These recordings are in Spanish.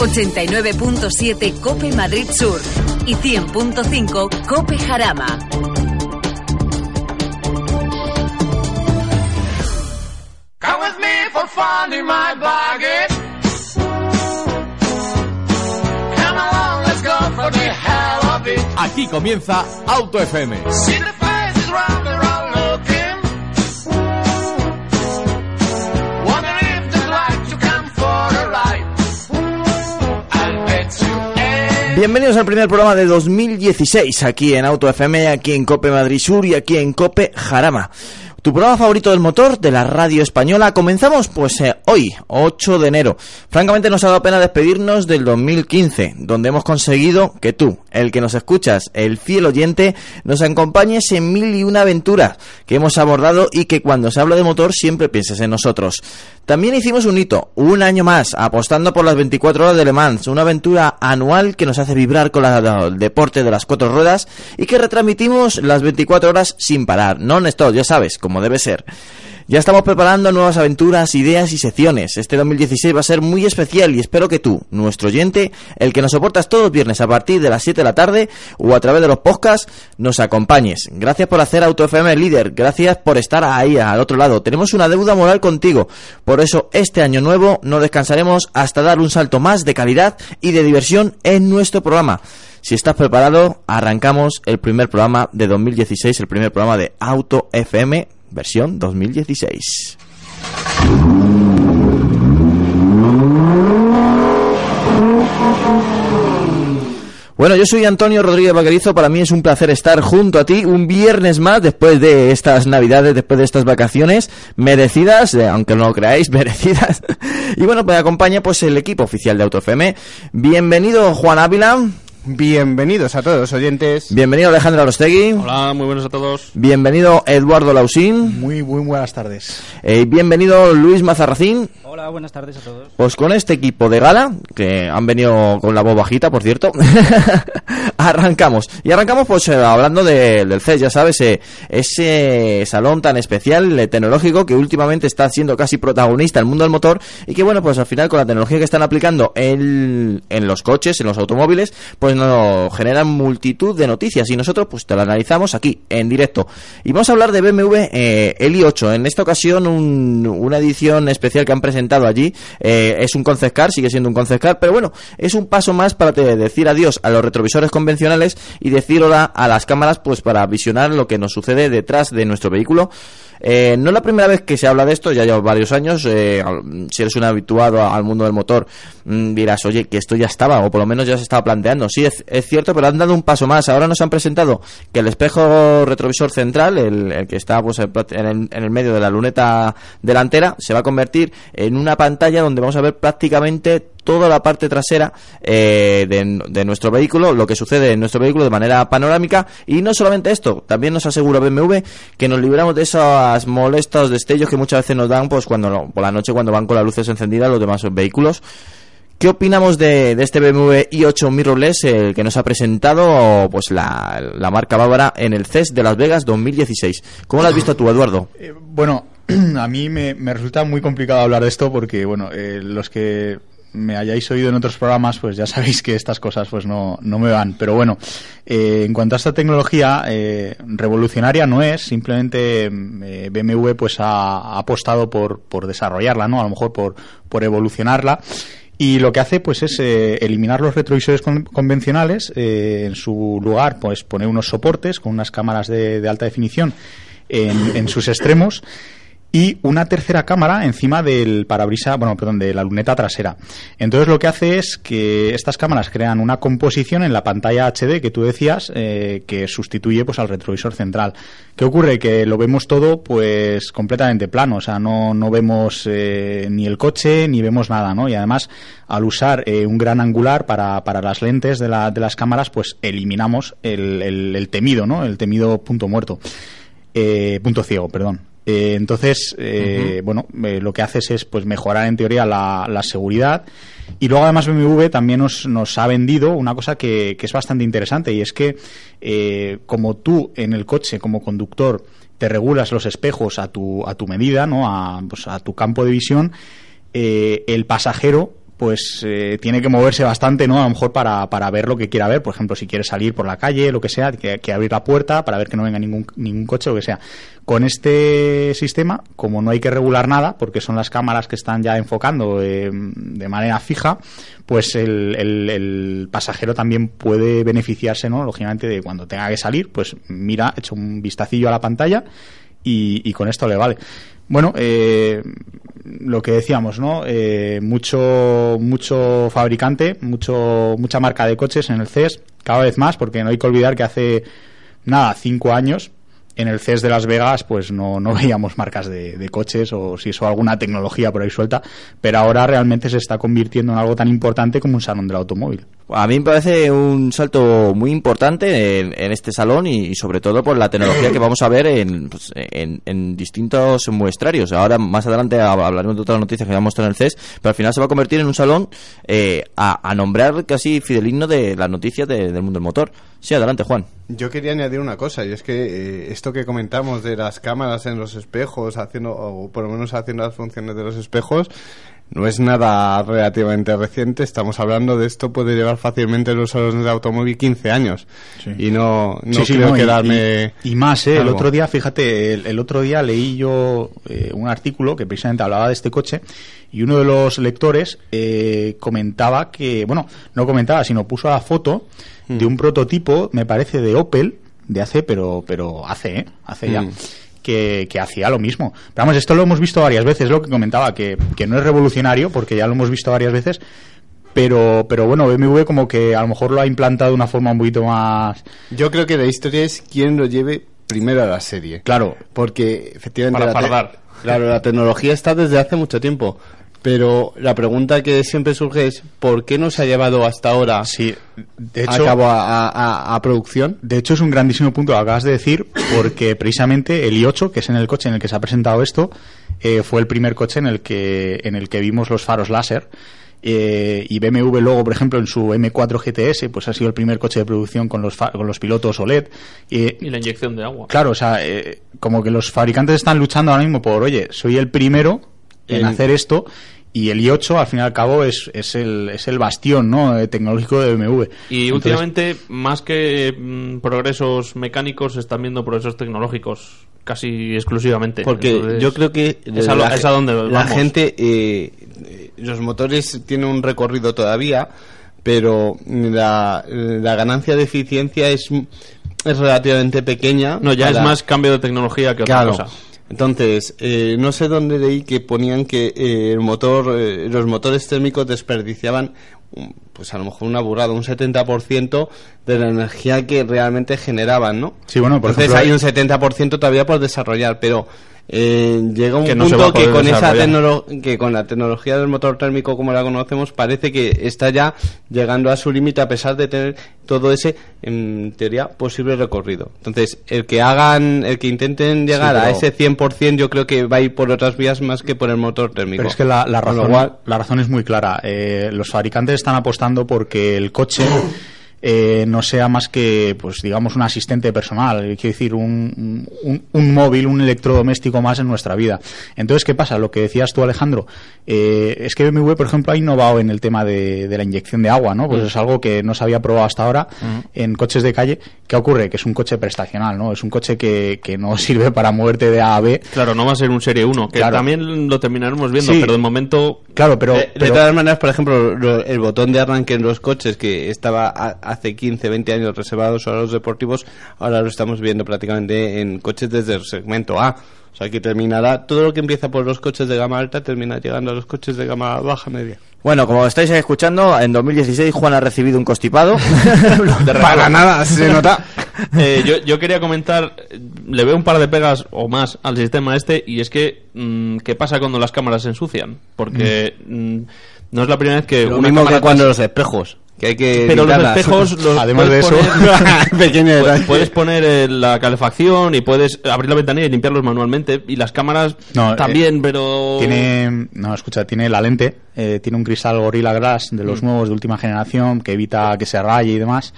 89.7 Cope Madrid Sur y 100.5 Cope Jarama. Come with me for fun in my bargain. Come along, let's go for the hell of it. Aquí comienza Auto FM. Bienvenidos al primer programa de 2016 aquí en Auto FM, aquí en Cope Madrid Sur y aquí en Cope Jarama. Tu programa favorito del motor de la radio española. Comenzamos pues eh, hoy, 8 de enero. Francamente nos ha dado pena despedirnos del 2015, donde hemos conseguido que tú, el que nos escuchas, el fiel oyente, nos acompañes en mil y una aventuras que hemos abordado y que cuando se habla de motor siempre pienses en nosotros. También hicimos un hito, un año más, apostando por las 24 horas de Le Mans, una aventura anual que nos hace vibrar con la- el deporte de las cuatro ruedas y que retransmitimos las 24 horas sin parar, non-stop, ya sabes, como debe ser. Ya estamos preparando nuevas aventuras, ideas y secciones. Este 2016 va a ser muy especial y espero que tú, nuestro oyente, el que nos soportas todos viernes a partir de las 7 de la tarde o a través de los podcasts, nos acompañes. Gracias por hacer Auto FM líder, gracias por estar ahí al otro lado. Tenemos una deuda moral contigo. Por eso este año nuevo no descansaremos hasta dar un salto más de calidad y de diversión en nuestro programa. Si estás preparado, arrancamos el primer programa de 2016, el primer programa de Auto FM versión 2016. Bueno, yo soy Antonio Rodríguez Vaquerizo. Para mí es un placer estar junto a ti un viernes más después de estas navidades, después de estas vacaciones merecidas, eh, aunque no lo creáis, merecidas. Y bueno, me acompaña pues el equipo oficial de Auto FM. Bienvenido Juan Ávila. Bienvenidos a todos los oyentes. Bienvenido Alejandro Arostegui. Hola, muy buenos a todos. Bienvenido Eduardo Lausín. Muy, muy buenas tardes. Eh, bienvenido Luis Mazarracín. Hola, buenas tardes a todos. Pues con este equipo de gala, que han venido con la voz bajita, por cierto, arrancamos. Y arrancamos pues eh, hablando de- del CES, ya sabes, eh, ese salón tan especial, eh, tecnológico, que últimamente está siendo casi protagonista el mundo del motor y que bueno, pues al final con la tecnología que están aplicando en, en los coches, en los automóviles, pues nos generan multitud de noticias y nosotros pues te lo analizamos aquí, en directo. Y vamos a hablar de BMW eh, el i8, en esta ocasión un- una edición especial que han presentado allí, eh, es un concept car, sigue siendo un concept car, pero bueno, es un paso más para te- decir adiós a los retrovisores convencionales y decir hola a las cámaras pues para visionar lo que nos sucede detrás de nuestro vehículo. Eh, no es la primera vez que se habla de esto, ya lleva varios años. eh, si eres un habituado al mundo del motor, mm, dirás, oye, que esto ya estaba, o por lo menos ya se estaba planteando. Sí, es, es cierto, pero han dado un paso más. Ahora nos han presentado que el espejo retrovisor central, el, que está pues, en el, en el medio de la luneta delantera, se va a convertir en una pantalla donde vamos a ver prácticamente toda la parte trasera eh, de, nuestro vehículo, lo que sucede en nuestro vehículo de manera panorámica. Y no solamente esto, también nos asegura BMW que nos libramos de esos molestos destellos que muchas veces nos dan pues cuando no- por la noche cuando van con las luces encendidas los demás vehículos. ¿Qué opinamos de, de este BMW i8 Mirrorless eh, que nos ha presentado pues la, marca bávara en el CES de Las Vegas 2016? ¿Cómo lo has visto tú, Eduardo? Eh, bueno, a mí me, me resulta muy complicado hablar de esto porque, bueno, eh, los que me hayáis oído en otros programas, pues ya sabéis que estas cosas pues no, no me van. Pero bueno, eh, en cuanto a esta tecnología, eh, revolucionaria no es, simplemente eh, BMW pues ha, apostado por, por desarrollarla, ¿no? A lo mejor por, por evolucionarla. Y lo que hace pues es eh, eliminar los retrovisores con- convencionales, eh, en su lugar pues poner unos soportes con unas cámaras de, de alta definición en, en sus extremos y una tercera cámara encima del parabrisas, bueno, perdón, de la luneta trasera. Entonces lo que hace es que estas cámaras crean una composición en la pantalla HD que tú decías eh, que sustituye pues al retrovisor central. ¿Qué ocurre? Que lo vemos todo pues completamente plano, o sea, no, no vemos eh, ni el coche ni vemos nada, ¿no? Y además al usar eh, un gran angular para, para las lentes de, la- de las cámaras pues eliminamos el, el- el temido, ¿no? El temido punto muerto. Eh, punto ciego, perdón. Eh, entonces, eh, bueno, eh, lo que haces es pues mejorar en teoría la, la seguridad y luego además BMW también nos, nos ha vendido una cosa que, que es bastante interesante y es que eh, como tú en el coche como conductor te regulas los espejos a tu, a tu medida, ¿no? a, pues, a tu campo de visión, eh, el pasajero pues eh, tiene que moverse bastante, ¿no? A lo mejor para, para ver lo que quiera ver, por ejemplo, si quiere salir por la calle, lo que sea, que, que abrir la puerta para ver que no venga ningún, ningún coche, lo que sea. Con este sistema, como no hay que regular nada, porque son las cámaras que están ya enfocando eh, de manera fija, pues el, el- el pasajero también puede beneficiarse, ¿no? Lógicamente, de cuando tenga que salir, pues mira, echa un vistacillo a la pantalla y, con esto le vale. Bueno, eh, lo que decíamos, ¿no? Eh, mucho, mucho fabricante, mucho, mucha marca de coches en el CES, cada vez más, porque no hay que olvidar que hace, nada, cinco años, en el CES de Las Vegas, pues no, no veíamos marcas de, de coches o si eso alguna tecnología por ahí suelta, pero ahora realmente se está convirtiendo en algo tan importante como un salón del automóvil. A mí me parece un salto muy importante en, este salón y, sobre todo por la tecnología que vamos a ver en, pues, en, distintos muestrarios. Ahora más adelante hab- hablaremos de otras noticias que vamos a mostrar en el CES, pero al final se va a convertir en un salón eh, a, a nombrar casi fidelino de las noticias de- del mundo del motor. Sí, adelante Juan. Yo quería añadir una cosa, y es que eh, esto que comentamos de las cámaras en los espejos, haciendo, o por lo menos haciendo las funciones de los espejos, no es nada relativamente reciente. Estamos hablando de esto, puede llevar fácilmente en los salones de automóvil 15 años. Sí. Y no, no Sí, sí, creo no, y- quedarme. Y, y más, ¿eh? El otro día, fíjate, el, el otro día leí yo eh, un artículo que precisamente hablaba de este coche y uno de los lectores eh, comentaba que, bueno, no comentaba, sino puso la foto de un prototipo, me parece, de Opel, de hace, pero, pero hace, ¿eh? Hace ya. Que, que hacía lo mismo. Pero vamos, esto lo hemos visto varias veces, lo que comentaba, que, que no es revolucionario, porque ya lo hemos visto varias veces, pero, pero bueno, BMW como que a lo mejor lo ha implantado de una forma un poquito más... Yo creo que la historia es quién lo lleve primero a la serie. Claro, Porque efectivamente Para la claro, la tecnología está desde hace mucho tiempo. Pero la pregunta que siempre surge es ¿por qué no se ha llevado hasta ahora Sí, de a hecho, cabo a, a- a producción? de hecho es un grandísimo punto lo acabas de decir, porque precisamente el i8, que es en el coche en el que se ha presentado esto, eh, fue el primer coche en el que en el que vimos los faros láser. eh, y BMW luego, por ejemplo, en su M4 GTS, pues ha sido el primer coche de producción con los fa- con los pilotos OLED. Eh, Y la inyección de agua. Claro, o sea, eh, como que los fabricantes están luchando ahora mismo por, oye, soy el primero en El- hacer esto y el i8 al fin y al cabo es, es, el, es el bastión ¿no? eh, tecnológico de BMW. Y Entonces, últimamente, más que mm, progresos mecánicos, se están viendo progresos tecnológicos casi exclusivamente. Porque Entonces, yo creo que es a, la, es a donde la vamos. gente, eh, eh, los motores tienen un recorrido todavía, pero la, la ganancia de eficiencia es, es relativamente pequeña. No, ya para- es más cambio de tecnología que otra Claro. cosa. Entonces, eh, no sé dónde leí que ponían que eh, el motor, eh, los motores térmicos desperdiciaban, um, pues a lo mejor una burrada, un 70% de la energía que realmente generaban, ¿no? Sí, bueno, por Entonces ejemplo, hay un 70% todavía por desarrollar, pero eh, llega un Que no punto que con esa que con la tecnología del motor térmico como la conocemos parece que está ya llegando a su límite a pesar de tener todo ese en teoría posible recorrido. Entonces, el que hagan, el que intenten llegar a pero- ese 100% yo creo que va a ir por otras vías más que por el motor térmico. Pero es que la, la razón, la razón es muy clara. Eh, los fabricantes están apostando porque el coche eh, no sea más que, pues digamos, un asistente personal, quiero decir, un, un, un móvil, un electrodoméstico más en nuestra vida. Entonces, ¿qué pasa? Lo que decías tú, Alejandro, eh, es que BMW, por ejemplo, ha innovado en el tema de, de la inyección de agua, ¿no? Pues es algo que no se había probado hasta ahora en coches de calle. ¿Qué ocurre? Que es un coche prestacional, ¿no? Es un coche que, que no sirve para moverte de A a B. Claro, no va a ser un Serie 1, que Claro. también lo terminaremos viendo, Sí. pero de momento Claro, pero... Eh, de pero- todas maneras, por ejemplo, lo- el botón de arranque en los coches que estaba a- hace 15, 20 años reservado solo a los deportivos, ahora lo estamos viendo prácticamente en coches desde el segmento A. O sea que terminará, todo lo que empieza por los coches de gama alta termina llegando a los coches de gama baja media. Bueno, como estáis escuchando, en 2016 Juan ha recibido un constipado. Para nada, se nota. Eh, yo, yo quería comentar, le veo un par de pegas o más al sistema este, y es que, mm, ¿qué pasa cuando las cámaras se ensucian? Porque mm, no es la primera vez que Lo una mismo cámara que cuando los espejos, que hay que Pero los espejos los Además de eso- poner- Pequeño pu- detalle. puedes poner eh, la calefacción y puedes abrir la ventanilla y limpiarlos manualmente y las cámaras No, también, pero Tiene, no, escucha, tiene la lente, eh, tiene un cristal Gorilla Glass de Mm. los nuevos de última generación que evita que se raye y demás.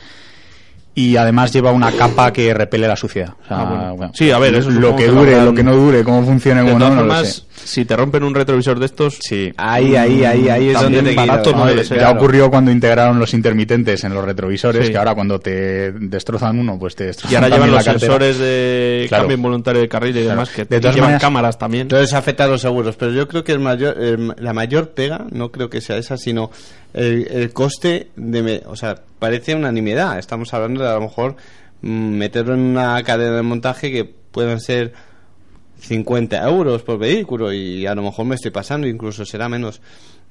Y además lleva una capa que repele la suciedad. O sea, Ah, bueno. bueno, Sí, a ver, eso lo que dure, lo que no dure, cómo funcione, cómo no, no lo sé. si te rompen un retrovisor de estos, Sí. Ahí, ahí, ahí, ahí es donde te barato no debe ya claro. ocurrió cuando integraron los intermitentes en los retrovisores, Sí. que ahora cuando te destrozan uno, pues te destrozan y ahora llevan los cartera. sensores de Claro. cambio involuntario de carril y Claro. demás, que De todas llevan maneras- cámaras también. Entonces afecta a los seguros, pero yo creo que el mayor, el- la mayor pega, no creo que sea esa, sino el, el coste de, me- o sea, parece una nimiedad. Estamos hablando de a lo mejor mm, meterlo en una cadena de montaje que puedan ser 50 euros por vehículo y a lo mejor me estoy pasando, incluso será menos.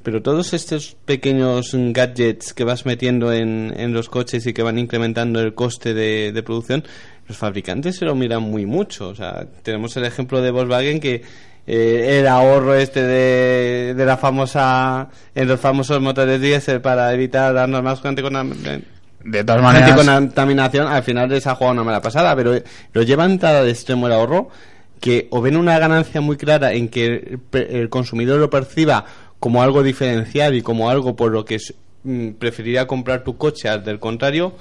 Pero todos estos pequeños gadgets que vas metiendo en, en los coches y que van incrementando el coste de, de producción, los fabricantes se lo miran muy mucho. O sea, tenemos el ejemplo de Volkswagen que eh, el ahorro este de, de la famosa en los famosos motores diésel para evitar las normas anticontaminación De todas maneras, anticontaminación al final les ha jugado una mala pasada pero lo llevan tan al extremo el ahorro que o ven una ganancia muy clara en que el, consumidor lo perciba como algo diferencial y como algo por lo que es- mm, preferiría comprar tu coche al del contrario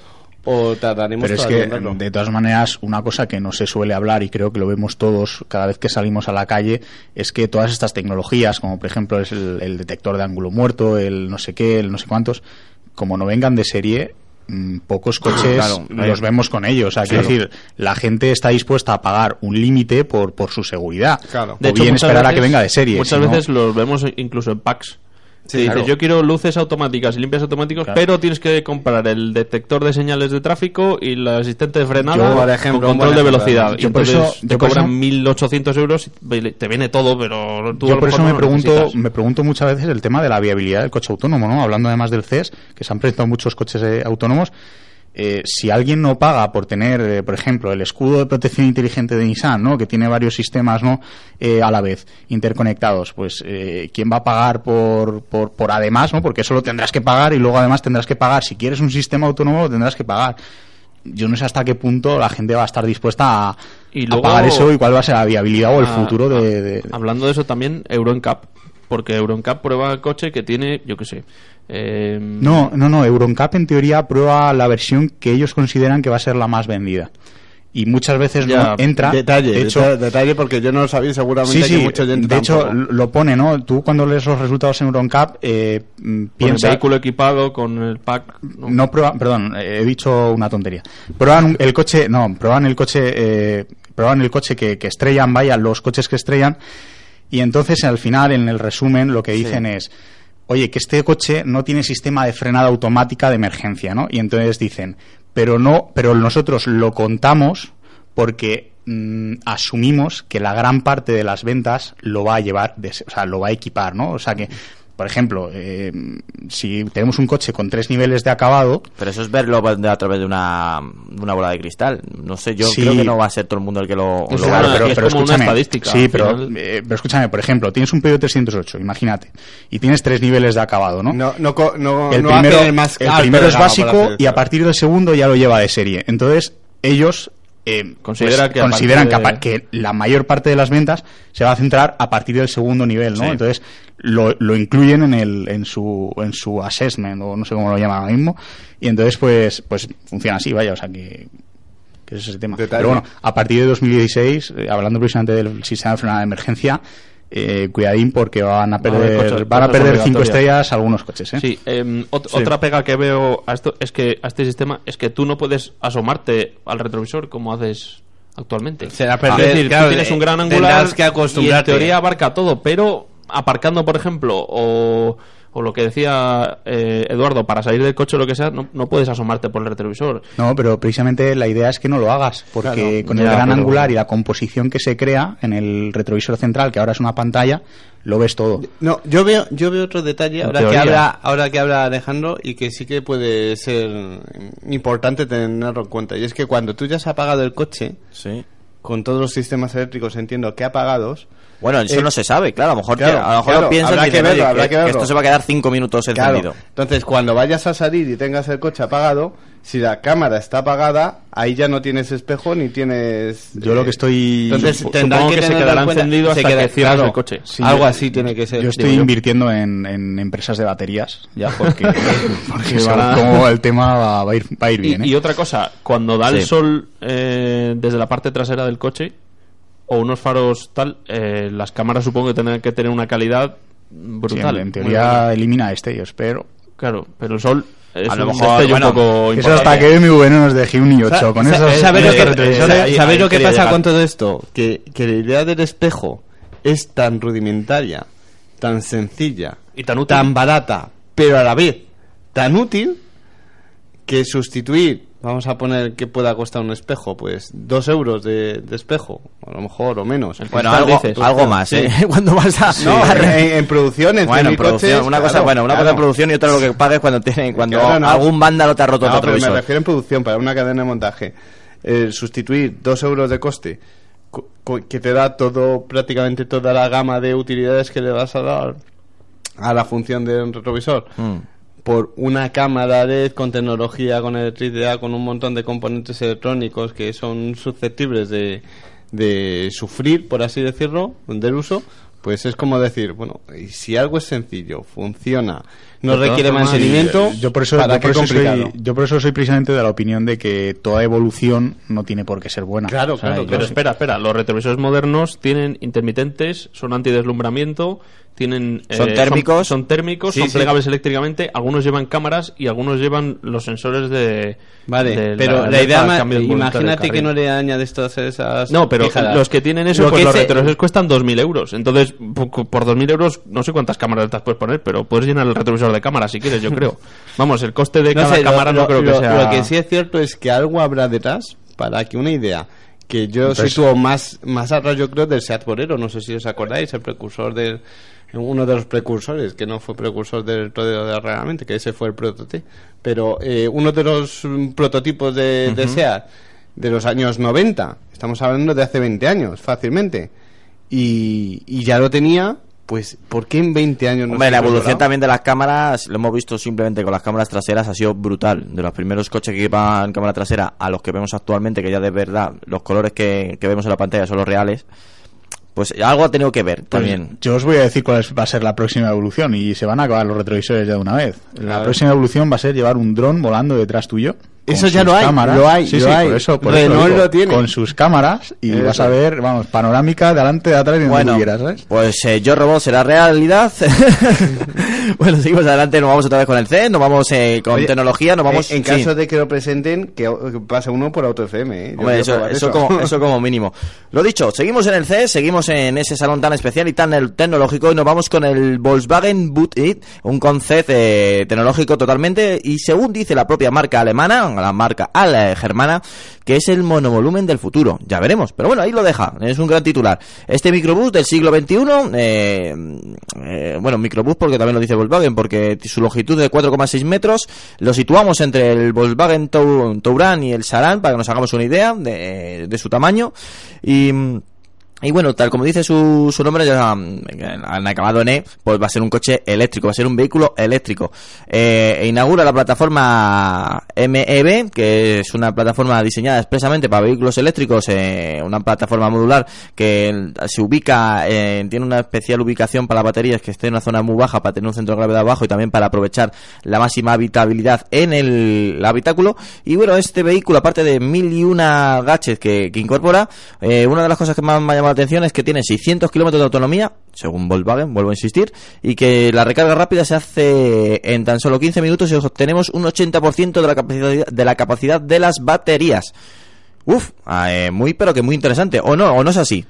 o tardaremos Pero es que, de todas maneras, una cosa que no se suele hablar y creo que lo vemos todos cada vez que salimos a la calle es que todas estas tecnologías, como por ejemplo es el, el detector de ángulo muerto, el no sé qué, el no sé cuántos, como no vengan de serie, mm, pocos coches Claro, los vemos con ellos. O sea, quiero decir, la gente está dispuesta a pagar un límite por, por su seguridad. Claro. o bien muchas esperar a que venga de serie. Muchas si no- veces los vemos incluso en packs. Sí, dices, yo quiero luces automáticas y limpias automáticos, Claro. pero tienes que comprar el detector de señales de tráfico y el asistente de frenada Yo, por ejemplo, con un control de velocidad. Y por eso- entonces te yo por cobran eso- 1.800 euros, y te viene todo, pero tú Yo por eso me no pregunto, necesitas. me pregunto muchas veces el tema de la viabilidad del coche autónomo, ¿no? Hablando además del CES, que se han presentado muchos coches eh, autónomos. Eh, si alguien no paga por tener, eh, por ejemplo, el escudo de protección inteligente de Nissan, ¿no? que tiene varios sistemas ¿no? Eh, a la vez interconectados, pues eh, ¿quién va a pagar por, por, por además? ¿no? Porque eso lo tendrás que pagar y luego además tendrás que pagar. Si quieres un sistema autónomo, lo tendrás que pagar. Yo no sé hasta qué punto la gente va a estar dispuesta a, Y a luego- pagar eso y cuál va a ser la viabilidad o el futuro de, de- Hablando de eso también, Euro NCAP. Porque Euro NCAP prueba el coche que tiene, yo qué sé. eh, No, no, no. EuronCap en teoría prueba la versión que ellos consideran que va a ser la más vendida. Y muchas veces Ya, no entra. Detalle, de hecho, deta- detalle porque yo no lo sabía seguramente sí, sí. que mucho oyente De hecho, tampoco. lo pone, ¿no? Tú cuando lees los resultados en EuronCap eh, mm, con el piensa. vehículo equipado, con el pack. no. No prueban, perdón, eh, he dicho una tontería. Prueban el coche, no, prueban el coche, eh, prueban el coche que, que estrellan, vaya, los coches que estrellan, y entonces al final, en el resumen, lo que dicen es, oye, que este coche no tiene sistema de frenada automática de emergencia, ¿no? Y entonces dicen, pero no, pero nosotros lo contamos porque mm, asumimos que la gran parte de las ventas lo va a llevar, de o sea, lo va a equipar, ¿no? O sea que, por ejemplo, eh, si tenemos un coche con tres niveles de acabado, Pero eso es verlo a través de una, de una bola de cristal. No sé, yo Sí. creo que no va a ser todo el mundo el que lo, Es lo una- haga. es como una estadística, Sí, pero, eh, pero escúchame, por ejemplo, tienes un Peugeot 308, imagínate, y tienes tres niveles de acabado, ¿no? No, no, co- no, el no primero, el más el primero es básico y a partir del segundo ya lo lleva de serie. Entonces, ellos eh, Considera pues, que consideran que, de- la mayor parte de las ventas se va a centrar a partir del segundo nivel, ¿no? Sí. Entonces, lo, lo incluyen en, el, en, su, en su assessment, o no sé cómo lo llaman ahora mismo, y entonces, pues, pues funciona así, vaya, o sea que que ese es el tema. Detalle. Pero bueno, a partir de 2016, eh, hablando precisamente del sistema de frenada de emergencia, eh, cuidadín porque van a perder, coches- van a perder cinco estrellas algunos coches, ¿eh? Sí, ot- Sí. otra pega que veo a esto es que a este sistema es que tú no puedes asomarte al retrovisor como haces actualmente. Es perder, decir, claro, tú tienes eh, un gran angular que y en acostumbrarte. teoría abarca todo, pero aparcando, por ejemplo, o, o lo que decía eh, Eduardo, para salir del coche o lo que sea, no, no puedes asomarte por el retrovisor. No, pero precisamente la idea es que no lo hagas, porque Claro, con el gran pero- angular y la composición que se crea en el retrovisor central, que ahora es una pantalla, lo ves todo. No, yo veo, yo veo otro detalle ahora que habla, ahora que habla Alejandro y que sí que puede ser importante tenerlo en cuenta. Y es que cuando tú ya has apagado el coche, Sí. con todos los sistemas eléctricos entiendo que apagados, Bueno, eso Eh, no se sabe, claro. A lo mejor, claro, a lo mejor claro, lo piensas habrá y que verlo, "Oye, habrá que verlo". esto se va a quedar cinco minutos Claro. encendido. Entonces, cuando vayas a salir y tengas el coche apagado, si la cámara está apagada, ahí ya no tienes espejo ni tienes. Yo lo que estoy- Entonces, Sup- tendrán supongo que se quedará encendido se hasta queda- que cierres claro, el coche. Sí, Algo yo- así tiene que ser. Yo estoy yo. invirtiendo en, en empresas de baterías, ya, porque, porque van a- va el tema va, va a ir, va a ir Y, bien. ¿eh? y otra cosa, cuando da el sol eh, desde la parte trasera del coche o unos faros tal, eh, las cámaras supongo que tendrán que tener una calidad Sí, brutal. en teoría elimina este, yo espero. Claro, pero el sol es A lo un mejor, destello bueno, un poco Eso hasta que MV no nos deje un i8 con Sa- esos ¿Sabes lo que, sabes lo que pasa llegar. con todo esto? Que, que la idea del espejo es tan rudimentaria, tan sencilla, Y tan útil. tan barata, pero a la vez tan útil que sustituir, vamos a poner que pueda costar un espejo, pues dos euros de, de espejo, a lo mejor o menos. Bueno, algo, dices. algo más, Sí. ¿eh? Cuando vas a... No, a en, en producción, en Bueno, en 100.000 producción, coches, una cosa, claro, bueno, una cosa en producción y otra lo que pagues cuando tiene, cuando Claro, no. algún vándalo te ha roto No, el me refiero en producción, para una cadena de montaje. Eh, sustituir dos euros de coste, co- co- que te da todo, prácticamente toda la gama de utilidades que le vas a dar a la función del retrovisor, Mm. Por una cámara LED con tecnología, con electricidad, con un montón de componentes electrónicos que son susceptibles de, de sufrir, por así decirlo, del uso, pues es como decir, bueno, y si algo es sencillo, funciona, no De requiere mantenimiento, Yo por eso, ¿para yo por eso soy, yo por eso soy precisamente de la opinión de que toda evolución no tiene por qué ser buena. Claro, O sea, claro, Pero espera, espera, los retrovisores modernos tienen intermitentes, son antideslumbramiento, tienen eh, Son térmicos. son, térmicos, Sí, son sí. plegables eléctricamente, algunos llevan cámaras y algunos llevan los sensores de Vale, de pero la, idea, ma- imagínate que no le añades todas esas... No, pero los que tienen eso, Lo pues que los se- retrovisores cuestan 2.000 euros. Entonces, por, por 2.000 euros, no sé cuántas cámaras estas puedes poner, pero puedes llenar el retrovisor de cámaras si quieres, yo creo. Vamos, el coste de No cada sé, lo- cámara no lo, creo que sea... Lo que sí es cierto es que algo habrá detrás para que una idea que yo Entonces- sitúo más, más atrás, yo creo, del Seat Borero. No sé si os acordáis, el precursor del... Uno de los precursores, que no fue precursor del Rodeo de realmente, que ese fue el prototipo. Pero eh, uno de los mm, prototipos de, de SEAT de los años 90, estamos hablando de hace 20 años, fácilmente. Y, y ya lo tenía, pues, ¿por qué en 20 años no Hombre, se la evolución también de las cámaras, lo hemos visto simplemente con las cámaras traseras, ha sido brutal. De los primeros coches que llevan cámara trasera a los que vemos actualmente, que ya de verdad los colores que, que vemos en la pantalla son los reales, pues algo ha tenido que ver Pues también. yo os voy a decir cuál va a ser la próxima evolución y se van a acabar los retrovisores ya de una vez. La próxima evolución va a ser llevar un dron volando detrás tuyo. Eso ya lo hay, cámaras. lo hay, Sí, lo sí, hay. por eso, por Renault eso digo, lo tiene. Con sus cámaras y Eso. vas a ver, vamos, panorámica de adelante, de atrás y donde Bueno, quieras, ¿sabes? pues eh, Yo Robot será realidad. bueno, seguimos adelante, nos vamos otra vez con el C, nos vamos eh, con Oye, tecnología, nos vamos... En, en sí. caso de que lo presenten, que, que pase uno por Auto FM. ¿eh? Hombre, eso, como, eso como mínimo. Lo dicho, seguimos en el C, seguimos en ese salón tan especial y tan el- tecnológico y nos vamos con el Volkswagen Boot It, un concept eh, tecnológico totalmente y según dice la propia marca alemana, la marca ale- germana, que es el monovolumen del futuro. Ya veremos, pero bueno, ahí lo deja, es un gran titular. Este microbús del siglo XXI, eh, eh, bueno, microbús porque también lo dice Volkswagen, porque su longitud de 4,6 metros, lo situamos entre el Volkswagen Tou- Touran y el Saran, para que nos hagamos una idea de, de su tamaño. Y... y bueno, tal como dice su, su nombre, ya mm, han acabado en E, pues va a ser un coche eléctrico, va a ser un vehículo eléctrico. Eh, e inaugura la plataforma MEB, que es una plataforma diseñada expresamente para vehículos eléctricos, eh, una plataforma modular que se ubica, eh, tiene una especial ubicación para baterías que esté en una zona muy baja para tener un centro de gravedad bajo y también para aprovechar la máxima habitabilidad en el habitáculo. Y bueno, este vehículo, aparte de mil y una gadgets que, que incorpora, eh, una de las cosas que más me ha llamado la atención es que tiene 600 kilómetros de autonomía, según Volkswagen, vuelvo a insistir, y que la recarga rápida se hace en tan solo 15 minutos y obtenemos un 80% de la capacidad de la capacidad de las baterías. Uf, eh, muy pero que muy interesante. O no, o no es así.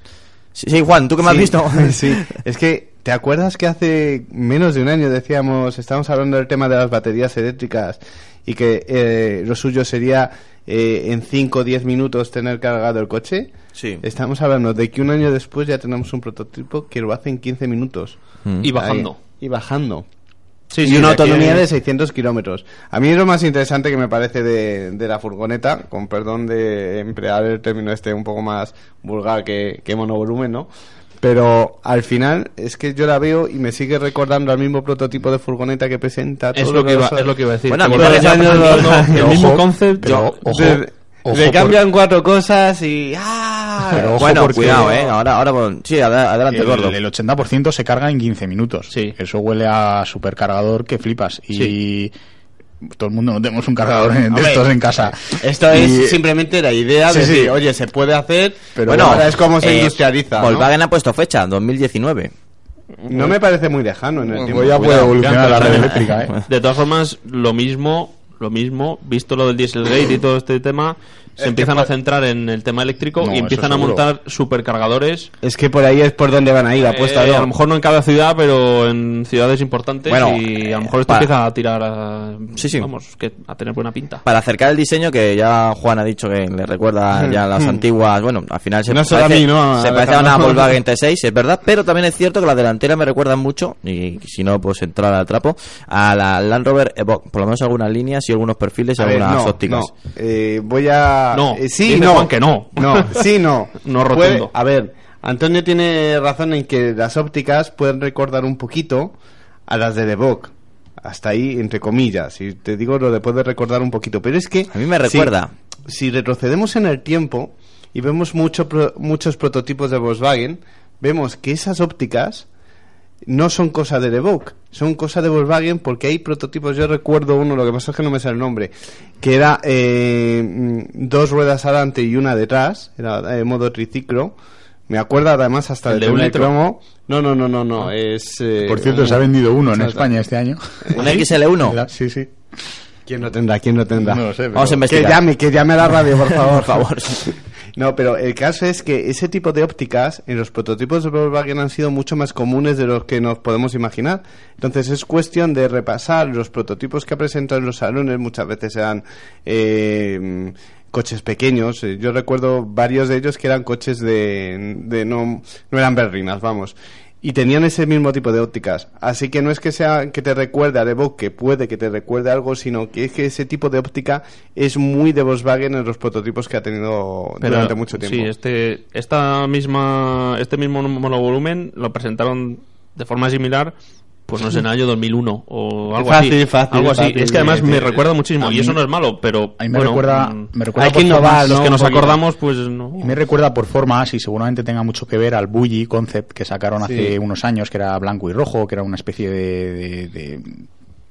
Sí, sí, Juan, ¿tú que me has visto? sí, es que, ¿te acuerdas que hace menos de un año decíamos, estábamos hablando del tema de las baterías eléctricas y que eh, lo suyo sería eh, en 5 o 10 minutos tener cargado el coche? Sí. Estamos hablando de que un año después ya tenemos un prototipo que lo hace en 15 minutos. Y bajando. Ahí, y bajando. Sí, y una autonomía de 600 kilómetros. A mí es lo más interesante que me parece de, de la furgoneta, con perdón de emplear el término este un poco más vulgar que, que monovolumen, ¿no? Pero al final es que yo la veo y me sigue recordando al mismo prototipo de furgoneta que presenta. Es todos lo, que iba, es lo que iba a decir. Bueno, a mí me parece- el pero mismo ojo, concept. Ojo, Le- le por- cambian cuatro cosas y... ¡Ah! Pero ojo bueno, porque- cuidado, eh. Ahora, ahora, sí, ad- adelante, el, gordo. el 80% se carga en 15 minutos. Sí. Eso huele a supercargador que flipas. Y todo el mundo no tenemos un cargador en- de estos en casa. Esto Y- es simplemente la idea de Sí, sí. decir, oye, se puede hacer, Pero bueno, ahora es como se eh, industrializa. ¿no? Volkswagen ha puesto fecha, 2019. No me parece muy lejano en el tiempo. Ya puede evolucionar la red eléctrica, ¿eh? De todas formas, lo mismo, lo mismo, visto lo del Dieselgate y todo este tema, se empiezan por- a centrar en el tema eléctrico No, y empiezan a montar supercargadores. Es que por ahí es por donde van a ir, apuesta Eh, a lo mejor no en cada ciudad, pero en ciudades importantes Bueno, y a lo mejor esto para- empieza a tirar a, Sí, sí. vamos, que a tener buena pinta. Para acercar el diseño, que ya Juan ha dicho que le recuerda ya las antiguas, bueno, al final se No a parece, mí, ¿no? se A parece a una. Volkswagen T6, es verdad, pero también es cierto que las delanteras me recuerdan mucho, y si no, pues entrar al trapo, a la Land Rover Evoque, por lo menos algunas líneas y algunos perfiles y algunas no, ópticas. no. Eh, voy a... No, eh, sí, no. Juan que no. No, sí, no. No Puede- rotundo. a ver, Antonio tiene razón en que las ópticas pueden recordar un poquito a las de Evoque. Hasta ahí, entre comillas. Y te digo lo de puede recordar un poquito. Pero es que... A mí me si- recuerda. Si, retrocedemos en el tiempo y vemos mucho pro- muchos prototipos de Volkswagen, vemos que esas ópticas no son cosa de Evoque, son cosa de Volkswagen porque hay prototipos, yo recuerdo uno, lo que pasa es que no me sale el nombre, que era eh, mm, dos ruedas adelante y una detrás, era eh, modo triciclo, me acuerdo además hasta ¿El de un cromo, no, no, no, no, no, es... eh, Por cierto, un- se ha vendido uno en. España este año. ¿Un XL1? Sí, sí. ¿Quién lo tendrá? ¿Quién lo tendrá? No lo sé, pero- Vamos a Que investigar. llame, que llame a la radio, por favor. Por favor. No, pero el caso es que ese tipo de ópticas en los prototipos de Volkswagen han sido mucho más comunes de los que nos podemos imaginar. Entonces es cuestión de repasar los prototipos que ha presentado en los salones, muchas veces eran eh, coches pequeños. Eh, Yo recuerdo varios de ellos que eran coches de, de no, no eran berrinas, vamos. Y tenían ese mismo tipo de ópticas. Así que no es que sea que te recuerde a que puede que te recuerde algo, sino que es que ese tipo de óptica es muy de Volkswagen en los prototipos que ha tenido Pero, durante mucho tiempo. Sí, este, esta misma, este mismo monovolumen lo presentaron de forma similar, pues no sé, en el año 2001 o algo Fácil, así. fácil, algo así. fácil, Es que además me recuerda muchísimo A y eso no es malo, pero A mí me bueno, recuerda, mm, me recuerda hay que por innovar, formas- ¿no? los que nos acordamos, pues no. Me recuerda por formas y seguramente tenga mucho que ver al Bully Concept que sacaron hace Sí. unos años, que era blanco y rojo, que era una especie de, de- de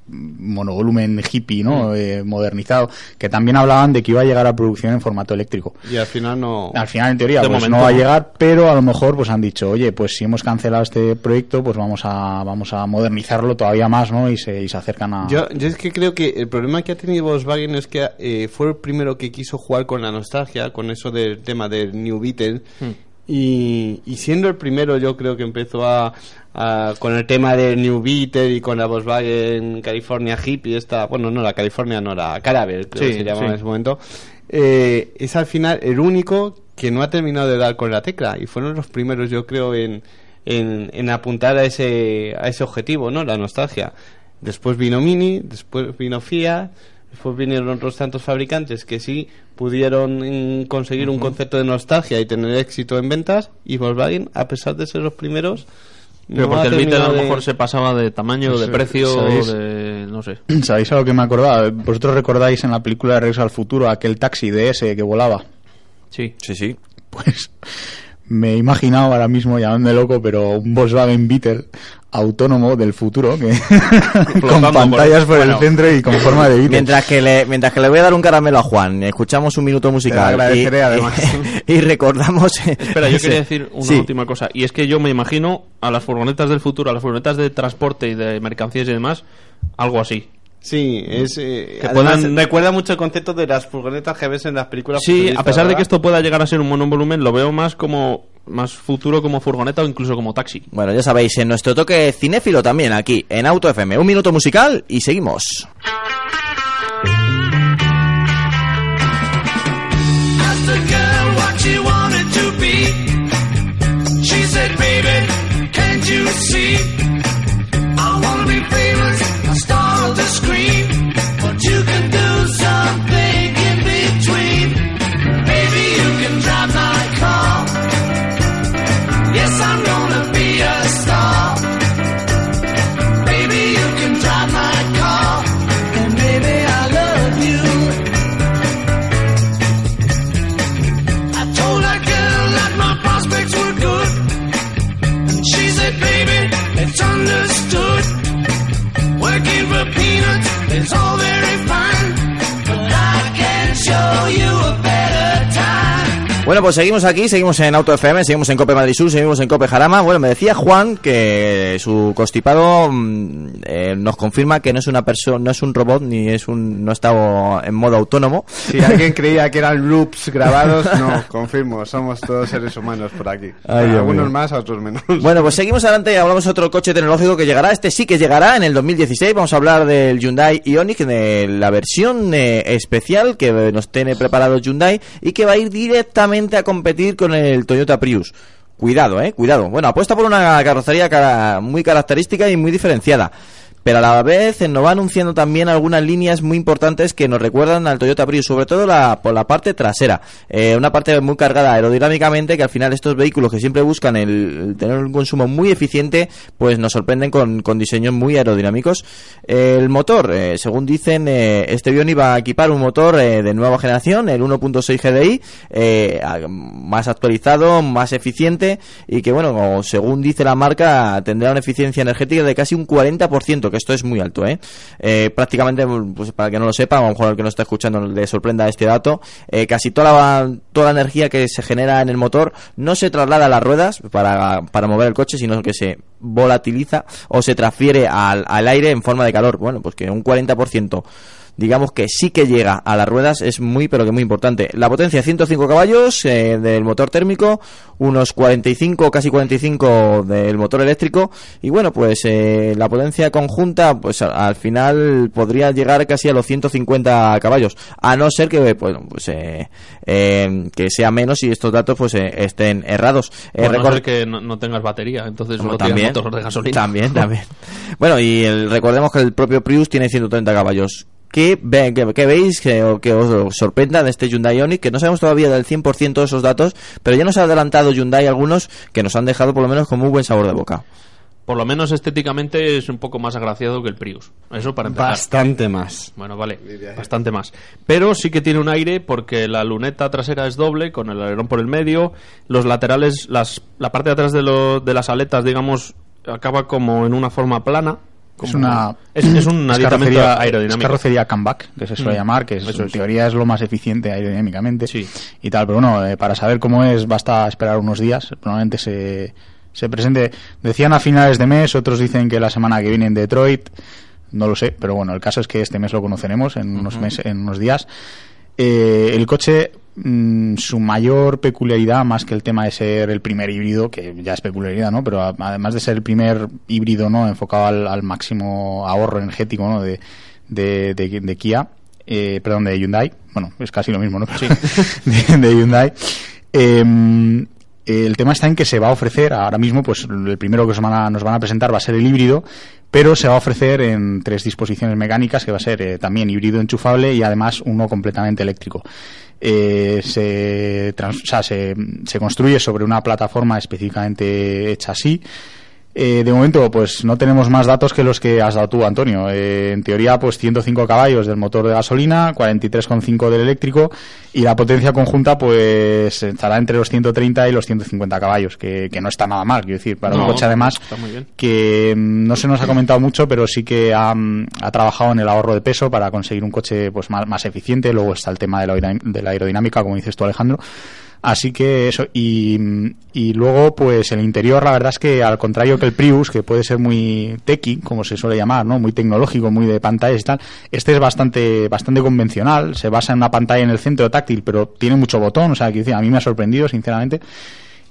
monovolumen hippie, ¿no? Eh, modernizado, que también hablaban de que iba a llegar a producción en formato eléctrico. Y al final no. Al final, en teoría, De pues momento no va a llegar, pero a lo mejor pues han dicho, oye, pues si hemos cancelado este proyecto, pues vamos a vamos a modernizarlo todavía más, ¿no? Y se, y se acercan a... Yo, yo es que creo que el problema que ha tenido Volkswagen es que eh, fue el primero que quiso jugar con la nostalgia, con eso del tema del New Beetle. Y, y siendo el primero, yo creo que empezó a, a- con el tema del New Beetle y con la Volkswagen California Hippie, esta, bueno, no, la California no, la Caravel, creo Sí, que se llamaba sí. en ese momento. eh, es al final el único que no ha terminado de dar con la tecla y fueron los primeros, yo creo, en, en, en apuntar a ese, a ese objetivo, ¿no? La nostalgia. Después vino Mini, después vino Fiat, después vinieron otros tantos fabricantes que sí pudieron mm, conseguir un concepto de nostalgia y tener éxito en ventas y Volkswagen, a pesar de ser los primeros, Pero no porque el Beetle a lo terminado de- mejor se pasaba de tamaño, de Sí, precio, ¿sabéis? de... no sé. ¿Sabéis a lo que me acordaba? ¿Vosotros recordáis en la película de Regreso al Futuro aquel taxi de ese que volaba? Sí. Sí, sí. Pues me he imaginado ahora mismo, llamándome loco, pero un Volkswagen Beetle autónomo del futuro que con pantallas por- el bueno. centro y con forma de Beetle. Mientras que, le, mientras que le voy a dar un caramelo a Juan, escuchamos un minuto musical. Te lo agradeceré, y, además. y recordamos. Espera, yo ese- quería decir una Sí. última cosa. Y es que yo me imagino a las furgonetas del futuro, a las furgonetas de transporte y de mercancías y demás, algo así. Sí, es, eh, Que además, puedan- recuerda mucho el concepto de las furgonetas que ves en las películas Sí, a pesar de que esto pueda llegar a ser un monovolumen, lo veo más como más futuro como furgoneta o incluso como taxi. Bueno, ya sabéis, en nuestro toque cinéfilo también, aquí, en Auto FM. Un minuto musical y seguimos. Bueno, pues seguimos aquí, seguimos en Auto FM, seguimos en Cope Madrid Sur, seguimos en Cope Jarama. Bueno, me decía Juan que su constipado mm, eh, nos confirma que no es una persona, no es un robot ni es un, no está en modo autónomo. Si alguien creía que eran loops grabados, no, confirmo, somos todos seres humanos por aquí. Ay, Algunos mío. más, otros menos. Bueno, pues seguimos adelante y hablamos de otro coche tecnológico que llegará. Este sí que llegará en el 2016. Vamos a hablar del Hyundai Ioniq, de la versión eh, especial que nos tiene preparado Hyundai y que va a ir directamente a competir con el Toyota Prius. Cuidado, eh, cuidado. Bueno, apuesta por una carrocería cara- muy característica y muy diferenciada. Pero a la vez eh, nos va anunciando también algunas líneas muy importantes que nos recuerdan al Toyota Prius, sobre todo la, por la parte trasera. Eh, una parte muy cargada aerodinámicamente que al final estos vehículos que siempre buscan el, tener un consumo muy eficiente, pues nos sorprenden con, diseños muy aerodinámicos. El motor, eh, según dicen, este Bioni va a equipar un motor de nueva generación, el 1.6 GDI, más actualizado, más eficiente y que, bueno, según dice la marca, tendrá una eficiencia energética de casi un 40%, que esto es muy alto, ¿eh? Eh, prácticamente, pues para que no lo sepa, a lo mejor el que no está escuchando le sorprenda este dato, eh, casi toda la, toda la energía que se genera en el motor no se traslada a las ruedas para, para mover el coche, sino que se volatiliza o se transfiere al, al aire en forma de calor. Bueno, pues que un 40% digamos que sí que llega a las ruedas es muy pero que muy importante la potencia 105 caballos eh, del motor térmico unos 45 casi 45 del motor eléctrico y bueno pues eh, la potencia conjunta pues a- al final podría llegar casi a los 150 caballos a no ser que bueno pues eh, que sea menos y estos datos pues eh, estén errados Eh, Bueno, a no record- ser que no, no tengas batería, entonces solo motor de gasolina. También, también. Bueno, y el- recordemos que el propio Prius tiene 130 caballos. ¿Qué, ve- qué veis que, o que os sorprenda de este Hyundai Ioniq? Que no sabemos todavía del 100% de esos datos, pero ya nos ha adelantado Hyundai algunos que nos han dejado por lo menos con muy buen sabor de boca. Por lo menos estéticamente es un poco más agraciado que el Prius. Eso para empezar. Bastante más. Bueno, vale, bastante más. Pero sí que tiene un aire porque la luneta trasera es doble, con el alerón por el medio. Los laterales, las, la parte de atrás de, lo- de las aletas, digamos, acaba como en una forma plana. Es una, es, es un es carrocería- es aerodinámico. carrocería comeback, que se suele Mm, llamar, que es, en es. teoría es lo más eficiente aerodinámicamente Sí. y tal. Pero bueno, eh, para saber cómo es basta esperar unos días. Probablemente se, se presente. Decían a finales de mes, otros dicen que la semana que viene en Detroit. No lo sé, pero bueno, el caso es que este mes lo conoceremos en unos meses, en unos días. Eh, el coche, mm, su mayor peculiaridad, más que el tema de ser el primer híbrido, que ya es peculiaridad, ¿no? Pero además de ser el primer híbrido, ¿no? Enfocado al, al máximo ahorro energético, ¿no? De, de, de- de Kia, eh, perdón, de Hyundai. Bueno, es casi lo mismo, ¿no? Sí. de, de Hyundai. Em, el tema está en que se va a ofrecer, ahora mismo, pues el primero que nos van a, nos van a presentar va a ser el híbrido, pero se va a ofrecer en tres disposiciones mecánicas, que va a ser eh, también híbrido enchufable y además uno completamente eléctrico. Eh, se, o sea, se, se construye sobre una plataforma específicamente hecha así. Eh, de momento, pues no tenemos más datos que los que has dado tú, Antonio. Eh, en teoría, pues 105 caballos del motor de gasolina, 43,5 del eléctrico y la potencia conjunta, pues estará entre los 130 y los 150 caballos, que, que no está nada mal, quiero decir, para un coche además que mm, no se nos ha comentado mucho, pero sí que ha, mm, ha trabajado en el ahorro de peso para conseguir un coche pues más, más eficiente. Luego está el tema de la, de la aerodinámica, como dices tú, Alejandro. Así que eso, y, y luego pues el interior, la verdad es que al contrario que el Prius, que puede ser muy techy, como se suele llamar, ¿no? Muy tecnológico, muy de pantallas y tal, este es bastante, bastante convencional, se basa en una pantalla en el centro táctil, pero tiene mucho botón, o sea, que a mí me ha sorprendido, sinceramente.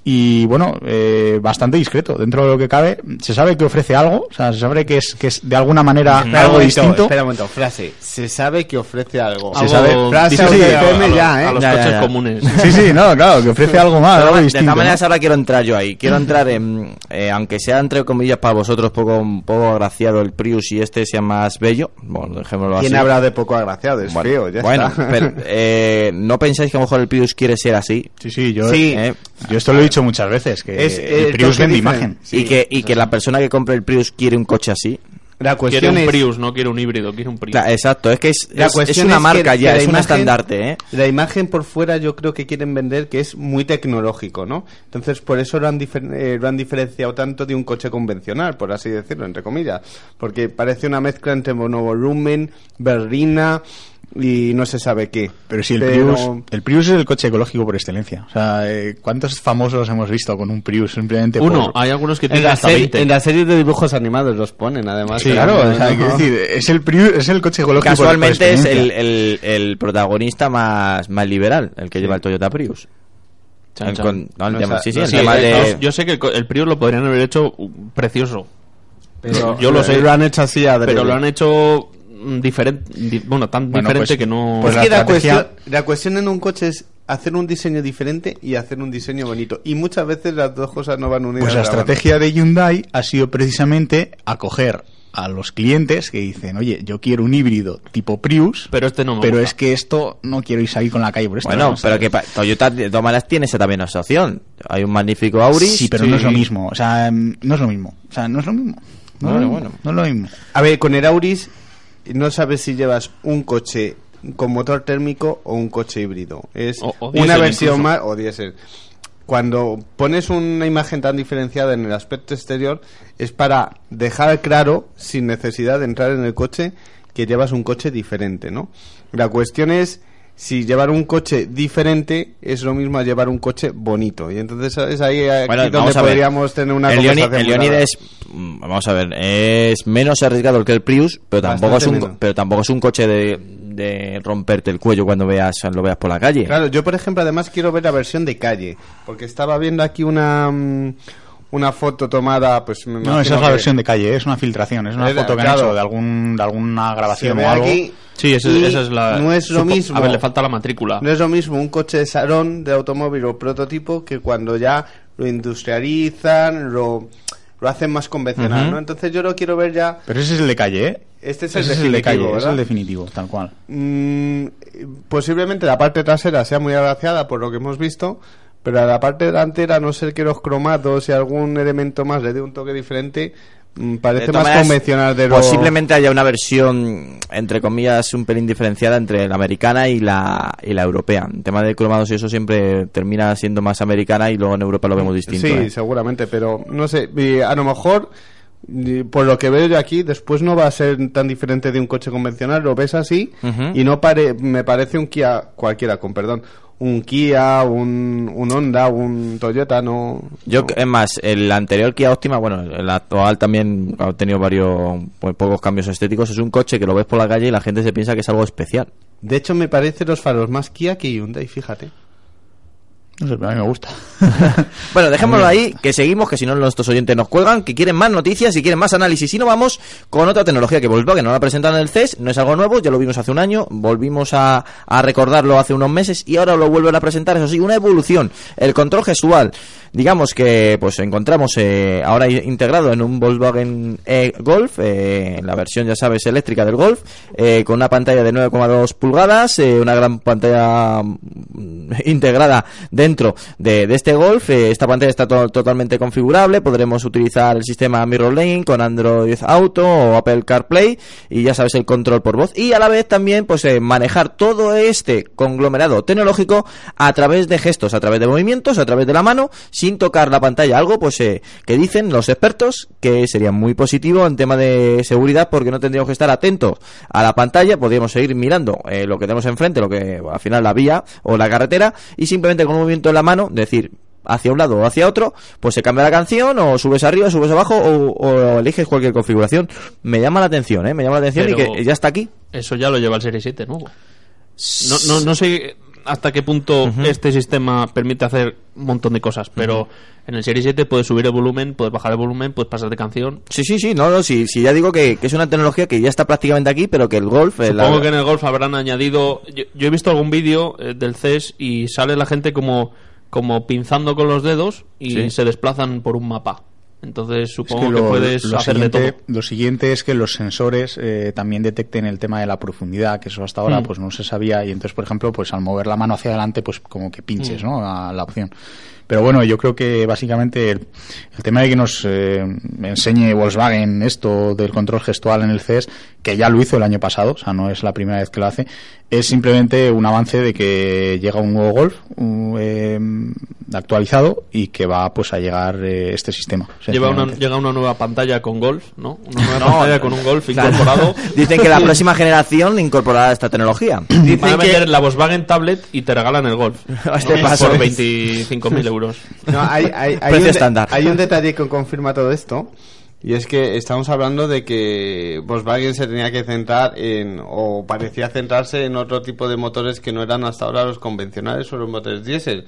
Y bueno, eh, bastante discreto. Dentro de lo que cabe, se sabe que ofrece algo, o sea, se sabe que es, que es de alguna manera Espera algo momento, distinto. Espera un momento, frase. Se sabe que ofrece algo. Se sabe- frase de a- ya, ¿eh? a los Ya, coches ya. comunes. Sí, sí, no, claro, que ofrece algo más, de todas ¿no? maneras, ahora quiero entrar yo ahí. Quiero entrar en. eh, aunque sea entre comillas para vosotros poco, un poco agraciado el Prius y este sea más bello. Bueno, dejémoslo así. ¿Quién habrá de poco agraciado? Es Bueno, feo, ya bueno, está. pero, eh, ¿no pensáis que a lo mejor el Prius quiere ser así? Sí, sí, yo, Sí. Eh, yo esto lo he dicho muchas veces, que Es, el eh, Prius vende imagen. Sí, y que, y que la persona que compre el Prius quiere un coche así. La Quiere cuestión un es... Prius, no quiere un híbrido, quiere un Prius. Exacto, es que es, La es- es cuestión una es que- marca que ya, es un estandarte, ¿eh? La imagen por fuera yo creo que quieren vender que es muy tecnológico, ¿no? Entonces por eso lo han, difer- eh, lo han diferenciado tanto de un coche convencional, por así decirlo, entre comillas. Porque parece una mezcla entre monovolumen, berlina y no se sabe qué. Pero si el Prius, el Prius es el coche ecológico por excelencia. O sea, eh, ¿cuántos famosos hemos visto con un Prius simplemente Uno, por... hay algunos que En tienen la, hasta serie, 20. en la serie de dibujos animados los ponen, además. Sí, claro, no, o sea, no. quiero decir, es el Prius, es el coche ecológico Casualmente es el, el, el protagonista más, más liberal, el que lleva el Toyota Prius. Yo sé que el, Prius lo podrían haber hecho uh, precioso. Pero yo lo sé. Lo han hecho así adrede. Pero lo han hecho diferente, bueno, tan Bueno, diferente pues- que no... pues es que la cuestión, la cuestión en un coche es hacer un diseño diferente y hacer un diseño bonito. Y muchas veces las dos cosas no van unidas. Pues la mano. estrategia de Hyundai ha sido precisamente acoger a los clientes que dicen, oye, yo quiero un híbrido tipo Prius, Pero este no me pero gusta. es que esto no quiero ir salir con la calle por esto. Bueno, ¿no? pero que pa- Toyota de todas maneras tiene esa también esa opción. Hay un magnífico Auris. Sí, pero no es lo mismo. O sea, mm, no es lo mismo. O sea, no es lo mismo. No, Bueno, es lo bueno. mismo. No es lo mismo. A ver, con el Auris no sabes si llevas un coche con motor térmico o un coche híbrido. Es O- o una versión incluso. más o diésel. Cuando pones una imagen tan diferenciada en el aspecto exterior es para dejar claro, sin necesidad de entrar en el coche, que llevas un coche diferente, ¿no? La cuestión es si llevar un coche diferente es lo mismo a llevar un coche bonito. Y entonces es ahí aquí Bueno, donde podríamos tener una el conversación el Leonid es mm, vamos a ver es menos arriesgado que el Prius pero tampoco es un menos. pero tampoco es un coche de, de romperte el cuello cuando veas lo veas por la calle Claro, yo por ejemplo además quiero ver la versión de calle, porque estaba viendo aquí una mm, una foto tomada, pues me No, esa es la que versión de calle, es una filtración, es una Era- foto que han claro. hecho de algún de alguna grabación o algo. aquí Sí, y esa es la... No es lo mismo. A ver, le falta la matrícula. No es lo mismo un coche de salón de automóvil o prototipo que cuando ya lo industrializan, lo lo hacen más convencional, Ujú. ¿no? Entonces yo lo quiero ver ya. Pero ese es el de calle, ¿eh? Este es el Ese es el de definitivo, calle, es ¿verdad? el definitivo, tal cual. Mm, posiblemente la parte trasera sea muy agraciada por lo que hemos visto, pero a la parte delantera, a no ser que los cromados y algún elemento más le dé un toque diferente, mm, parece más maneras, convencional de lo... posiblemente haya una versión entre comillas un pelín diferenciada entre la americana y la y la europea el tema de cromados y eso siempre termina siendo más americana y luego en Europa lo vemos distinto Sí, ¿eh? seguramente, pero no sé, a lo mejor, por lo que veo yo aquí, después no va a ser tan diferente de un coche convencional, lo ves así y no pare, me parece un Kia, cualquiera, con perdón, un Kia, un, un Honda, un Toyota, no... Yo, no. es más, el anterior Kia Optima, bueno, el actual también ha tenido varios, pues, pocos cambios estéticos. Es un coche que lo ves por la calle y la gente se piensa que es algo especial. De hecho, me parece los faros más Kia que Hyundai, fíjate. No sé, pero a mí me gusta. Bueno, dejémoslo ahí, que seguimos, que si no nuestros oyentes nos cuelgan, que quieren más noticias y quieren más análisis. Y no vamos con otra tecnología que Volkswagen no la presentaron en el CES, no es algo nuevo, ya lo vimos hace un año, volvimos a, a recordarlo hace unos meses y ahora lo vuelven a presentar, eso sí, una evolución, el control gestual. Digamos que pues encontramos eh, ahora integrado en un Volkswagen e Golf, eh, la versión ya sabes eléctrica del Golf, eh, con una pantalla de 9,2 pulgadas, eh, una gran pantalla mm, integrada dentro de, este Golf. eh, esta pantalla está to- totalmente configurable, podremos utilizar el sistema Mirror Lane con Android Auto o Apple CarPlay y ya sabes el control por voz y a la vez también pues eh, manejar todo este conglomerado tecnológico a través de gestos, a través de movimientos, a través de la mano, sin tocar la pantalla. Algo pues eh, que dicen los expertos que sería muy positivo en tema de seguridad porque no tendríamos que estar atentos a la pantalla, podríamos seguir mirando lo que tenemos enfrente, lo que al final la vía o la carretera y simplemente con un movimiento en la mano decir hacia un lado o hacia otro, pues se cambia la canción o subes arriba, subes abajo o, o eliges cualquier configuración. Me llama la atención, ¿eh? Me llama la atención y que ya está aquí. Eso ya lo lleva el Serie 7 nuevo. No, no, no sé hasta qué punto este sistema permite hacer un montón de cosas, pero en el Serie 7 puedes subir el volumen, puedes bajar el volumen, puedes pasar de canción. Sí, sí, sí, no, no, sí, sí, ya digo que, que es una tecnología que ya está prácticamente aquí, pero que el golf... eh, la- Supongo que en el golf habrán añadido. Yo, yo he visto algún vídeo eh, del CES y sale la gente como, como pinzando con los dedos y Sí. se desplazan por un mapa. Entonces Es supongo que que, lo, puedes lo hacer siguiente, de todo. lo siguiente es que los sensores eh, también detecten el tema de la profundidad, que eso hasta ahora Mm. pues no se sabía y entonces por ejemplo pues al mover la mano hacia adelante pues como que pinches Mm. ¿no? a la opción. Pero bueno, yo creo que básicamente el, el tema de que nos eh, enseñe Volkswagen esto del control gestual en el CES, que ya lo hizo el año pasado, o sea, no es la primera vez que lo hace, es simplemente un avance de que llega un nuevo Golf un, eh, actualizado y que va pues a llegar eh, este sistema. Lleva una, llega una nueva pantalla con golf, ¿no? Una nueva No, pantalla con un golf Claro. incorporado. Dicen que la próxima generación incorporará esta tecnología. Van a Dicen vender que la Volkswagen Tablet y te regalan el golf. Este ¿no? paso Por es- 25.000 euros. No, hay, hay, hay Precio un de- estándar. hay un detalle que confirma todo esto. Y es que estamos hablando de que Volkswagen se tenía que centrar en, o parecía centrarse en otro tipo de motores que no eran hasta ahora los convencionales o los motores diésel.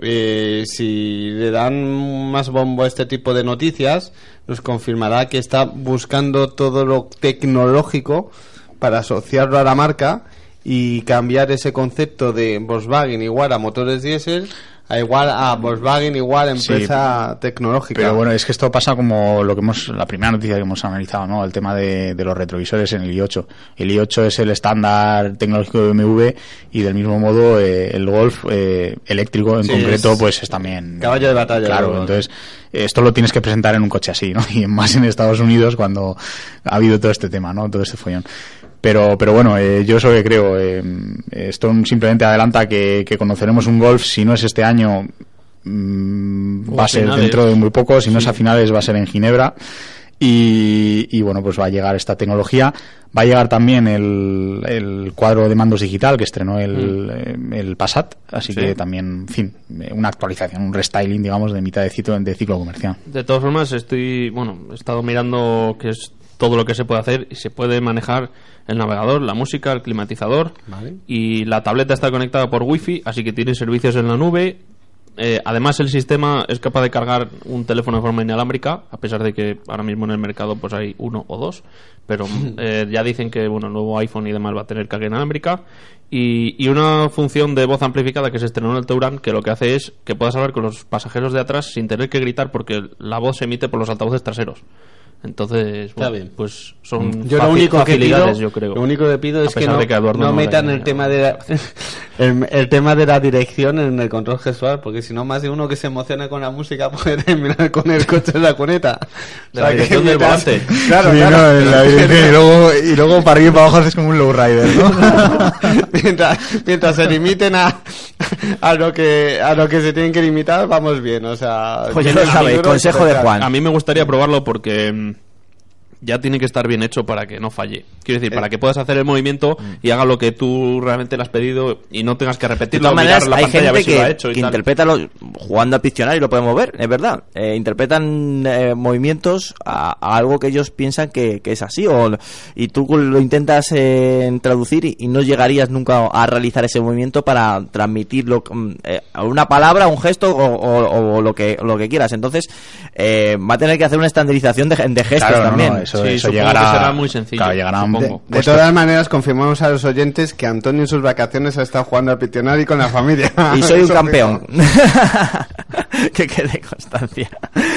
Eh, si le dan más bombo a este tipo de noticias, nos confirmará que está buscando todo lo tecnológico para asociarlo a la marca y cambiar ese concepto de Volkswagen igual a motores diésel a igual a Volkswagen igual Sí, empresa tecnológica. Pero bueno, es que esto pasa como lo que hemos, la primera noticia que hemos analizado, ¿no? El tema de, de los retrovisores en el i8. El i8 es el estándar tecnológico de BMW y del mismo modo eh, el Golf eh, eléctrico en Sí, concreto es pues es también caballo de batalla, Claro, entonces esto lo tienes que presentar en un coche así, ¿no? Y más en Estados Unidos cuando ha habido todo este tema, ¿no? Todo este follón. Pero, pero bueno, eh, yo eso que creo. eh, esto simplemente adelanta que, que conoceremos un Golf, si no es este año, mm, va a ser finales. dentro de muy poco, si no es a finales va a ser en Ginebra. Y, y bueno, pues va a llegar esta tecnología. Va a llegar también el, el cuadro de mandos digital que estrenó el, eh, el Passat. Así Sí. que también, en fin, una actualización, un restyling, digamos, de mitad de ciclo, de ciclo comercial. De todas formas, estoy, bueno, he estado mirando que es todo lo que se puede hacer y se puede manejar el navegador, la música, el climatizador y la tableta está conectada por wifi, así que tiene servicios en la nube. Eh, además, el sistema es capaz de cargar un teléfono de forma inalámbrica, a pesar de que ahora mismo en el mercado pues hay uno o dos, pero eh, ya dicen que bueno, el nuevo iPhone y demás va a tener carga inalámbrica y, y una función de voz amplificada que se estrenó en el Touran que lo que hace es que puedas hablar con los pasajeros de atrás sin tener que gritar porque la voz se emite por los altavoces traseros. Entonces, bueno, bien. pues son Yo lo único que pido, facilidades, yo creo. lo único que pido es que no, que no metan el tema de la, el, el tema de la dirección en el control gestual, porque si no más de uno que se emociona con la música puede terminar con el coche en la cuneta. De la dirección del volante. Claro, Sí, claro. no, en la dirección, y luego, y luego para arriba y para abajo haces como un lowrider, ¿no? mientras, mientras se limiten a, a lo que a lo que se tienen que limitar, vamos bien, o sea, Pues ya lo peligro consejo de. Juan. A mí me gustaría probarlo porque mm, ya tiene que estar bien hecho para que no falle. Quiero decir, Eh. para que puedas hacer el movimiento y haga lo que tú realmente le has pedido y no tengas que De repetirlo. todas mirar maneras, la hay pantalla, a gente ver si lo ha que, hecho y que tal. interpreta lo- jugando a Pictionary, lo podemos ver, es verdad. Eh, interpretan eh, movimientos a, a algo que ellos piensan que, que es así, o, y tú lo intentas eh, traducir y, y no llegarías nunca a realizar ese movimiento para transmitirlo mm, eh, a una palabra, un gesto o, o- o lo que lo que quieras. Entonces, eh, va a tener que hacer una estandarización de, de gestos Claro, no, también. no, eso, Sí, eso llegará, que será muy sencillo, Claro, llegará supongo. De, todas maneras, confirmamos a los oyentes que Antonio en sus vacaciones ha estado jugando al Pictionary con la familia. Y soy un campeón. que quede constancia.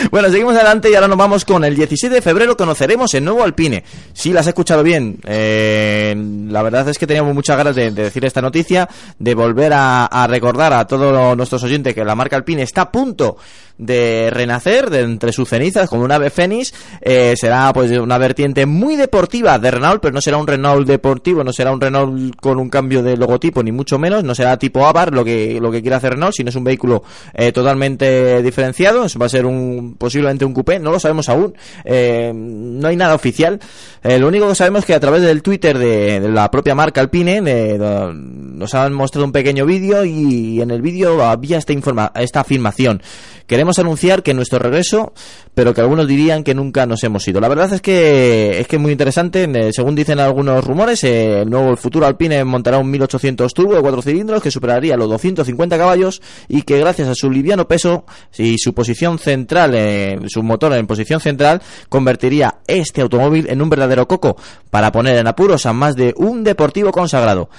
Bueno, seguimos adelante y ahora nos vamos con el 17 de febrero. Conoceremos el nuevo Alpine. Si las has escuchado bien. Eh, la verdad es que teníamos muchas ganas de, de decir esta noticia, de volver a, a recordar a todos nuestros oyentes que la marca Alpine está a punto de renacer de entre sus cenizas como un ave fénix. Eh, será pues una vertiente muy deportiva de Renault, pero no será un Renault deportivo, no será un Renault con un cambio de logotipo ni mucho menos, no será tipo Avar lo que lo que quiere hacer Renault, sino es un vehículo eh, totalmente diferenciado, va a ser un posiblemente un coupé, no lo sabemos aún, Eh, no hay nada oficial. Lo único que sabemos es que a través del Twitter de, de la propia marca Alpine no- nos han mostrado un pequeño vídeo y en el vídeo había esta informa esta afirmación. Queremos anunciar que nuestro regreso, pero que algunos dirían que nunca nos hemos ido. La verdad es que es que es muy interesante. según dicen algunos rumores, eh, el nuevo futuro Alpine montará un 1800 turbo de cuatro cilindros que superaría los 250 caballos y que gracias a su liviano peso y su posición central, eh, su motor en posición central, convertiría este automóvil en un verdadero coco para poner en apuros a más de un deportivo consagrado.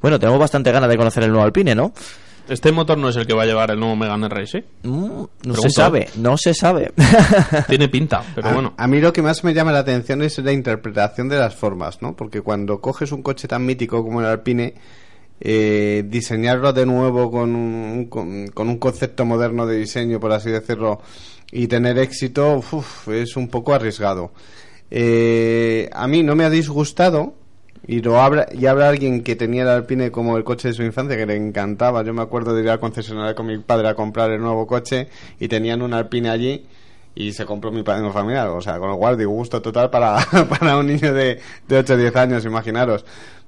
Bueno, tenemos bastante ganas de conocer el nuevo Alpine, ¿no? Este motor no es el que va a llevar el nuevo Megane Race, ¿eh? Mm, no se sabe, no se sabe. Tiene pinta, pero a, bueno. a mí lo que más me llama la atención es la interpretación de las formas, ¿no? Porque cuando coges un coche tan mítico como el Alpine, eh, diseñarlo de nuevo con un, con, con un concepto moderno de diseño, por así decirlo, y tener éxito, uf, es un poco arriesgado. Eh, a mí no me ha disgustado, y lo habla, y habla alguien que tenía el Alpine como el coche de su infancia, que le encantaba. Yo me acuerdo de ir al concesionario con mi padre a comprar el nuevo coche y tenían un Alpine allí y se compró mi padre familiar. O sea, con lo cual, disgusto total para, para un niño de, de 8 o 10 años, imaginaros.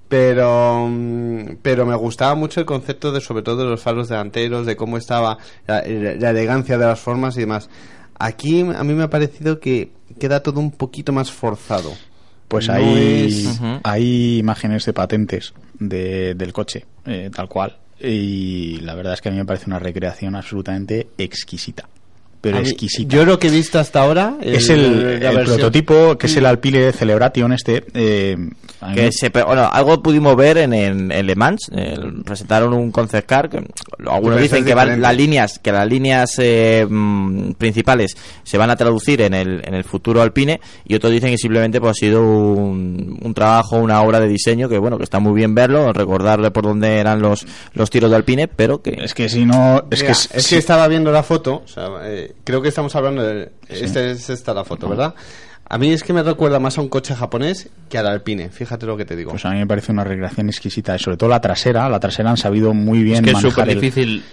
Pero, mm, pero me gustaba mucho el concepto de, sobre todo, de los faros delanteros, de cómo estaba la, la elegancia de las formas y demás. Aquí a mí me ha parecido que queda todo un poquito más forzado. Pues No hay, es- Ujú. hay imágenes de patentes de- del coche, eh, tal cual. Y la verdad es que a mí me parece una recreación absolutamente exquisita. Pero A mí- exquisita. Yo lo que he visto hasta ahora es el, prototipo, que es el Alpine Celebration este. eh, que se, bueno, algo pudimos ver en, en, en Le Mans, eh, presentaron un concept car, que algunos dicen que van las líneas, que las líneas eh, mm, principales se van a traducir en el, en el futuro Alpine y otros dicen que simplemente pues, ha sido un, un trabajo, una obra de diseño que bueno, que está muy bien verlo, recordarle por dónde eran los, los tiros de Alpine, pero que es que si no. Es Mira, que, es que estaba viendo la foto, o sea, eh, creo que estamos hablando de... Este es esta la foto, ¿verdad? A mí es que me recuerda más a un coche japonés que al Alpine, fíjate lo que te digo. Pues a mí me parece una recreación exquisita. Y sobre todo la trasera. La trasera han sabido muy bien Es que es súper el- difícil.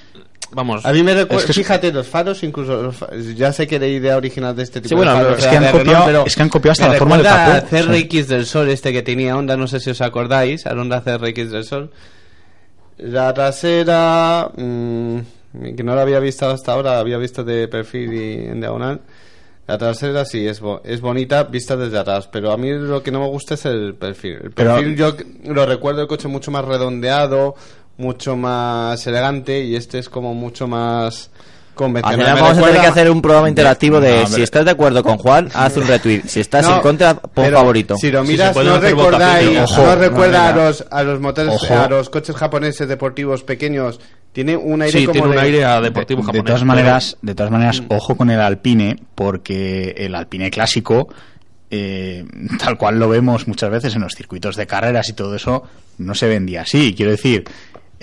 Vamos. A mí me recuerda, Es que es- fíjate, los faros, incluso, los fa- ya sé que la idea original de este tipo Sí, bueno, de faros es que han de copiado- Renault, pero es que han copiado hasta la forma del capó, al o sea. CRX del Sol este que tenía Honda, no sé si os acordáis, al Honda CRX del Sol. La trasera, mm, que no la había visto hasta ahora, la había visto de perfil y en diagonal. La trasera sí es, bo- es bonita vista desde atrás, pero a mí lo que no me gusta es el perfil. El Pero- perfil yo lo recuerdo el coche mucho más redondeado, mucho más elegante y este es como mucho más convencional. Al final Me vamos a tener que hacer un programa interactivo de No, si estás de acuerdo con Juan, haz un retweet. Si estás No, en contra, pon favorito. Si lo miras, no recordáis. Ojo, no recuerda no, a los a los motores, Ojo. a los coches japoneses deportivos pequeños. Tiene un aire sí, como tiene un de- aire a de, deportivo de japonés. todas pero- maneras, de todas maneras, ojo con el Alpine, porque el Alpine clásico, eh, tal cual lo vemos muchas veces en los circuitos de carreras y todo eso, no se vendía así. Quiero decir,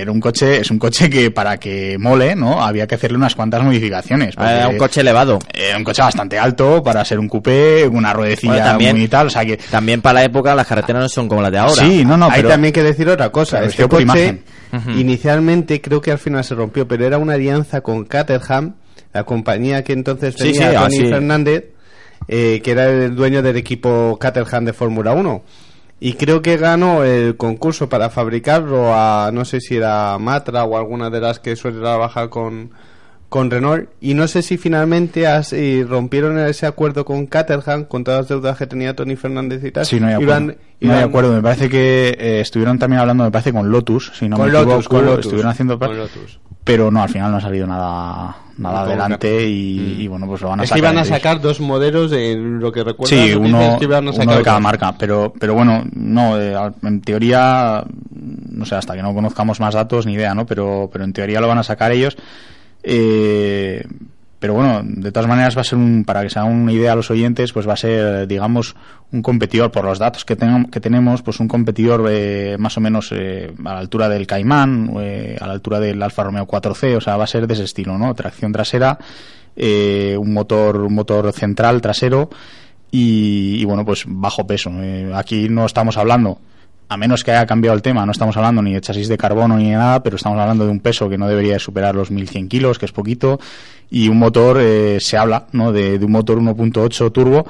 era un coche, es un coche que para que mole, ¿no? Había que hacerle unas cuantas modificaciones. porque Era un coche elevado. Era un coche bastante alto para ser un coupé, una ruedecilla Bueno, también- muy tal, o sea que También para la época las carreteras no son como las de ahora. Sí, no, no, Hay pero también que decir otra cosa. Este es que por coche, imagen. inicialmente creo que al final se rompió, pero era una alianza con Caterham, la compañía que entonces Sí, tenía sí, Tony así. Fernández, eh, que era el dueño del equipo Caterham de Fórmula 1. Y creo que ganó el concurso para fabricarlo a, no sé si era Matra o alguna de las que suele trabajar con, con Renault. Y no sé si finalmente as- y rompieron ese acuerdo con Caterham, con todas las deudas que tenía Tony Fernández y tal. Sí, no hay acuerdo. no hay acuerdo. Me parece que eh, estuvieron también hablando, me parece, con Lotus, si no Con me Lotus, equivoco. con Lotus. Estuvieron haciendo... Con Lotus. Pero no, al final no ha salido nada, nada adelante Cat- y, y bueno, pues lo van a Es que sacar. iban a sacar dos modelos de lo que recuerdo. Sí, uno, que sacar de cada dos. marca, pero, pero bueno, no, eh, en teoría, no sé, hasta que no conozcamos más datos, ni idea, ¿no? Pero, pero en teoría lo van a sacar ellos. Eh, pero bueno, de todas maneras va a ser un, para que se hagan una idea a los oyentes, pues va a ser, digamos, un competidor por los datos que, que tenemos, pues un competidor eh, más o menos eh, a la altura del Caimán, eh, a la altura del Alfa Romeo 4C, o sea, va a ser de ese estilo, ¿no? Tracción trasera, eh, un motor, un motor central trasero y, y, bueno, pues bajo peso. Eh, aquí no estamos hablando, a menos que haya cambiado el tema, no estamos hablando ni de chasis de carbono ni de nada, pero estamos hablando de un peso que no debería de superar los 1100 kilos, que es poquito, y un motor, eh, se habla, ¿no? De, de un motor 1.8 turbo.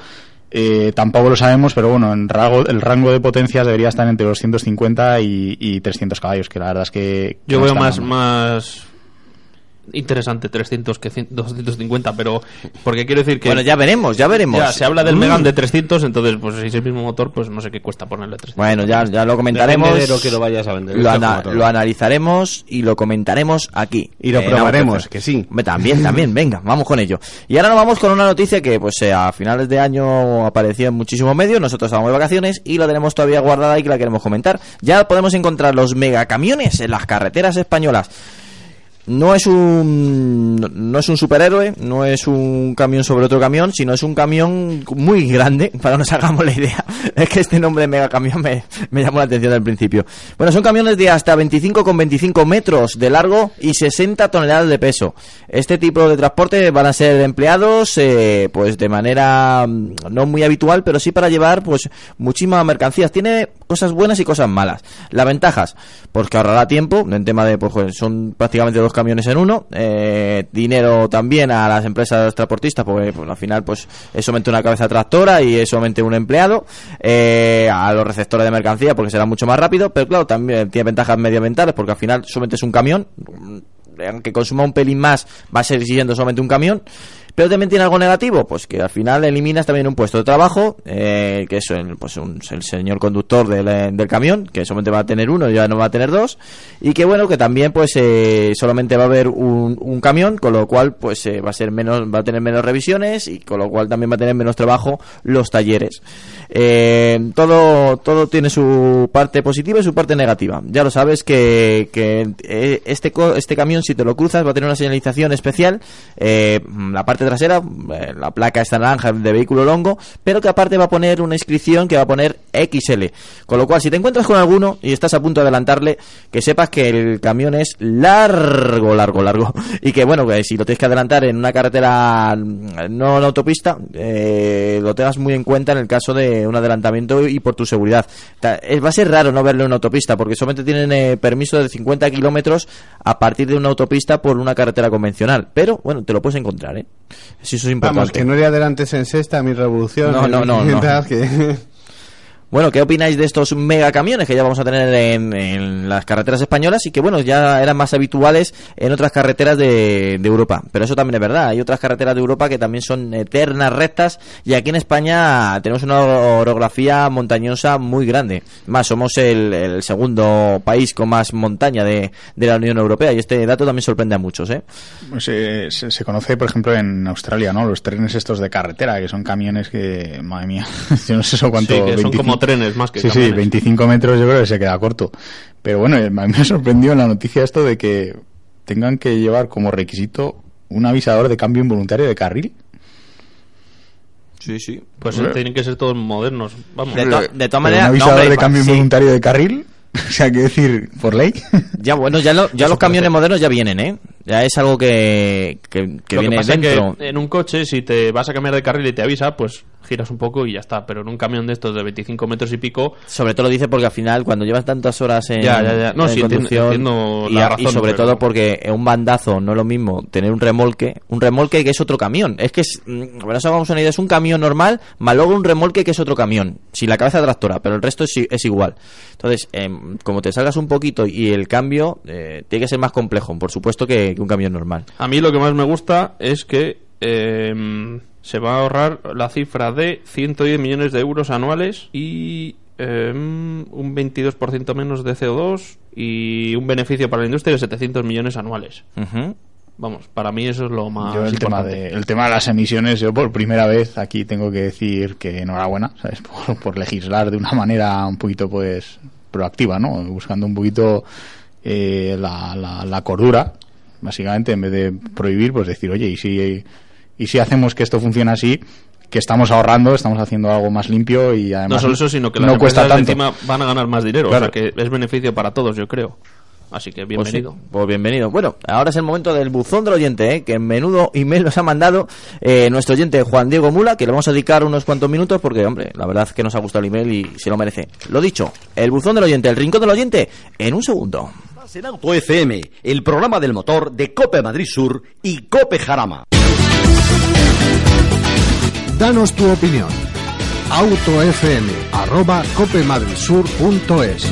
Eh, tampoco lo sabemos, pero bueno, en rango, el rango de potencias debería estar entre los 150 y, y 300 caballos, que la verdad es que... Yo no veo más, más interesante 300 que 100 250, pero porque quiero decir que Bueno, ya veremos, ya veremos. ya se habla del Mm. Megan de 300, entonces pues si es el mismo motor, pues no sé qué cuesta ponerle 300. Bueno, ya, ya lo comentaremos. De lo que lo vayas a vender. Lo, ana- lo analizaremos y lo comentaremos aquí. Y lo en probaremos, que sí. También, también, venga, vamos con ello. Y ahora nos vamos con una noticia que pues eh, a finales de año aparecía en muchísimos medios, nosotros estábamos de vacaciones y la tenemos todavía guardada y que la queremos comentar. Ya podemos encontrar los megacamiones en las carreteras españolas. No es un no es un superhéroe, no es un camión sobre otro camión, sino es un camión muy grande, para que nos hagamos la idea. Es que este nombre mega camión me, me llamó la atención al principio. Bueno, son camiones de hasta 25,25 metros de largo y 60 toneladas de peso. Este tipo de transporte van a ser empleados eh, pues de manera mm, no muy habitual, pero sí para llevar pues muchísimas mercancías. Tiene cosas buenas y cosas malas. Las ventajas, pues que ahorrará tiempo, en tema de pues son prácticamente camiones en uno, eh, dinero también a las empresas transportistas, porque pues, al final pues es solamente una cabeza tractora y es solamente un empleado, eh, a los receptores de mercancía porque será mucho más rápido, pero claro, también tiene ventajas medioambientales porque al final solamente es un camión, aunque consuma un pelín más, va a seguir siendo solamente un camión. Pero también tiene algo negativo, pues que al final eliminas también un puesto de trabajo, eh, que es el, pues el señor conductor del, eh, del camión, que solamente va a tener uno, ya no va a tener dos, y que bueno, que también pues eh, solamente va a haber un, un camión, con lo cual pues eh, va a ser menos, va a tener menos revisiones y con lo cual también va a tener menos trabajo los talleres. Todo, todo tiene su parte positiva y su parte negativa. Ya lo sabes que, que este, este camión, si te lo cruzas, va a tener una señalización especial. la parte trasera, eh, la placa está naranja de vehículo longo, pero que aparte va a poner una inscripción que va a poner XL. Con lo cual, si te encuentras con alguno y estás a punto de adelantarle, que sepas que el camión es largo, largo, largo. Y que bueno, que si lo tienes que adelantar en una carretera mm, no en autopista, eh, lo tengas muy en cuenta en el caso de un adelantamiento y por tu seguridad. Eh, Va a ser raro no verlo en autopista, porque solamente tienen permiso de 50 kilómetros a partir de una autopista por una carretera convencional. Pero bueno, te lo puedes encontrar, ¿eh? Si eso es importante. Vamos, que no le adelantes en sexta mi revolución. No, no, no, no. mientras que- Bueno, ¿qué opináis de estos megacamiones que ya vamos a tener en, en las carreteras españolas y que, bueno, ya eran más habituales en otras carreteras de, de Europa? Pero eso también es verdad. Hay otras carreteras de Europa que también son eternas rectas y aquí en España tenemos una orografía montañosa muy grande. Más, somos el, el segundo país con más montaña de, de la Unión Europea y este dato también sorprende a muchos, ¿eh? Pues, eh, se, se conoce, por ejemplo, en Australia, ¿no? Los trenes estos de carretera, que son camiones que, madre mía, yo no sé eso cuánto. Sí, que son como trenes más que Sí, sí, camiones. 25 metros yo creo que se queda corto. Pero bueno, eh, a mí me sorprendió en la noticia esto de que tengan que llevar como requisito un avisador de cambio involuntario de carril. Sí, sí. Pues Hombre. tienen que ser todos modernos. Vamos. De, to- de todas maneras, un no, avisador hombre, de cambio sí. involuntario de carril, o sea, que decir, por ley. Ya, bueno, ya, lo- ya los camiones modernos ya vienen, ¿eh? Ya es algo que, que, que viene es dentro. que en un coche, si te vas a cambiar de carril y te avisa, pues giras un poco y ya está. Pero en un camión de estos de 25 metros y pico, Sobre todo lo dice porque al final, cuando llevas tantas horas en, Ya, ya, ya. No, sí, entiendo- conducción, entiendo y, la a- y razón, sobre pero- todo porque en un bandazo no es lo mismo tener un remolque, un remolque que es otro camión. Es que, es, mm, para nos hagamos una idea, es un camión normal, más luego un remolque que es otro camión, sin la cabeza tractora, pero el resto es, es igual. Entonces, em, como te salgas un poquito y el cambio eh, tiene que ser más complejo, por supuesto, que, que un camión normal. a mí lo que más me gusta es que eh, se va a ahorrar la cifra de 110 millones de euros anuales y eh, un 22% menos de CO2 y un beneficio para la industria de 700 millones anuales. Vamos, para mí eso es lo más Yo el tema, importante. de, el tema de las emisiones, yo por primera vez aquí tengo que decir que enhorabuena, ¿sabes? Por, por legislar de una manera un poquito, pues, proactiva, ¿no? Buscando un poquito eh, la, la, la cordura, básicamente, en vez de prohibir, pues decir, oye, ¿y si, y si hacemos que esto funcione así? Que estamos ahorrando, estamos haciendo algo más limpio y además No solo eso, sino que las no cuesta tanto. encima van a ganar más dinero. Claro. O sea que es beneficio para todos, yo creo. Así que Pues sí, bienvenido. Pues, bienvenido. Bueno, ahora es el momento del buzón del oyente, ¿eh? que en menudo email nos ha mandado eh, nuestro oyente Juan Diego Mula, que le vamos a dedicar unos cuantos minutos porque, hombre, la verdad es que nos ha gustado el email y se lo merece. Lo dicho, el buzón del oyente, el rincón del oyente, en un segundo. En Auto FM, el programa del motor de Cope Madrid Sur y Cope Jarama. Danos tu opinión. autofm arroba copemadridsur.es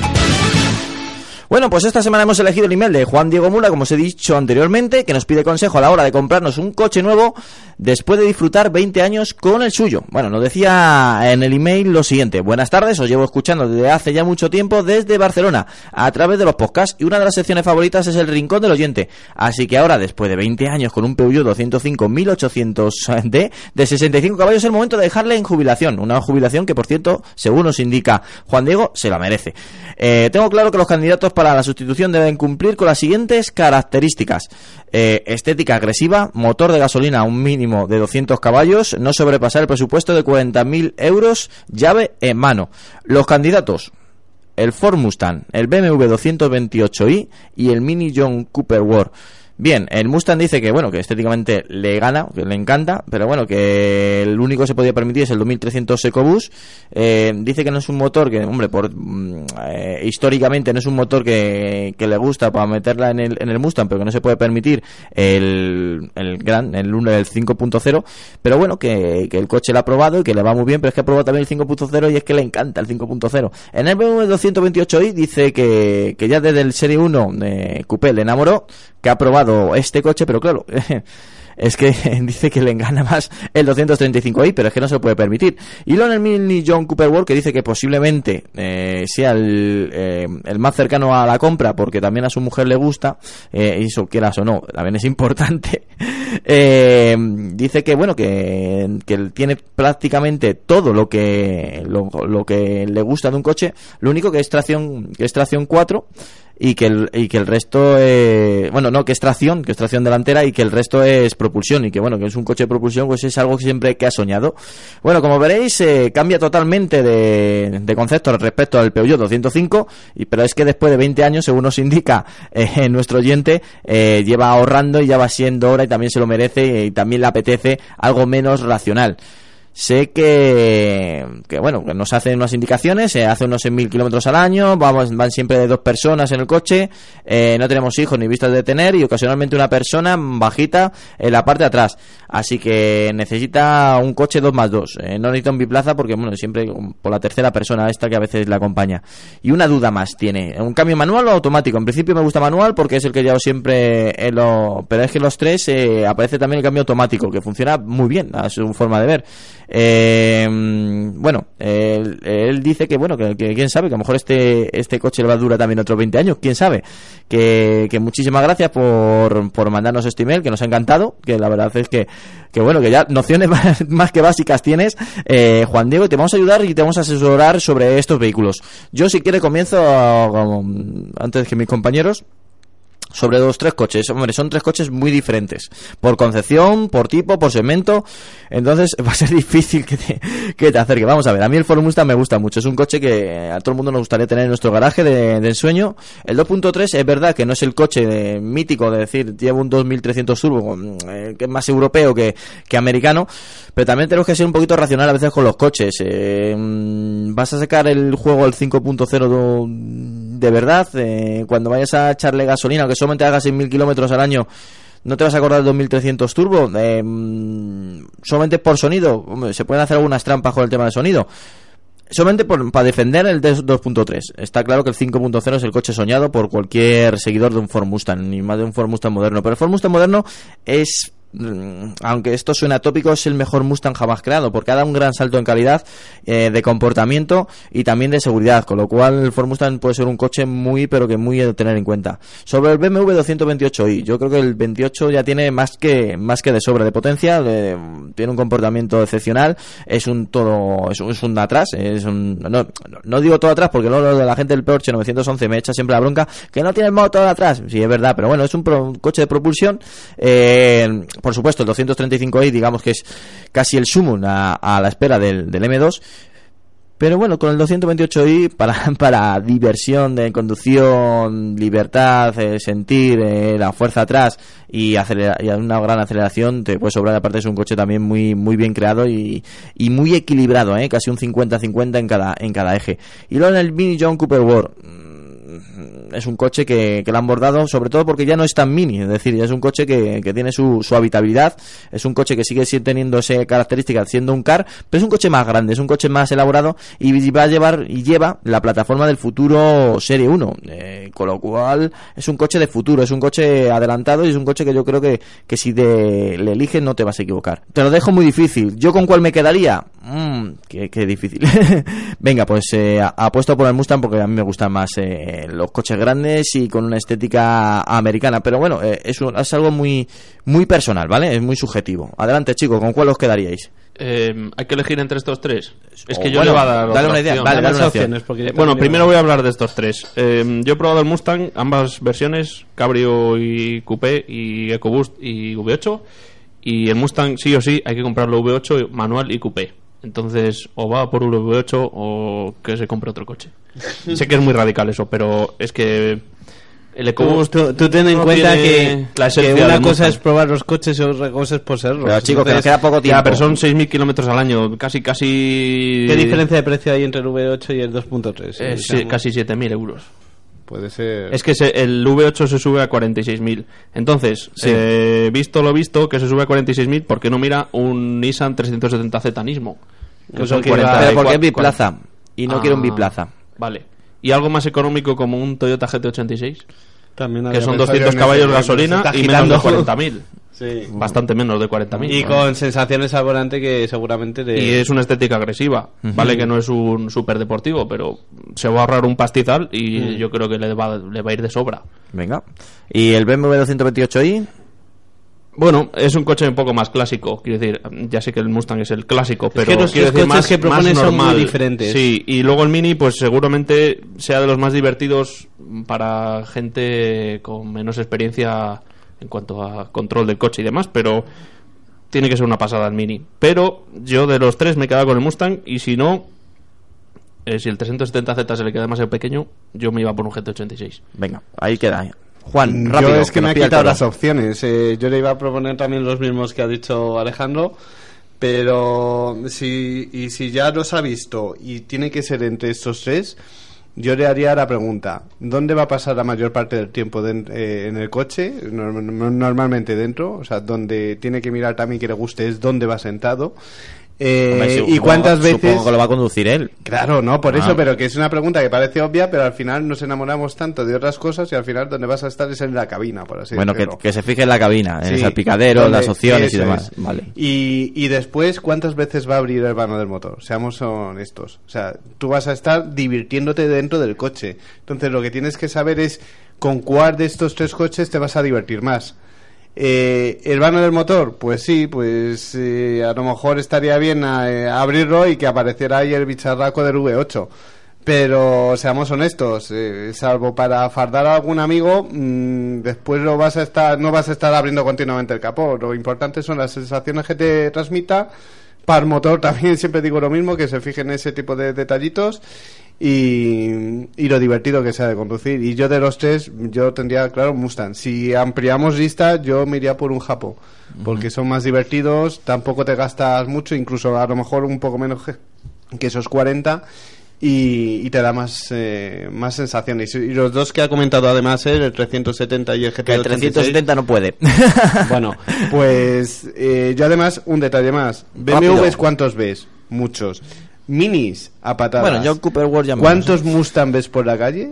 Bueno, pues esta semana hemos elegido el email de Juan Diego Mula, como os he dicho anteriormente, que nos pide consejo a la hora de comprarnos un coche nuevo después de disfrutar 20 años con el suyo. Bueno, nos decía en el email lo siguiente. Buenas tardes, os llevo escuchando desde hace ya mucho tiempo desde Barcelona, a través de los podcasts, y una de las secciones favoritas es el Rincón del Oyente. Así que ahora, después de 20 años con un Peugeot 205 1800D de 65 caballos, es el momento de dejarle en jubilación. Una jubilación que, por cierto, según nos indica Juan Diego, se la merece. Eh, tengo claro que los candidatos para la sustitución deben cumplir con las siguientes características. Eh, estética agresiva, motor de gasolina a un mínimo de 200 caballos, no sobrepasar el presupuesto de 40.000 euros, llave en mano. Los candidatos, el Ford Mustang, el BMW 228i y el Mini John Cooper War. Bien, el Mustang dice que bueno, que estéticamente le gana, que le encanta, pero bueno, que el único que se podía permitir es el 2300 EcoBoost. Eh, dice que no es un motor que, hombre, por mm, eh, históricamente no es un motor que, que le gusta para meterla en el, en el Mustang, pero que no se puede permitir el, el gran, el 1 del 5.0, pero bueno, que, que el coche lo ha probado y que le va muy bien, pero es que ha probado también el 5.0 y es que le encanta el 5.0 En el BMW 228i dice que, que ya desde el Serie 1 de Coupé le enamoró, que ha probado este coche, pero claro, es que dice que le engana más el 235i, pero es que no se lo puede permitir. Y luego en el Mini John Cooper World que dice que posiblemente eh, sea el, eh, el, más cercano a la compra, porque también a su mujer le gusta, eh, y eso quieras o no, también es importante. Dice que bueno, que, que tiene prácticamente todo lo que, lo, lo, que le gusta de un coche, lo único que es tracción, que es tracción 4 y que el, y que el resto eh, bueno no que es tracción que es tracción delantera y que el resto es propulsión y que bueno que es un coche de propulsión pues es algo que siempre que ha soñado. Bueno como veréis eh, cambia totalmente de, de, concepto respecto al Peugeot 205 y pero es que después de 20 años según nos indica eh, nuestro oyente eh, lleva ahorrando y ya va siendo hora y también se lo merece y también le apetece algo menos racional sé que, que bueno que nos hacen unas indicaciones se hace unos 6.000 kilómetros al año vamos van siempre de dos personas en el coche eh, no tenemos hijos ni vistas de tener y ocasionalmente una persona bajita en la parte de atrás. Así que necesita un coche 2 más 2 eh, no necesita un biplaza porque bueno siempre por la tercera persona esta que a veces la acompaña. Y una duda más tiene un cambio manual o automático en principio me gusta manual porque es el que llevo siempre en pero es que los tres eh, aparece también el cambio automático que funciona muy bien a su forma de ver eh, bueno, él, él, dice que, bueno, que, quién sabe, que a lo mejor este, este coche le va a durar también otros 20 años, quién sabe. Que, muchísimas gracias por, por mandarnos este email, que nos ha encantado, que la verdad es que, que bueno, que ya nociones más, que básicas tienes, eh, Juan Diego, te vamos a ayudar y te vamos a asesorar sobre estos vehículos. Yo, si quiere, comienzo antes que mis compañeros sobre los tres coches. Hombre, son tres coches muy diferentes. Por concepción, por tipo, por segmento. Entonces va a ser difícil que te, que te acerque. Vamos a ver, a mí el Ford me gusta mucho. Es un coche que a todo el mundo nos gustaría tener en nuestro garaje de, de ensueño. El 2.3 es verdad que no es el coche mítico de decir, llevo un 2300 turbo, eh, que es más europeo que, que americano. Pero también tenemos que ser un poquito racional a veces con los coches. Eh, vas a sacar el juego al 5.0 de verdad. Eh, cuando vayas a echarle gasolina, aunque solamente hagas 6.000 kilómetros al año, no te vas a acordar del 2300 turbo. Eh, solamente por sonido. Se pueden hacer algunas trampas con el tema del sonido. Solamente por, para defender el 2.3. Está claro que el 5.0 es el coche soñado por cualquier seguidor de un Ford Mustang, ni más de un Ford Mustang moderno. Pero el Ford Mustang moderno es aunque esto suena tópico, es el mejor Mustang jamás creado, porque ha dado un gran salto en calidad eh, de comportamiento y también de seguridad, con lo cual el Ford Mustang puede ser un coche muy, pero que muy de tener en cuenta. Sobre el BMW 228i, yo creo que el 28 ya tiene más que más que de sobra de potencia, de, tiene un comportamiento excepcional, es un todo, es, es un atrás, es un, no, no, digo todo atrás porque luego la gente del Porsche 911 me echa siempre la bronca que no tiene el motor atrás, sí es verdad, pero bueno, es un, pro, un coche de propulsión, eh, por supuesto, el 235i, digamos que es casi el sumum a, la espera del, del, M2. Pero bueno, con el 228i, para, para diversión de conducción, libertad, eh, sentir eh, la fuerza atrás y, y una gran aceleración, te puede sobrar. Aparte, es un coche también muy, muy bien creado y, muy equilibrado, ¿eh? casi un 50-50 en cada, en cada eje. Y luego en el Mini John Cooper World es un coche que, que lo han bordado, sobre todo porque ya no es tan mini, es decir, ya es un coche que, que tiene su, su, habitabilidad, es un coche que sigue teniendo esa característica siendo un car, pero es un coche más grande, es un coche más elaborado y va a llevar y lleva la plataforma del futuro Serie 1, eh, con lo cual es un coche de futuro, es un coche adelantado y es un coche que yo creo que, que si te, le eliges no te vas a equivocar. Te lo dejo muy difícil. ¿Yo con cuál me quedaría? Mmm, qué, qué, difícil. Venga, pues eh, apuesto por el Mustang porque a mí me gustan más eh, los coches grandes y con una estética americana. Pero bueno, eh, es, un- es algo muy, muy personal, ¿vale? Es muy subjetivo. Adelante, chicos, ¿con cuál os quedaríais? Eh, hay que elegir entre estos tres. Es O que yo bueno, le voy a dar dale una idea, opción. vale, dale una opciones, opción. porque yo Eh, bueno, primero voy a hablar de estos tres. Eh, yo he probado el Mustang, ambas versiones, Cabrio y Coupé y EcoBoost y V8. Y el Mustang, sí o sí, hay que comprarlo V8 manual y Coupé. Entonces, o va por un V8 o que se compre otro coche. sé que es muy radical eso, pero es que el Tú, EcoBoost. tú- tú ten en no cuenta que, que una cosa es probar los coches y otra cosa es poseerlos. Pero chicos, que nos queda poco tiempo. Ya, pero son 6.000 kilómetros al año, casi, casi... ¿Qué diferencia de precio hay entre el V8 y el 2.3? Eh, sí, casi 7.000 euros. Puede ser. Es que se- el V8 se sube a 46.000. Entonces, eh, visto lo visto, que se sube a 46.000, ¿por qué no mira un Nissan 370Z Nismo? Que son que iba- 44, Pero porque es biplaza. Y no Ah, quiero un biplaza. Vale. ¿Y algo más económico como un Toyota GT86? También Que son pensado 200 yo en caballos ese, gasolina y menos de girando. 40.000. Sí. Bastante menos de 40.000. Y con sensaciones al volante que seguramente le... Y es una estética agresiva. Vale que no es un super deportivo, pero se va a ahorrar un pastizal y yo creo que le va, le va a ir de sobra. Venga. ¿Y el BMW 228i? Bueno, es un coche un poco más clásico, quiero decir, ya sé que el Mustang es el clásico, pero que los quiero decir coches más, que proponen son muy diferentes. Sí, y luego el Mini, pues seguramente sea de los más divertidos para gente con menos experiencia en cuanto a control del coche y demás, pero tiene que ser una pasada el Mini. Pero yo de los tres me he quedado con el Mustang y si no, eh, si el 370Z se le queda demasiado pequeño, yo me iba por un GT86. Venga, ahí queda. Juan, rápido. Yo es que, me ha pilla el quitado las opciones. Eh, yo le iba a proponer también los mismos que ha dicho Alejandro, pero si, y si ya los ha visto y tiene que ser entre estos tres, yo le haría la pregunta, ¿dónde va a pasar la mayor parte del tiempo eh, en el coche? Norm- normalmente dentro, o sea, donde tiene que mirar también que le guste es dónde va sentado. Eh, Hombre, ¿Y cuántas veces...? Supongo que lo va a conducir él. Claro, no, por Ah. eso, pero que es una pregunta que parece obvia, pero al final nos enamoramos tanto de otras cosas y al final donde vas a estar es en la cabina, por así bueno, que, decirlo. que se fije en la cabina, en el salpicadero, donde- las opciones y demás. es. Vale. Y, y después, ¿cuántas veces va a abrir el vano del motor? Seamos honestos. O sea, tú vas a estar divirtiéndote dentro del coche. Entonces, lo que tienes que saber es con cuál de estos tres coches te vas a divertir más. Eh, ¿El vano del motor? Pues sí, pues eh, a lo mejor estaría bien eh, abrirlo y que apareciera ahí el bicharraco del V8. Pero seamos honestos, eh, salvo para fardar a algún amigo, mm, después lo vas a estar, no vas a estar abriendo continuamente el capó. Lo importante son las sensaciones que te transmita. Para el motor también siempre digo lo mismo, que se fijen en ese tipo de detallitos y, y lo divertido que sea de conducir. Y yo de los tres, yo tendría claro Mustang. Si ampliamos lista, yo me iría por un Japo, porque son más divertidos, tampoco te gastas mucho, incluso a lo mejor un poco menos que, esos 40. Y, y te da más eh, más sensaciones. Y, los dos que ha comentado además, él, el 370 y el GT Que el 370 no puede. bueno, pues eh, yo además, un detalle más. BMWs, ¿cuántos ves? Muchos. Minis, a patadas. Bueno, yo Cooper World ya. ¿Cuántos Mustang ves por la calle?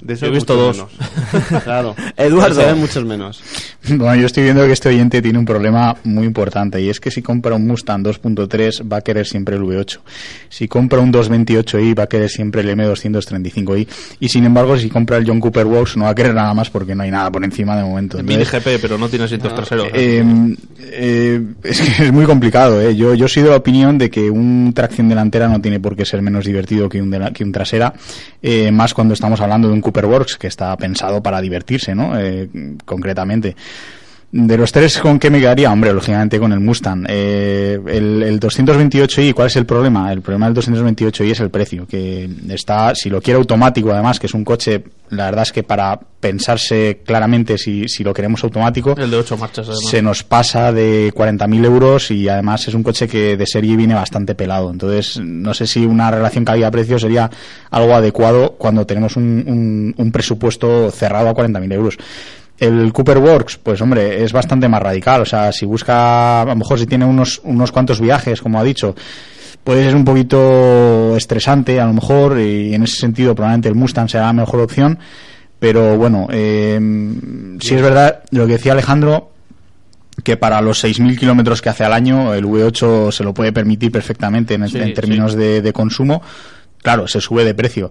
De esos Yo he visto dos. menos. claro. Eduardo. Se ven muchos menos. Bueno, yo estoy viendo que este oyente tiene un problema muy importante y es que si compra un Mustang 2.3 va a querer siempre el V8. Si compra un 228i va a querer siempre el M235i y sin embargo si compra el John Cooper Works no va a querer nada más porque no hay nada por encima de momento. Mini Entonces, GP, pero no tiene asientos traseros. eh, eh, es que es muy complicado. ¿eh? Yo, yo soy de la opinión de que un tracción delantera no tiene por qué ser menos divertido que un, dela- que un trasera, eh, más cuando estamos hablando de un Cooper Works que está pensado para divertirse, ¿no? Eh, concretamente. De los tres, ¿con qué me quedaría? Hombre, lógicamente con el Mustang. Eh, el, el 228i, ¿cuál es el problema? El problema del 228i es el precio, que está, si lo quiere automático además, que es un coche, la verdad es que para pensarse claramente si, si lo queremos automático, el de 8 marchas, además. se nos pasa de 40.000 euros y además es un coche que de serie viene bastante pelado. Entonces, no sé si una relación calidad-precio sería algo adecuado cuando tenemos un, un- un presupuesto cerrado a 40.000 euros. El Cooper Works, pues hombre, es bastante más radical. O sea, si busca, a lo mejor si tiene unos, unos cuantos viajes, como ha dicho, puede ser un poquito estresante a lo mejor y en ese sentido probablemente el Mustang será la mejor opción. Pero bueno, eh, si es verdad lo que decía Alejandro, que para los 6.000 kilómetros que hace al año el V8 se lo puede permitir perfectamente en, Sí, en términos de, de consumo. Claro, se sube de precio.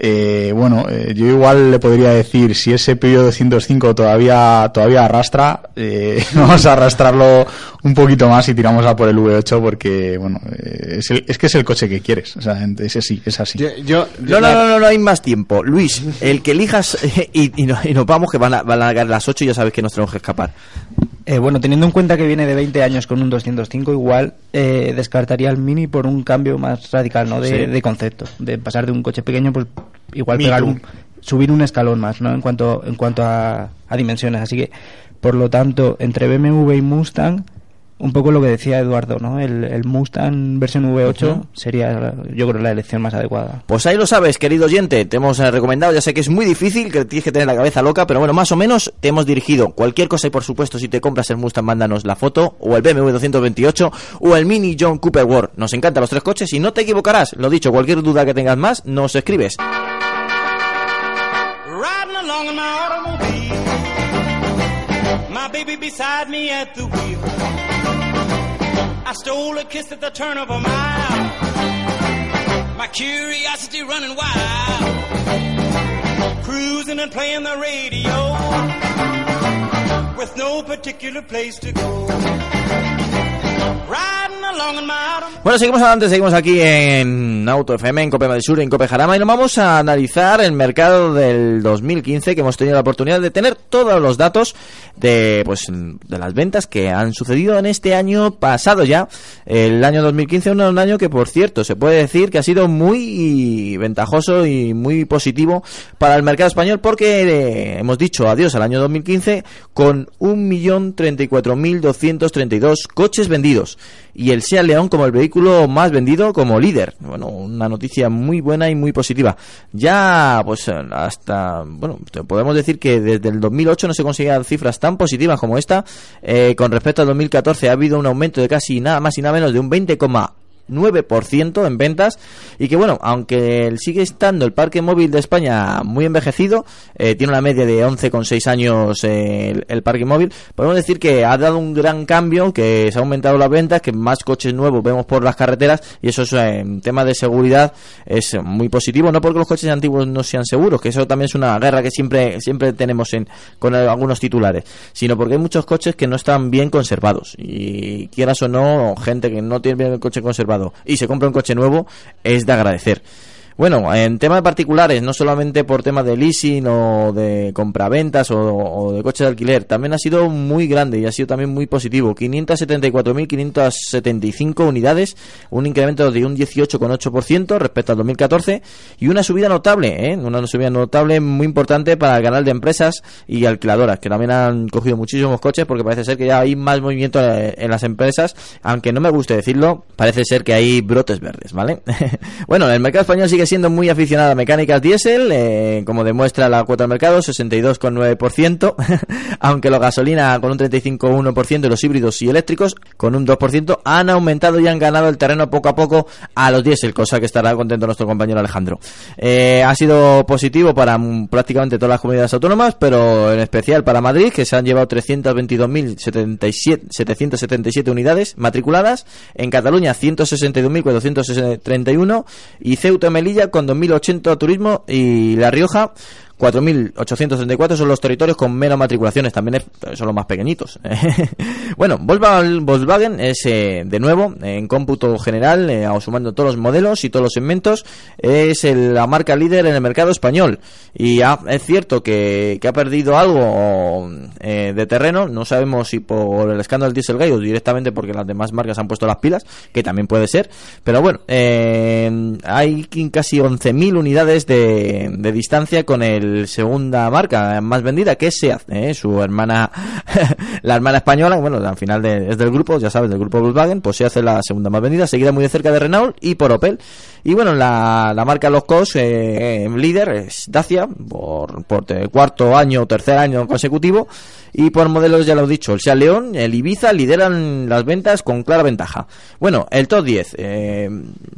Eh, bueno, eh, yo igual le podría decir, si ese Peugeot 205 todavía, todavía arrastra, eh, vamos a arrastrarlo un poquito más y tiramos a por el V8 porque, bueno, eh, es, el- es que es el coche que quieres. O sea, ese sí, es así. Yo, yo- No, no, no, no, no hay más tiempo. Luis, el que elijas y, y, no- y nos vamos, que van a, van a llegar las 8 y ya sabes que nos tenemos que escapar. Eh, bueno, teniendo en cuenta que viene de 20 años con un 205, igual eh, descartaría el Mini por un cambio más radical, ¿no? De, Sí. de concepto, de pasar de un coche pequeño, pues igual pegar un, subir un escalón más, ¿no? En cuanto en cuanto a, a dimensiones, así que por lo tanto entre BMW y Mustang un poco lo que decía Eduardo, ¿no? El, el Mustang versión V8 Ujú. sería, yo creo, la elección más adecuada. Pues ahí lo sabes, querido oyente, te hemos eh, recomendado, ya sé que es muy difícil, que tienes que tener la cabeza loca, pero bueno, más o menos te hemos dirigido cualquier cosa y por supuesto si te compras el Mustang, mándanos la foto, o el BMW 228, o el Mini John Cooper World. Nos encantan los tres coches y no te equivocarás, lo dicho, cualquier duda que tengas más, nos escribes. Riding along in my automobile. My baby beside me at the wheel. I stole a kiss at the turn of a mile. My curiosity running wild. Cruising and playing the radio. With no particular place to go. Bueno, seguimos adelante, seguimos aquí en Auto FM, en Cope Sur, en Cope Jarama, y nos vamos a analizar el mercado del 2015, que hemos tenido la oportunidad de tener todos los datos de, pues, de las ventas que han sucedido en este año pasado ya. El año 2015 un, un año que, por cierto, se puede decir que ha sido muy ventajoso y muy positivo para el mercado español, porque eh, hemos dicho adiós al año 2015 con 1.034.232 coches vendidos y el Seat León como el vehículo más vendido como líder. Bueno, una noticia muy buena y muy positiva. Ya, pues hasta, bueno, podemos decir que desde el 2008 no se conseguían cifras tan positivas como esta. Eh, con respecto al 2014 ha habido un aumento de casi nada más y nada menos de un 20, 9% en ventas y que bueno, aunque sigue estando el parque móvil de España muy envejecido, eh, tiene una media de 11,6 años eh, el, el parque móvil, podemos decir que ha dado un gran cambio, que se ha aumentado las ventas, que más coches nuevos vemos por las carreteras y eso es eh, en tema de seguridad es muy positivo, no porque los coches antiguos no sean seguros, que eso también es una guerra que siempre siempre tenemos en, con algunos titulares, sino porque hay muchos coches que no están bien conservados y quieras o no, gente que no tiene bien el coche conservado y se compra un coche nuevo es de agradecer. Bueno, en temas particulares, no solamente por temas de leasing o de compraventas o, o de coches de alquiler, también ha sido muy grande y ha sido también muy positivo. 574.575 unidades, un incremento de un 18,8% respecto al 2014 y una subida notable, ¿eh? una subida notable muy importante para el canal de empresas y alquiladoras, que también han cogido muchísimos coches porque parece ser que ya hay más movimiento eh, en las empresas, aunque no me guste decirlo, parece ser que hay brotes verdes, ¿vale? bueno, el mercado español sigue siendo muy aficionado a mecánicas diésel, eh, como demuestra la cuota de mercado, 62,9%, aunque la gasolina con un 35,1% y los híbridos y eléctricos con un 2% han aumentado y han ganado el terreno poco a poco a los diésel, cosa que estará contento nuestro compañero Alejandro. Eh, ha sido positivo para mm, prácticamente todas las comunidades autónomas, pero en especial para Madrid, que se han llevado 322.777 unidades matriculadas, en Cataluña 162.431 y Ceuta y Melilla con 2.080 turismo y La Rioja 4.834 son los territorios con menos matriculaciones, también es- son los más pequeñitos. bueno, Volkswagen, es eh, de nuevo, en cómputo general, eh, sumando todos los modelos y todos los segmentos, es el- la marca líder en el mercado español. Y es cierto que, ha perdido algo eh, de terreno, no sabemos si por el escándalo del Dieselgate o directamente porque las demás marcas han puesto las pilas, que también puede ser. Pero bueno, hay casi 11.000 unidades de, de distancia con el segunda marca más vendida, que es SEAT, ¿eh? su hermana, la hermana española, bueno, al final de- es del grupo, ya sabes, del grupo Volkswagen, pues SEAT es la segunda más vendida, seguida muy de cerca de Renault y por Opel. Y bueno, la, la marca Los Cos eh, líder es Dacia, por, por cuarto año o tercer año consecutivo. Y por modelos, ya lo he dicho, el Seat León, el Ibiza lideran las ventas con clara ventaja. Bueno, el top 10. eh,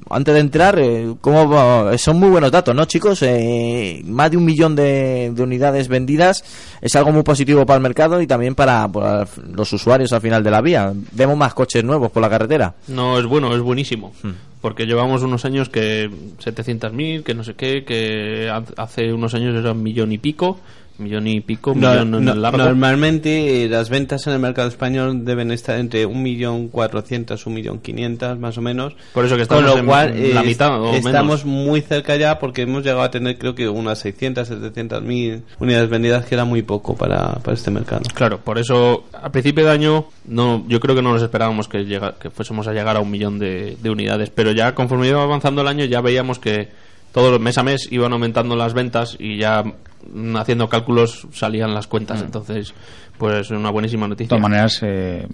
antes de entrar, eh, ¿cómo va? son muy buenos datos, ¿no, chicos? Eh, más de un millón de, de unidades vendidas es algo muy positivo para el mercado y también para, para los usuarios al final de la vía. Vemos más coches nuevos por la carretera. No, es bueno, es buenísimo. Porque llevamos unos años que 700.000, que no sé qué, que ha- hace unos años era un millón y pico, millón y pico, No, millón en no, el largo. Normalmente eh, las ventas en el mercado español deben estar entre 1.400.000, 1.500.000 más o menos. Por eso que estamos Con lo en cual, eh, la mitad o estamos menos. muy cerca ya porque hemos llegado a tener creo que unas 600, 700.000 unidades vendidas que era muy poco para, para este mercado. Claro, por eso a principio de año no, yo creo que no nos esperábamos que, llega- que fuésemos a llegar a un millón de, de unidades, pero ya conforme iba avanzando el año ya veíamos que todo mes a mes iban aumentando las ventas y ya mm, haciendo cálculos salían las cuentas, entonces pues una buenísima De noticia. todas maneras, eh,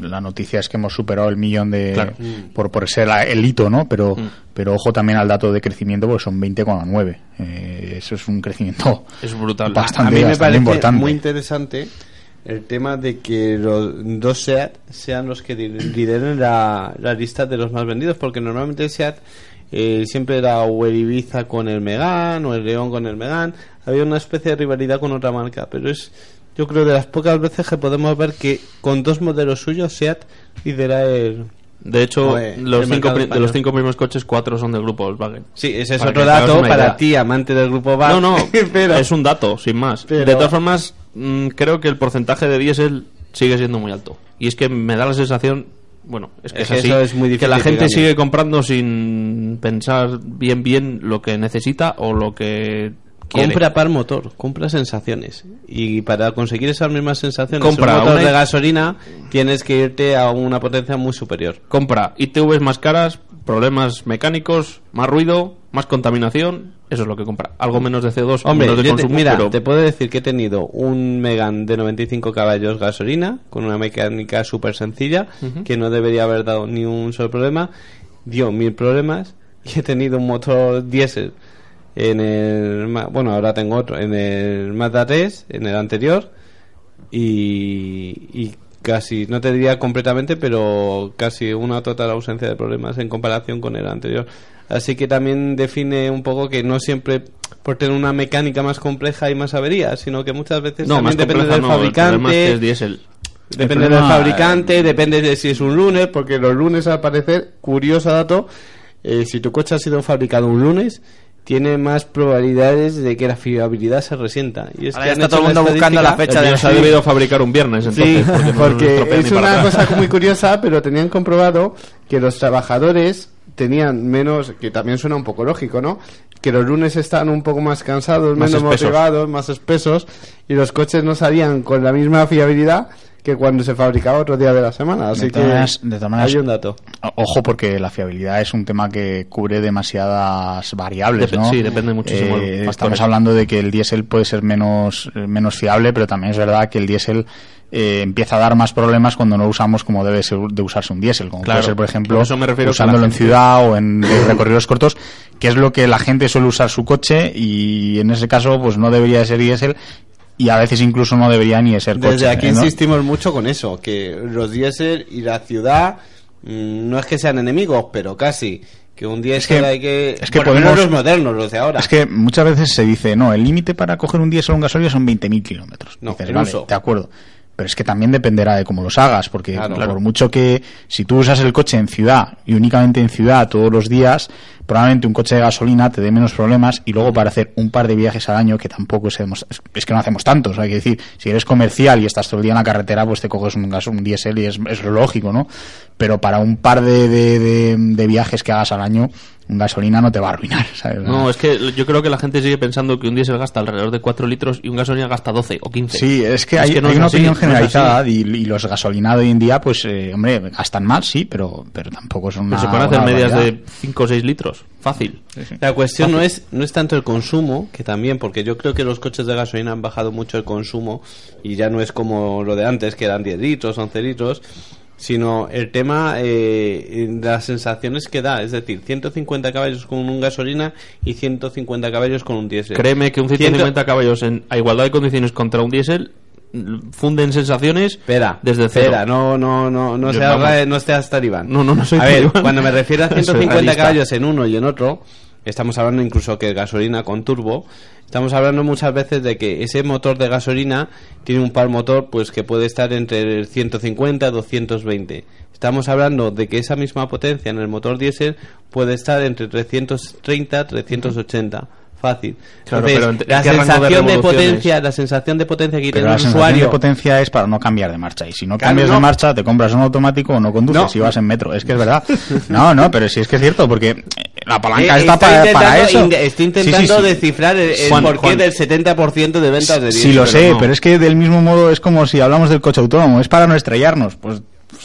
la noticia es que hemos superado el millón de. Claro. Por, por ser la- el hito, ¿no? Pero, Mm. pero ojo también al dato de crecimiento, porque son 20,9. Eh, eso es un crecimiento Es brutal. bastante, a mí me bastante parece importante. muy interesante el tema de que los dos SEAT sean los que li- lideren la, la lista de los más vendidos, porque normalmente SEAT eh, siempre era o el Ibiza con el Megan o el León con el Megan, había una especie de rivalidad con otra marca, pero es yo creo de las pocas veces que podemos ver que con dos modelos suyos SEAT lidera el... De hecho, los cinco, de los cinco primeros coches, cuatro son del grupo Volkswagen. Sí, ese es Para otro dato para ti, amante del grupo VAG. No, no, pero- es un dato, sin más. Pero- De todas formas, mm, creo que el porcentaje de diésel sigue siendo muy alto. Y es que me da la sensación, bueno, es que Es así, eso es muy que la difícil, gente sigue comprando sin pensar bien bien lo que necesita o lo que quiere. Compra par motor, compra sensaciones. Y para conseguir esas mismas sensaciones, Compra un motor una- de gasolina, tienes que irte a una potencia muy superior. Compra ITVs más caras, problemas mecánicos, más ruido, más contaminación. Eso es lo que compra. Algo menos de CO2, Hombre, menos de yo te- consumo, mira, pero te puedo decir que he tenido un Megan de 95 caballos gasolina, con una mecánica súper sencilla, que no debería haber dado ni un solo problema. Dio mil problemas. Y he tenido un motor diésel en el... Bueno, ahora tengo otro. En el Mazda 3, en el anterior. Y, y casi, no te diría completamente, pero casi una total ausencia de problemas en comparación con el anterior. Así que también define un poco que no siempre por tener una mecánica más compleja hay más averías, sino que muchas veces no, también depende compleja del no, el fabricante. que es. Depende El del fabricante, depende de si es un lunes, porque los lunes al parecer, curioso dato, eh, si tu coche ha sido fabricado un lunes, tiene más probabilidades de que la fiabilidad se resienta. Y es Ahora que ya está todo el mundo buscando la fecha de se ha debido fabricar un viernes, entonces. Sí, porque, es una atrás. cosa muy curiosa, pero tenían comprobado que los trabajadores tenían menos, que también suena un poco lógico, ¿no? Que los lunes estaban un poco más cansados, Más menos espesos. motivados, más espesos, y los coches no salían con la misma fiabilidad que cuando se fabricaba otro día de la semana. Así De que todas maneras- de todas maneras- hay un dato. Ojo, porque la fiabilidad es un tema que cubre demasiadas variables, Dep- ¿no? sí, depende muchísimo de Eh, estamos hablando de que el diésel puede ser menos, eh, menos fiable, pero también es verdad que el diésel eh, empieza a dar más problemas cuando no lo usamos como debe ser de usarse un diésel, como Claro, puede ser, por ejemplo, eso me refiero que usándolo en ciudad o en recorridos cortos, que es lo que la gente suele usar su coche y en ese caso pues no debería de ser diésel y a veces incluso no debería ni de ser coche. Desde aquí ¿eh, ¿no? insistimos mucho con eso, que los diésel y la ciudad mm, no es que sean enemigos, pero casi. Que un diésel que- hay que... es que por lo menos podemos- los modernos, los de ahora. Es que muchas veces se dice, no, el límite para coger un diésel o un gasolina son 20.000 kilómetros. No, Dices, vale, de acuerdo. Pero es que también dependerá de cómo los hagas, porque Claro. por Claro. mucho que si tú usas el coche en ciudad y únicamente en ciudad todos los días, probablemente un coche de gasolina te dé menos problemas y luego para hacer un par de viajes al año, que tampoco es, es es que no hacemos tantos, hay que decir, si eres comercial y estás todo el día en la carretera, pues te coges un gas, un diésel y es, es lógico, ¿no? Pero para un par de, de, de- de viajes que hagas al año, gasolina no te va a arruinar, ¿sabes? No, es que yo creo que la gente sigue pensando que un diésel gasta alrededor de 4 litros y un gasolina gasta 12 o 15. Sí, es que hay, no hay es una así, opinión generalizada y, y los gasolinados hoy en día, pues, eh, hombre, gastan mal, sí, pero, pero tampoco son una Pero se pueden hacer medias de 5 o 6 litros. Fácil. La cuestión no es, no es tanto el consumo, que también, porque yo creo que los coches de gasolina han bajado mucho el consumo y ya no es como lo de antes, que eran 10 litros, 11 litros, sino el tema eh, de las sensaciones que da, es decir, 150 caballos con un gasolina y 150 caballos con un diésel. Créeme que un 150 caballos en, a igualdad de condiciones contra un diésel funden sensaciones Espera, desde cero. espera, no, no, no, no, seas, ra- no seas talibán. No, no, no soy A ver, cuando me refiero a Soy 150 realista. caballos en uno y en otro, estamos hablando incluso que gasolina con turbo, estamos hablando muchas veces de que ese motor de gasolina tiene un par motor pues que puede estar entre el 150 y 220. Estamos hablando de que esa misma potencia en el motor diésel puede estar entre 330 380. Fácil. Claro, Entonces, pero ¿en- en la de sensación de, potencia, la sensación de potencia que tiene la un sensación de usuario potencia es para no cambiar de marcha. Y si no cambias no. de marcha, te compras un automático o no conduces No. si vas en metro. Es que es verdad. No, no, pero sí es que es cierto, porque la palanca Eh, está para, intentando para eso. Estoy Sí, sí, intentando sí. descifrar el, el Juan, porqué Juan. del 70% de ventas de Sí, diésel, lo pero sé, no. pero es que del mismo modo es como si hablamos del coche autónomo. Es para no estrellarnos. Pues,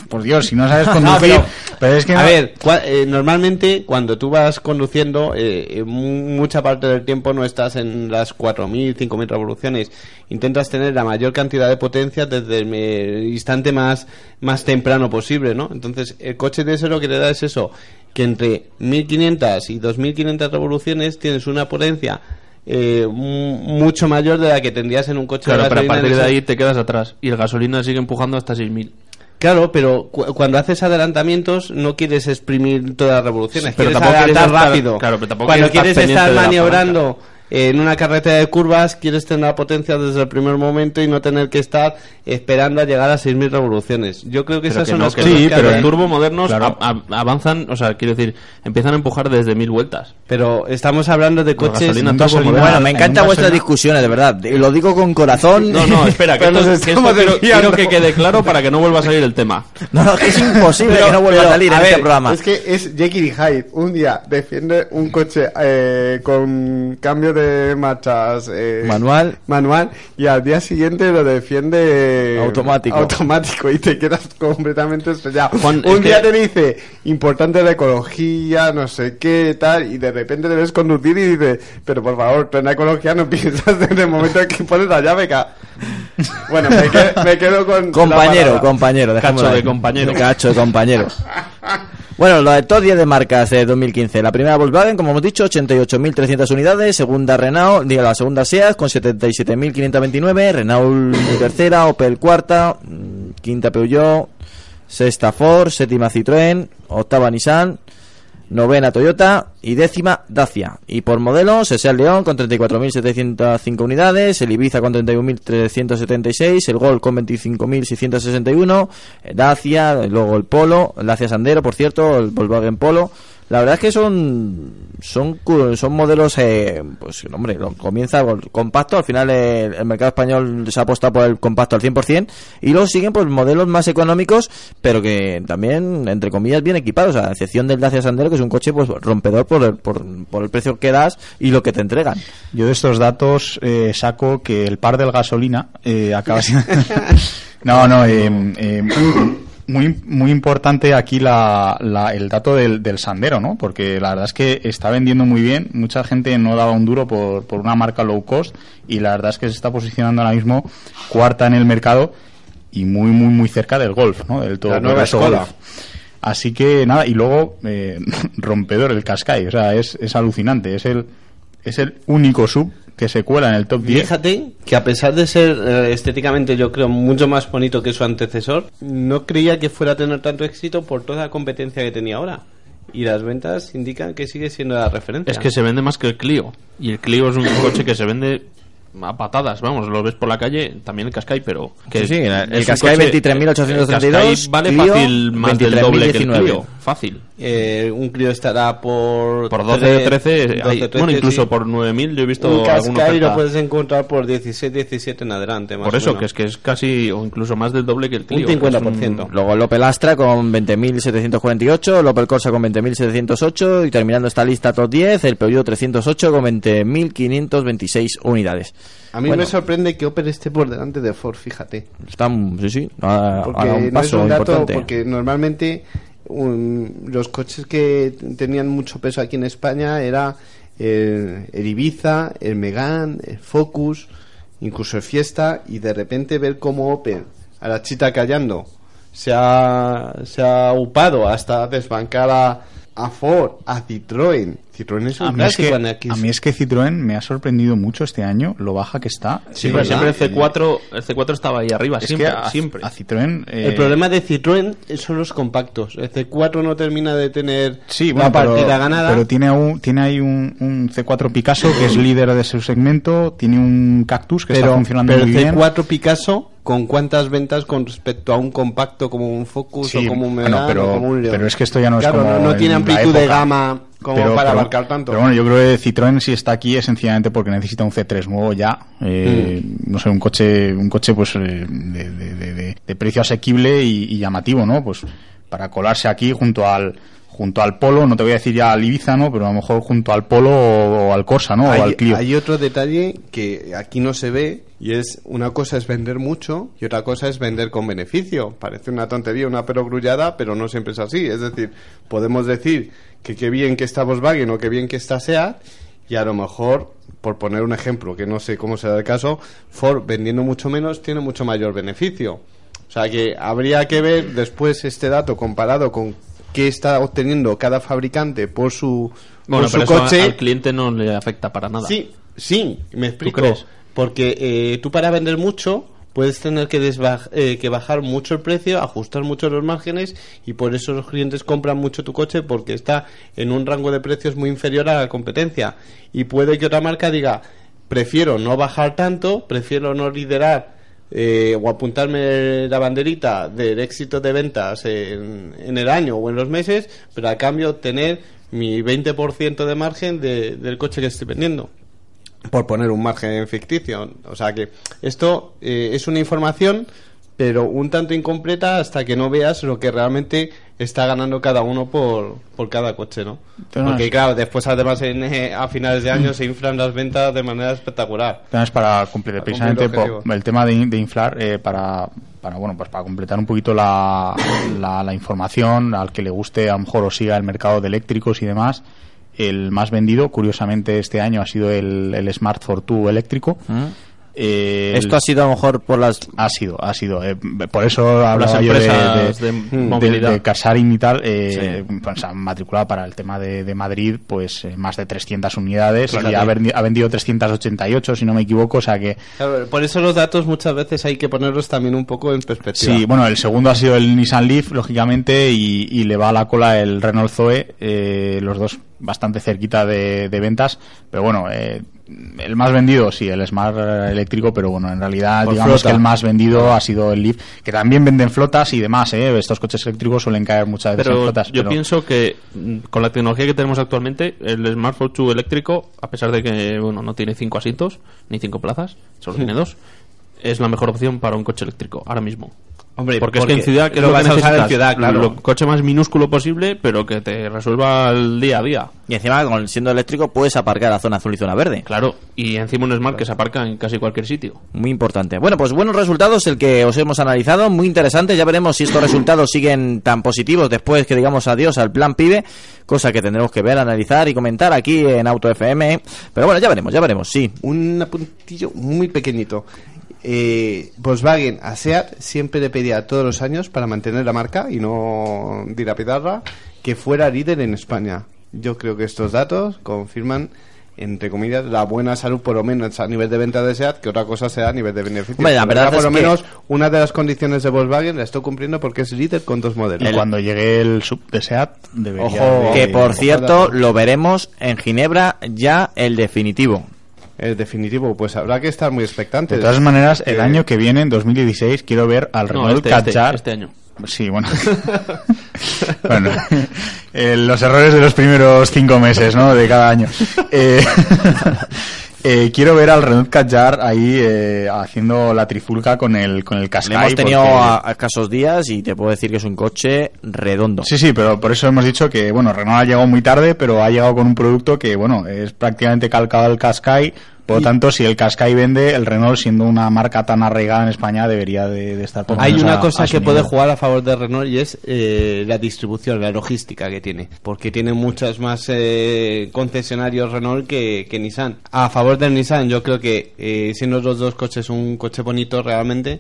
por Dios, si no sabes conducir. pero- pero, es que a no- ver, cua- eh, normalmente cuando tú vas conduciendo, eh, eh, mu- mucha parte del tiempo no estás en las 4.000, 5.000 revoluciones. Intentas tener la mayor cantidad de potencia desde el instante más, más temprano posible, ¿no? Entonces, el coche de eso lo que te da es eso, que entre 1.500 y 2.500 revoluciones tienes una potencia eh, mu- mucho mayor de la que tendrías en un coche Claro, de pero a gasolina partir de ahí te quedas atrás. Y el gasolina sigue empujando hasta 6.000. Claro, pero cu- cuando haces adelantamientos no quieres exprimir todas las revoluciones, Sí, pero quieres adelantar estar- rápido. claro, pero tampoco cuando quieres estar maniobrando en una carretera de curvas, quieres tener la potencia desde el primer momento y no tener que estar esperando a llegar a 6.000 revoluciones. Yo creo que Pero esas que son no, las que cosas que pero el turbo modernos Claro. a- a- avanzan, o sea, quiero decir, empiezan a empujar desde mil vueltas. Pero estamos hablando de coches... gasolina un turbo gasolina- moderna. Bueno, me en encantan un vuestras discusiones, de verdad. Lo digo con corazón. No, no, espera, que esto, que esto quiero, que quede claro para que no vuelva a salir el tema. No, no, que es imposible Pero- que no vuelva pero, a salir en ver, este programa. Es que es Jekyll y Hyde. Un día defiende un coche eh, con cambio de marchas eh, Manual. manual y al día siguiente lo defiende Automático. automático y te quedas completamente estrellado. Juan, un es día que- te dice importante la ecología, no sé qué, tal, y de repente te ves conducir y dices, pero por favor, plena ecología no piensas en el momento en que pones la llave. ca-". Bueno, me quedo, me quedo con. Compañero, compañero. Cacho de compañero. Cacho de compañero. Bueno, lo de top 10 de marcas de 2015. La primera Volkswagen, como hemos dicho, 88.300 unidades. Segunda Renault, digo, la segunda SEAT con 77.529. Renault tercera, Opel cuarta, mm, quinta Peugeot, sexta Ford, séptima Citroën, octava Nissan, novena Toyota y décima Dacia. Y por modelos, el Seat León con 34.705 unidades, el Ibiza con 31.376, el Gol con 25.661, eh, Dacia, luego el Polo, el Dacia Sandero, por cierto, el Volkswagen Polo. La verdad es que son son son modelos eh, pues hombre lo- comienza con compacto al final eh, el mercado español se ha apostado por el compacto al 100% y luego siguen pues modelos más económicos pero que también entre comillas bien equipados a excepción del Dacia Sandero que es un coche pues rompedor por el, por, por el precio que das y lo que te entregan. Yo de estos datos eh, saco que el par del gasolina eh, acaba siendo... no, no, eh, eh, muy, muy importante aquí la, la- el dato del, del Sandero, ¿no? Porque la verdad es que está vendiendo muy bien. Mucha gente no daba un duro por, por una marca low cost y la verdad es que se está posicionando ahora mismo cuarta en el mercado y muy, muy, muy cerca del Golf, ¿no? Del todo La nueva escuela. Así que nada, y luego eh, rompedor el Qashqai, o sea, es, es alucinante, es el es el único sub que se cuela en el top 10. Fíjate que a pesar de ser eh, estéticamente yo creo mucho más bonito que su antecesor, no creía que fuera a tener tanto éxito por toda la competencia que tenía ahora. Y las ventas indican que sigue siendo la referencia. Es que se vende más que el Clio. Y el Clio es un coche que se vende a patadas, vamos, lo ves por la calle, tambitambién el Qashqai, pero... Que Sí, sí, el- el coche- 23.832, el Qashqai vale Clio fácil más del doble que el 23.019. Clio. Fácil. Eh, un Clio estará por... Por 12 13, 12, hay- 13, bueno, incluso sí. por 9.000 yo he visto Un lo puedes encontrar por 16, 17 en adelante. Más Por o eso, menos. que es que es casi, o incluso más del doble que el Clio. Un 50%. Es un- Luego el Opel Astra con 20.748, el Opel Corsa con 20.708 y terminando esta lista top 10, el Peugeot 308 con 20.526 unidades. A mí Bueno, me sorprende que Opel esté por delante de Ford, fíjate. Están, sí, sí, Porque un no es paso un dato, importante. porque normalmente un- los coches que tenían mucho peso aquí en España era el, el Ibiza, el Megane, el Focus, incluso el Fiesta, y de repente ver cómo Opel, a la chita callando, se ha, se ha upado hasta desbancar a, a Ford, a Citroën, Citroën es A un mí es, que, a mí es que Citroën me ha sorprendido mucho este año lo baja que está. Sí, pero siempre el eh, C4, el C4 estaba ahí arriba, es siempre, que a, siempre. a Citroën eh, El problema de Citroën son los compactos. El C4 no termina de tener Sí, la bueno, pero, partida ganada. pero tiene, aún- tiene ahí un, un C4 Picasso que es líder de su segmento, tiene un Cactus que está funcionando pero muy el bien. C4 Picasso, ¿con cuántas ventas con respecto a un compacto como un Focus Sí, o como un bueno, Megane pero- o como un León? pero es que esto ya no es Claro, como no, no en tiene la amplitud de gama como Pero- para pero- abarcar tanto. Pero bueno, yo creo que Citroën si está aquí es sencillamente porque necesita un C3 nuevo ya. eh, Mm. No sé, un coche, un coche pues eh, de, de- de- de- de precio asequible y, y llamativo, ¿no? Pues para colarse aquí junto al junto al Polo, no te voy a decir ya al Ibiza, ¿no? Pero a lo mejor junto al Polo o, o al Corsa, ¿no? o hay, al Clio. hay otro detalle que aquí no se ve y es una cosa es vender mucho y otra cosa es vender con beneficio. Parece una tontería, una perogrullada, pero no siempre es así. Es decir, podemos decir que qué bien que está Volkswagen o qué bien que está SEAT y a lo mejor, por poner un ejemplo que no sé cómo será el caso, Ford vendiendo mucho menos tiene mucho mayor beneficio. O sea que habría que ver después este dato comparado con qué está obteniendo cada fabricante por su, Bueno, por pero su eso coche. al cliente no le afecta para nada. Sí, sí, me explico. crees? Porque eh, tú para vender mucho puedes tener que, desbaj- eh, que bajar mucho el precio, ajustar mucho los márgenes y por eso los clientes compran mucho tu coche porque está en un rango de precios muy inferior a la competencia. Y puede que otra marca diga, prefiero no bajar tanto, prefiero no liderar eh, o apuntarme la banderita del éxito de ventas en, en el año o en los meses, pero a cambio obtener mi 20% de margen de- del coche que estoy vendiendo. Por poner un margen ficticio. O sea que esto eh, es una información, pero un tanto incompleta hasta que no veas lo que realmente está ganando cada uno por, por cada coche, ¿no? Porque claro, después además en, eh, a finales de año se inflan las ventas de manera espectacular. Entonces, para cumplir, Para precisamente cumplir el por objetivo. el tema de, de inflar, eh, para, para, bueno, pues para completar un poquito la, la, la información, al que le guste, a lo mejor o siga el mercado de eléctricos y demás, el más vendido, curiosamente, este año ha sido el, el Smart Fortwo eléctrico. Eh, Esto ha sido a lo mejor por las... ha sido, ha sido. eh, por eso hablaba yo de, empresas de, de de- movilidad. de Casarin y tal. Eh, pues, han matriculado para el tema de, de Madrid pues eh, más de 300 unidades Fíjate. y ha, vendi- ha vendido 388, si no me equivoco. O sea que Claro, por eso los datos muchas veces hay que ponerlos también un poco en perspectiva. Sí, bueno, el segundo ha sido el Nissan Leaf, lógicamente, y, y le va a la cola el Renault Zoe, eh, los dos bastante cerquita de, de ventas, pero bueno, eh, el más vendido, sí, el Smart eléctrico, pero bueno, en realidad Por digamos flota. que el más vendido ha sido el Leaf, que también venden flotas y demás, ¿eh? estos coches eléctricos suelen caer muchas veces en flotas. yo pero- pienso que mm, con la tecnología que tenemos actualmente, el Smartphone 2 eléctrico, a pesar de que bueno no tiene cinco asientos ni cinco plazas, solo tiene dos, es la mejor opción para un coche eléctrico ahora mismo. Hombre, porque, es que en ciudad que lo lo, que vas a usar en ciudad, claro. lo coche más minúsculo posible, pero que te resuelva el día a día. Y encima, con, siendo eléctrico, puedes aparcar a zona azul y zona verde. Claro, y encima un Smart que se aparca en casi cualquier sitio. Muy importante. Bueno, pues buenos resultados el que os hemos analizado, muy interesante. Ya veremos si estos resultados siguen tan positivos después que digamos adiós al plan PIBE, cosa que tendremos que ver, analizar y comentar aquí en Auto FM. Pero bueno, ya veremos, ya veremos, sí. Un apuntillo muy pequeñito. Eh, Volkswagen a SEAT siempre le pedía todos los años para mantener la marca y no dilapidarla que fuera líder en España. Yo creo que estos datos confirman entre comillas, la buena salud, por lo menos a nivel de venta de SEAT, que otra cosa sea a nivel de beneficio. Hombre, la Pero verdad por lo que- menos una de las condiciones de Volkswagen la estoy cumpliendo porque es líder con dos modelos. Y cuando llegue el sub de SEAT, debería Ojo, de- Que por ojo, cierto, lo veremos en Ginebra ya el definitivo. El definitivo, pues habrá que estar muy expectante. De todas maneras, el Eh, año que viene, en 2016, quiero ver al No, Renault este, este, Kadjar. este año. Sí, bueno. bueno, eh, los errores de los primeros cinco meses, ¿no? De cada año. Eh, quiero ver al Renault Kadjar ahí eh, haciendo la trifulca con el con el Qashqai. hemos tenido porque- a, a escasos días y te puedo decir que es un coche redondo. Sí, sí, pero por eso hemos dicho que, bueno, Renault ha llegado muy tarde, pero ha llegado con un producto que, bueno, es prácticamente calcado al Qashqai. Por lo tanto, si el Qashqai vende, el Renault, siendo una marca tan arraigada en España, debería de, de estar por Hay una a- cosa a que puede jugar a favor de Renault y es eh, la distribución, la logística que tiene. Porque tiene muchos más eh, concesionarios Renault que, que Nissan. A favor del Nissan, yo creo que eh, siendo los dos coches un coche bonito realmente,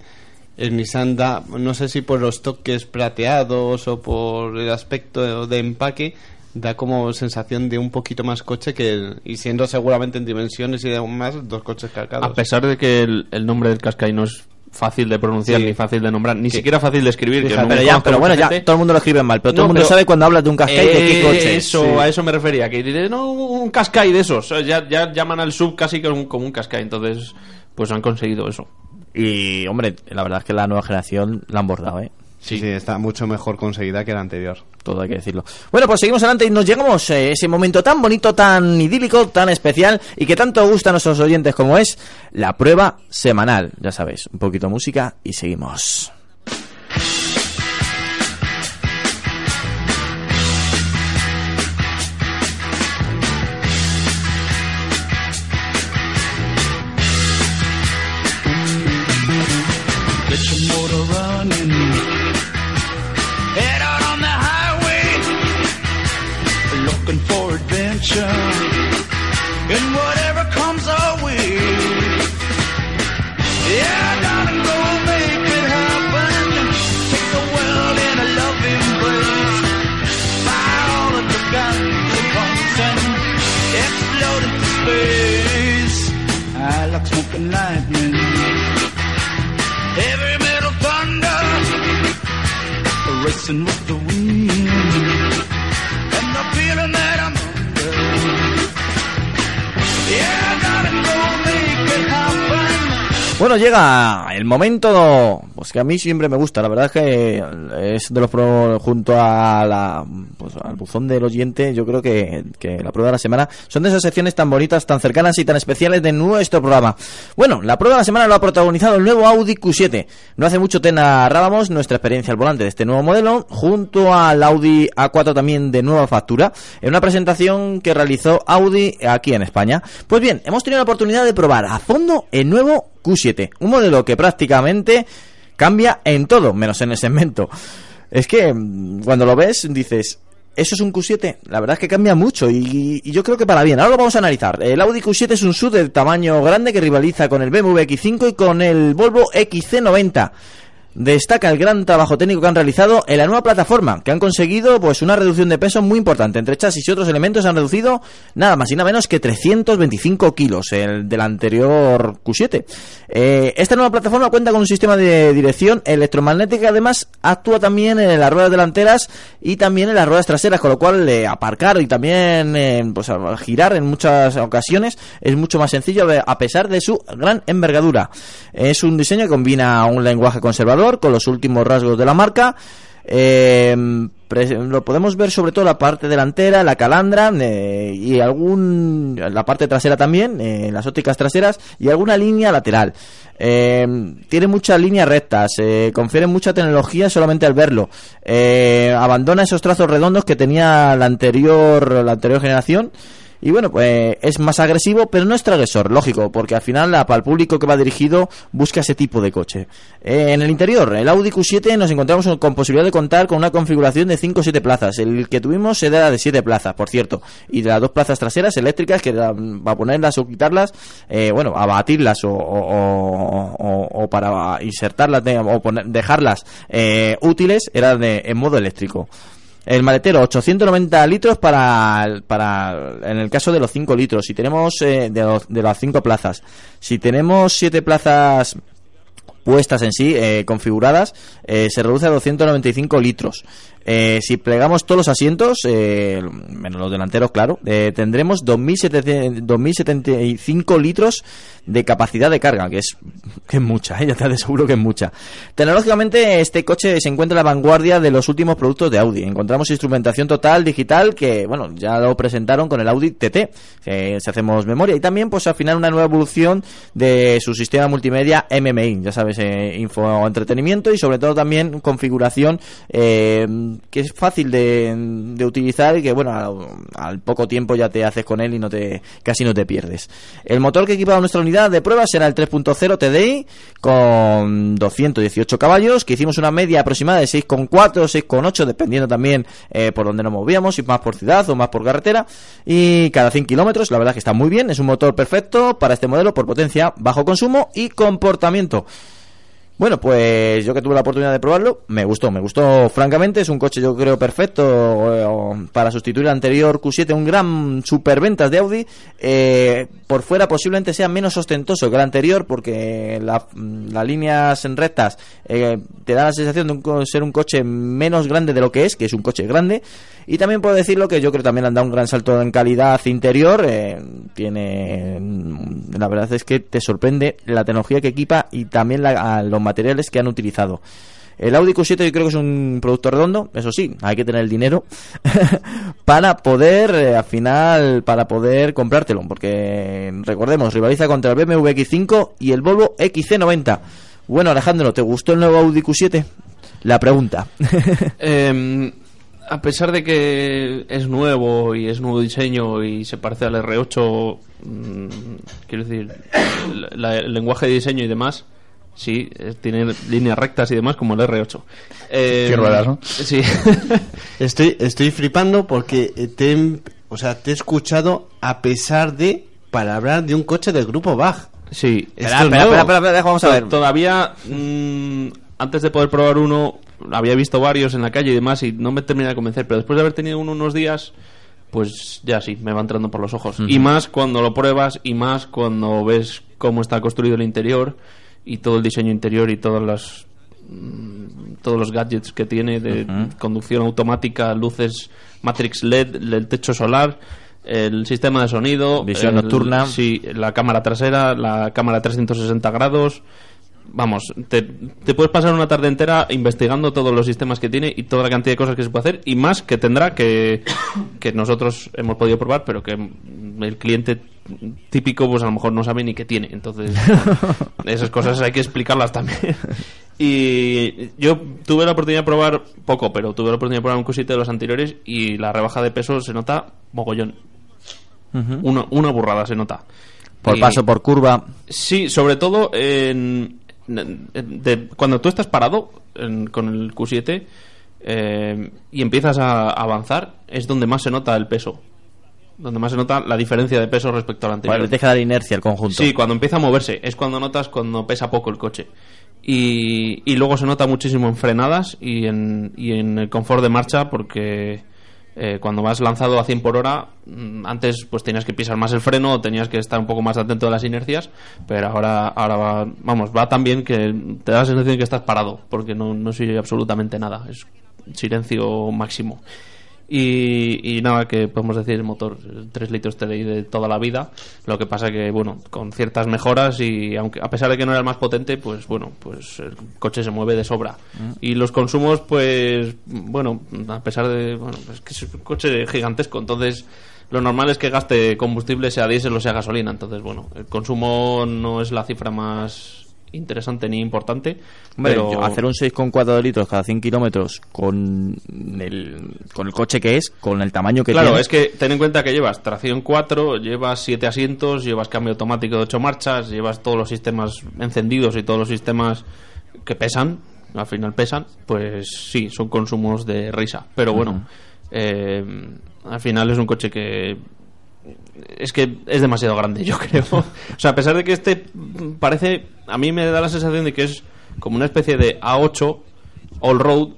el Nissan da, no sé si por los toques plateados o por el aspecto de empaque, da como sensación de un poquito más coche que el- y siendo seguramente en dimensiones y demás dos coches cargados. A pesar de que el, el nombre del Qashqai no es fácil de pronunciar Sí. ni fácil de nombrar, ni siquiera fácil de escribir. que pero, ya, pero bueno, ya todo el mundo lo escribe mal, pero todo el mundo pero- sabe cuando hablas de un Qashqai de qué Eh, coche. Eso, Sí. a eso me refería. Que diré, no, un Qashqai de esos. Ya, ya llaman al sub casi como un, como un Qashqai. Entonces, pues han conseguido eso. Y, hombre, la verdad es que la nueva generación la han bordado, ¿eh? Sí. está mucho mejor conseguida que la anterior. Todo hay que decirlo. Bueno, pues seguimos adelante y nos llegamos a ese momento tan bonito, tan idílico, tan especial y que tanto gusta a nuestros oyentes como es la prueba semanal. Ya sabéis, un poquito de música y seguimos. Looking for adventure. And whatever comes our way. Yeah, darling, go make it happen. Take the world in a loving embrace. Fire all of the guns and pumps and explode into space. I like smoking lightning. Heavy metal thunder, racing with Bueno, llega el momento, que a mí siempre me gusta, la verdad es que es de los pro, junto a la, pues, al buzón del oyente, yo creo que, que la prueba de la semana son de esas secciones tan bonitas, tan cercanas y tan especiales de nuestro programa. Bueno, la prueba de la semana lo ha protagonizado el nuevo Audi Q7. No hace mucho te narrábamos nuestra experiencia al volante de este nuevo modelo, junto al Audi A4 también de nueva factura, en una presentación que realizó Audi aquí en España. Pues bien, hemos tenido la oportunidad de probar a fondo el nuevo Q7, un modelo que prácticamente cambia en todo, menos en el segmento. Es que mm, cuando lo ves dices, ¿eso es un Q7? La verdad es que cambia mucho y, y yo creo que para bien. Ahora lo vamos a analizar. El Audi Q7 es un SUV de tamaño grande que rivaliza con el BMW X5 y con el Volvo XC90. Destaca el gran trabajo técnico que han realizado en la nueva plataforma, que han conseguido pues una reducción de peso muy importante. Entre chasis y otros elementos han reducido nada más y nada menos que 325 kilos el del anterior Q7. Eh, esta nueva plataforma cuenta con un sistema de dirección electromagnética, además actúa también en las ruedas delanteras y también en las ruedas traseras, con lo cual eh, aparcar y también eh, pues, girar en muchas ocasiones es mucho más sencillo a pesar de su gran envergadura. Es un diseño que combina un lenguaje conservador con los últimos rasgos de la marca. Pre- lo podemos ver sobre todo la parte delantera, la calandra eh, y algún la parte trasera también, eh, las ópticas traseras y alguna línea lateral. Eh, tiene muchas líneas rectas, eh, confiere mucha tecnología solamente al verlo. Eh, abandona esos trazos redondos que tenía la anterior la anterior generación. Y bueno, pues es más agresivo, pero no es transgresor, lógico, porque al final para el público que va dirigido busca ese tipo de coche. Eh, en el interior, el Audi Q7 nos encontramos con posibilidad de contar con una configuración de 5 o 7 plazas. El que tuvimos era de 7 plazas, por cierto. Y de las dos plazas traseras eléctricas, que va a ponerlas o quitarlas, eh, bueno, abatirlas o, o, para insertarlas o poner- dejarlas eh, útiles, era de, en modo eléctrico. El maletero, 890 litros para, para en el caso de los 5 litros. Si tenemos eh, de, los- de las 5 plazas, si tenemos 7 plazas puestas en sí, eh, configuradas, eh, se reduce a 295 litros. Eh, si plegamos todos los asientos, eh, menos los delanteros, claro, eh, tendremos 2.700 2.075 litros de capacidad de carga, que es, que es mucha, ¿eh? ya te aseguro que es mucha. Tecnológicamente, este coche se encuentra a la vanguardia de los últimos productos de Audi. Encontramos instrumentación total digital que, bueno, ya lo presentaron con el Audi TT, si hacemos memoria. Y también, pues al final, una nueva evolución de su sistema multimedia MMI, ya sabes, eh, info entretenimiento y sobre todo también configuración eh, que es fácil de, utilizar y que, bueno, al, poco tiempo ya te haces con él y no te casi no te pierdes. El motor que equipa nuestra unidad de prueba será el 3.0 TDI con 218 caballos, que hicimos una media aproximada de 6,4 o 6,8, dependiendo también eh, por donde nos movíamos, si más por ciudad o más por carretera, y cada 100 kilómetros, la verdad que está muy bien, es un motor perfecto para este modelo por potencia, bajo consumo y comportamiento. Bueno, pues yo que tuve la oportunidad de probarlo, me gustó, me gustó francamente, es un coche yo creo perfecto eh, para sustituir al anterior Q7, un gran superventas de Audi, eh, por fuera posiblemente sea menos ostentoso que el anterior porque la- las líneas en rectas eh, te da la sensación de un ser un coche menos grande de lo que es, que es un coche grande, y también puedo decirlo que yo creo que también han dado un gran salto en calidad interior. eh, tiene. mm, La verdad es que te sorprende la tecnología que equipa y también la- a los materiales que han utilizado. El Audi Q7 yo creo que es un producto redondo, eso sí, hay que tener el dinero para poder, eh, al final, para poder comprártelo, porque recordemos, rivaliza contra el BMW X5 y el Volvo XC90. Bueno, Alejandro, ¿te gustó el nuevo Audi Q7? La pregunta. Eh, a pesar de que es nuevo y es nuevo diseño y se parece al R8, mm, quiero decir, el lenguaje de diseño y demás, sí, eh, tiene líneas rectas y demás como el R8. Eh, Qué ruedas, ¿no? Sí. Estoy, estoy flipando porque eh, te, he- o sea, te he escuchado a pesar de para hablar de un coche del grupo Bach. Sí, Espera, es espera, espera, espera, vamos a ver. Todavía, mm, antes de poder probar uno, había visto varios en la calle y demás y no me termina de convencer, pero después de haber tenido uno unos días, pues ya sí, me va entrando por los ojos. Y más cuando lo pruebas y más cuando ves cómo está construido el interior y todo el diseño interior y todas las mm, todos los gadgets que tiene de conducción automática, luces Matrix LED, el techo solar, el sistema de sonido, Visión el- nocturna. sí, la cámara trasera, la cámara 360 grados. Vamos, te, te puedes pasar una tarde entera investigando todos los sistemas que tiene y toda la cantidad de cosas que se puede hacer y más que tendrá que, que nosotros hemos podido probar, pero que el cliente típico pues a lo mejor no sabe ni qué tiene. Entonces, esas cosas hay que explicarlas también. Y yo tuve la oportunidad de probar poco, pero tuve la oportunidad de probar un Q7 de los anteriores y la rebaja de peso se nota mogollón. una, una burrada se nota. Por Y- paso, por curva. Sí, sobre todo en, en- de- cuando tú estás parado en- con el Q7 eh, y empiezas a avanzar, es donde más se nota el peso. Donde más se nota la diferencia de peso respecto al anterior. Vale, deja dar inercia al conjunto. Sí, cuando empieza a moverse, es cuando notas cuando pesa poco el coche. Y, y luego se nota muchísimo en frenadas y en, y en el confort de marcha porque eh, cuando vas lanzado a 100 por hora, mm, antes pues tenías que pisar más el freno o tenías que estar un poco más atento a las inercias, pero ahora, ahora va, vamos, va tan bien que te da la sensación de que estás parado porque no, no oye absolutamente nada, es silencio máximo. Y, y nada, que podemos decir el motor 3 litros TDI de toda la vida. Lo que pasa que, bueno, con ciertas mejoras y aunque a pesar de que no era el más potente, pues bueno, pues el coche se mueve de sobra. Y los consumos, pues bueno, a pesar de, bueno, pues que es un coche gigantesco, entonces lo normal es que gaste combustible, sea diésel o sea gasolina. Entonces, bueno, el consumo no es la cifra más interesante ni importante. Hombre, pero hacer un 6,4 de litros cada 100 kilómetros con el, con el coche que es, con el tamaño que claro, tiene. es que ten en cuenta que llevas tracción 4, llevas 7 asientos, llevas cambio automático de 8 marchas, llevas todos los sistemas encendidos y todos los sistemas que pesan, al final pesan, pues sí, son consumos de risa. Pero bueno, eh, al final es un coche que es que es demasiado grande, yo creo. o sea, a pesar de que este parece, a mí me da la sensación de que es como una especie de A8 all-road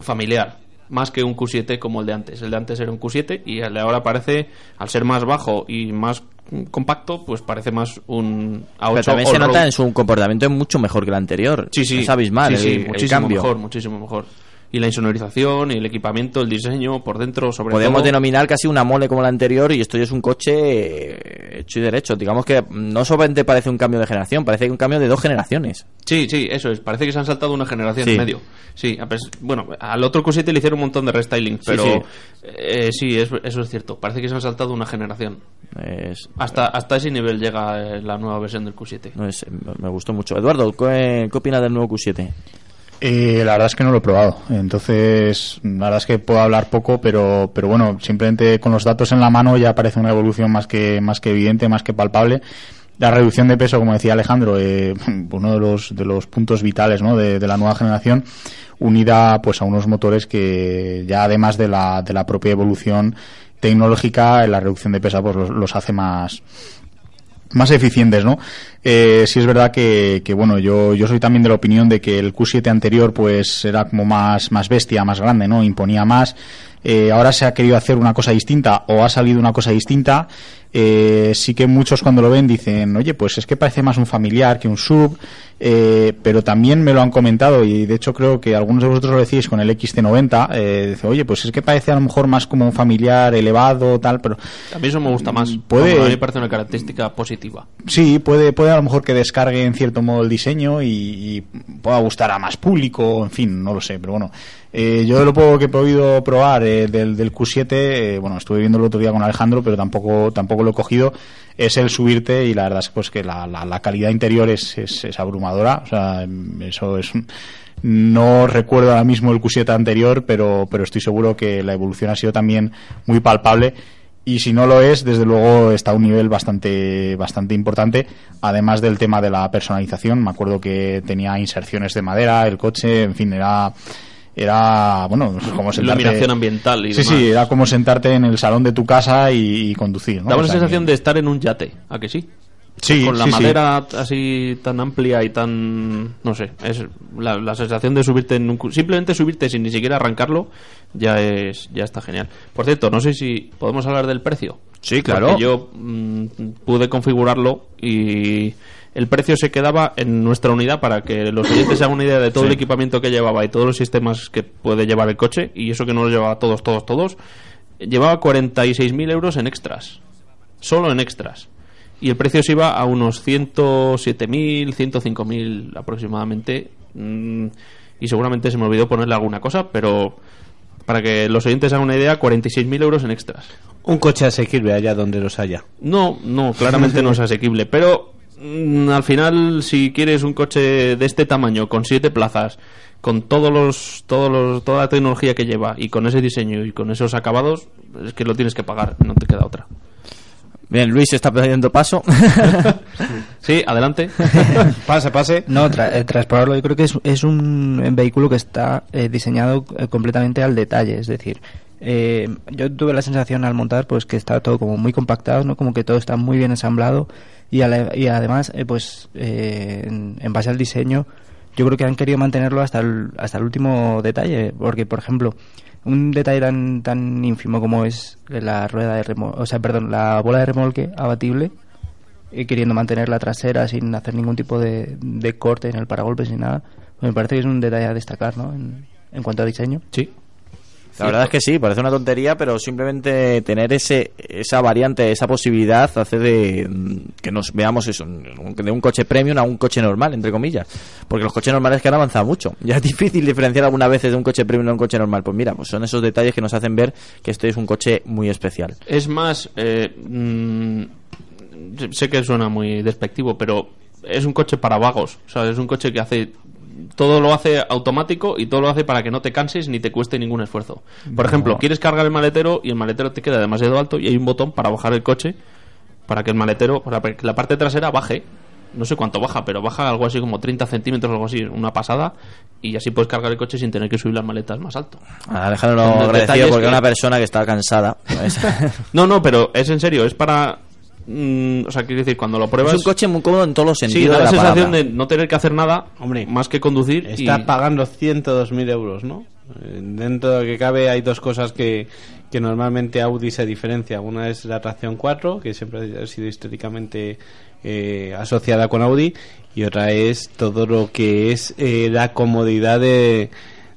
familiar, más que un Q7 como el de antes. El de antes era un Q7 y el de ahora parece, al ser más bajo y más compacto, pues parece más un A8 Pero también se nota en su comportamiento es mucho mejor que el anterior. Sí, sí. Es abismal Sí, sí, el, cambio. mejor, muchísimo mejor. Y la insonorización, y el equipamiento, el diseño por dentro, sobre Podemos todo. denominar casi una mole como la anterior y esto ya es un coche eh, hecho y derecho. Digamos que no solamente parece un cambio de generación, parece un cambio de dos generaciones. Sí, sí, eso es. Parece que se han saltado una generación Sí. en medio. Sí, bueno, al otro Q7 le hicieron un montón de restyling, pero sí. eh, sí, es- eso es cierto. Parece que se han saltado una generación. Es- Hasta, hasta ese nivel llega eh, la nueva versión del Q7. no es- me gustó mucho. Eduardo, ¿qué, qué opinas del nuevo Q7? Eh, la verdad es que no lo he probado. Entonces, la verdad es que puedo hablar poco, pero, pero bueno, simplemente con los datos en la mano ya parece una evolución más que, más que evidente, más que palpable. La reducción de peso, como decía Alejandro, eh, uno de los, de los puntos vitales ¿no? de, de la nueva generación, unida pues a unos motores que ya además de la, de la propia evolución tecnológica, la reducción de peso pues los, los hace más, más eficientes, ¿no? Eh, sí es verdad que, que, bueno, yo, yo soy también de la opinión de que el Q7 anterior pues era como más, más bestia, más grande, ¿no? Imponía más. Eh, ahora se ha querido hacer una cosa distinta o ha salido una cosa distinta. Eh, sí que muchos cuando lo ven dicen, oye, pues es que parece más un familiar que un sub, eh, pero también me lo han comentado y de hecho creo que algunos de vosotros lo decís con el XT90, eh, dice, oye, pues es que parece a lo mejor más como un familiar elevado, tal, pero... A mí eso me gusta más. Puede- Vamos, a mí me parece una característica positiva. Sí, puede, puede a lo mejor que descargue en cierto modo el diseño y, y pueda gustar a más público, en fin, no lo sé, pero bueno. Eh, yo lo poco que he podido probar eh, del, del Q7, eh, bueno, estuve viendo el otro día con Alejandro, pero tampoco, tampoco lo he cogido, es el subirte y la verdad es pues que la, la, calidad interior es, es, es abrumadora, o sea, em, eso es... No recuerdo ahora mismo el Q7 anterior, pero, pero estoy seguro que la evolución ha sido también muy palpable y si no lo es, desde luego está a un nivel bastante, bastante importante, además del tema de la personalización. Me acuerdo que tenía inserciones de madera, el coche, en fin, era, era bueno, como sentarte. Iluminación ambiental y Sí, demás. sí, era como sentarte en el salón de tu casa y, y conducir. ¿no? Daba O la sensación que- de estar en un yate, ¿a que sí? Sí, Con la sí, sí. madera así tan amplia y tan... No sé, es la, la sensación de subirte en un... Simplemente subirte sin ni siquiera arrancarlo ya es ya está genial. Por cierto, no sé si podemos hablar del precio. Sí, claro. Porque yo mm, pude configurarlo y el precio se quedaba en nuestra unidad para que los oyentes se hagan una idea de todo Sí. el equipamiento que llevaba y todos los sistemas que puede llevar el coche y eso que no lo llevaba todos, todos, todos. Llevaba 46.000 euros en extras. Solo en extras. Y el precio se iba a unos 107.000, 105.000 aproximadamente. Mm, y seguramente se me olvidó ponerle alguna cosa, pero para que los oyentes hagan una idea, 46.000 euros en extras. Un coche asequible allá donde los haya. No, no, claramente no es asequible, pero al final si quieres un coche de este tamaño con siete plazas, con todos los, todos los, toda la tecnología que lleva y con ese diseño y con esos acabados, es que lo tienes que pagar, no te queda otra. Bien, Luis está perdiendo paso. sí, adelante. pase, pase. No, tra- eh, tras probarlo, yo creo que es, es un vehículo que está eh, diseñado eh, completamente al detalle. Es decir, eh, yo tuve la sensación al montar pues que está todo como muy compactado, ¿no? Como que todo está muy bien ensamblado y, ale- y además, eh, pues eh, en, base al diseño, yo creo que han querido mantenerlo hasta el, hasta el último detalle. Porque, por ejemplo, un detalle tan, tan ínfimo como es la rueda de remolque, o sea, perdón, la bola de remolque abatible, y queriendo mantener la trasera sin hacer ningún tipo de, de corte en el paragolpes ni nada, pues me parece que es un detalle a destacar, ¿no? En, en cuanto a diseño. Sí. La verdad es que sí, parece una tontería, pero simplemente tener ese esa variante, esa posibilidad hace de mm, que nos veamos eso, de un coche premium a un coche normal, entre comillas. Porque los coches normales que han avanzado mucho. Ya es difícil diferenciar algunas veces de un coche premium a un coche normal. Pues mira, pues son esos detalles que nos hacen ver que este es un coche muy especial. Es más, eh, mm, sé que suena muy despectivo, pero es un coche para vagos. O sea, es un coche que hace todo lo hace automático y todo lo hace para que no te canses ni te cueste ningún esfuerzo. Por No. ejemplo, quieres cargar el maletero y el maletero te queda demasiado alto y hay un botón para bajar el coche para que el maletero, para que la parte trasera baje. No sé cuánto baja, pero baja algo así como 30 centímetros o algo así, una pasada, y así puedes cargar el coche sin tener que subir las maletas más alto. A Alejandro lo agradecido porque que- una persona que está cansada. pues, No, no, pero es en serio, es para... mm, o sea, quiero decir, cuando lo pruebas... es un coche muy cómodo en todos los Sí, sentidos da de la la sensación palabra. de no tener que hacer nada, hombre, más que conducir. Está y- pagando 102.000 euros, ¿no? Eh, Dentro de lo que cabe hay dos cosas que, que normalmente Audi se diferencia. Una es la tracción 4, que siempre ha sido históricamente eh, asociada con Audi, y otra es todo lo que es eh, la comodidad de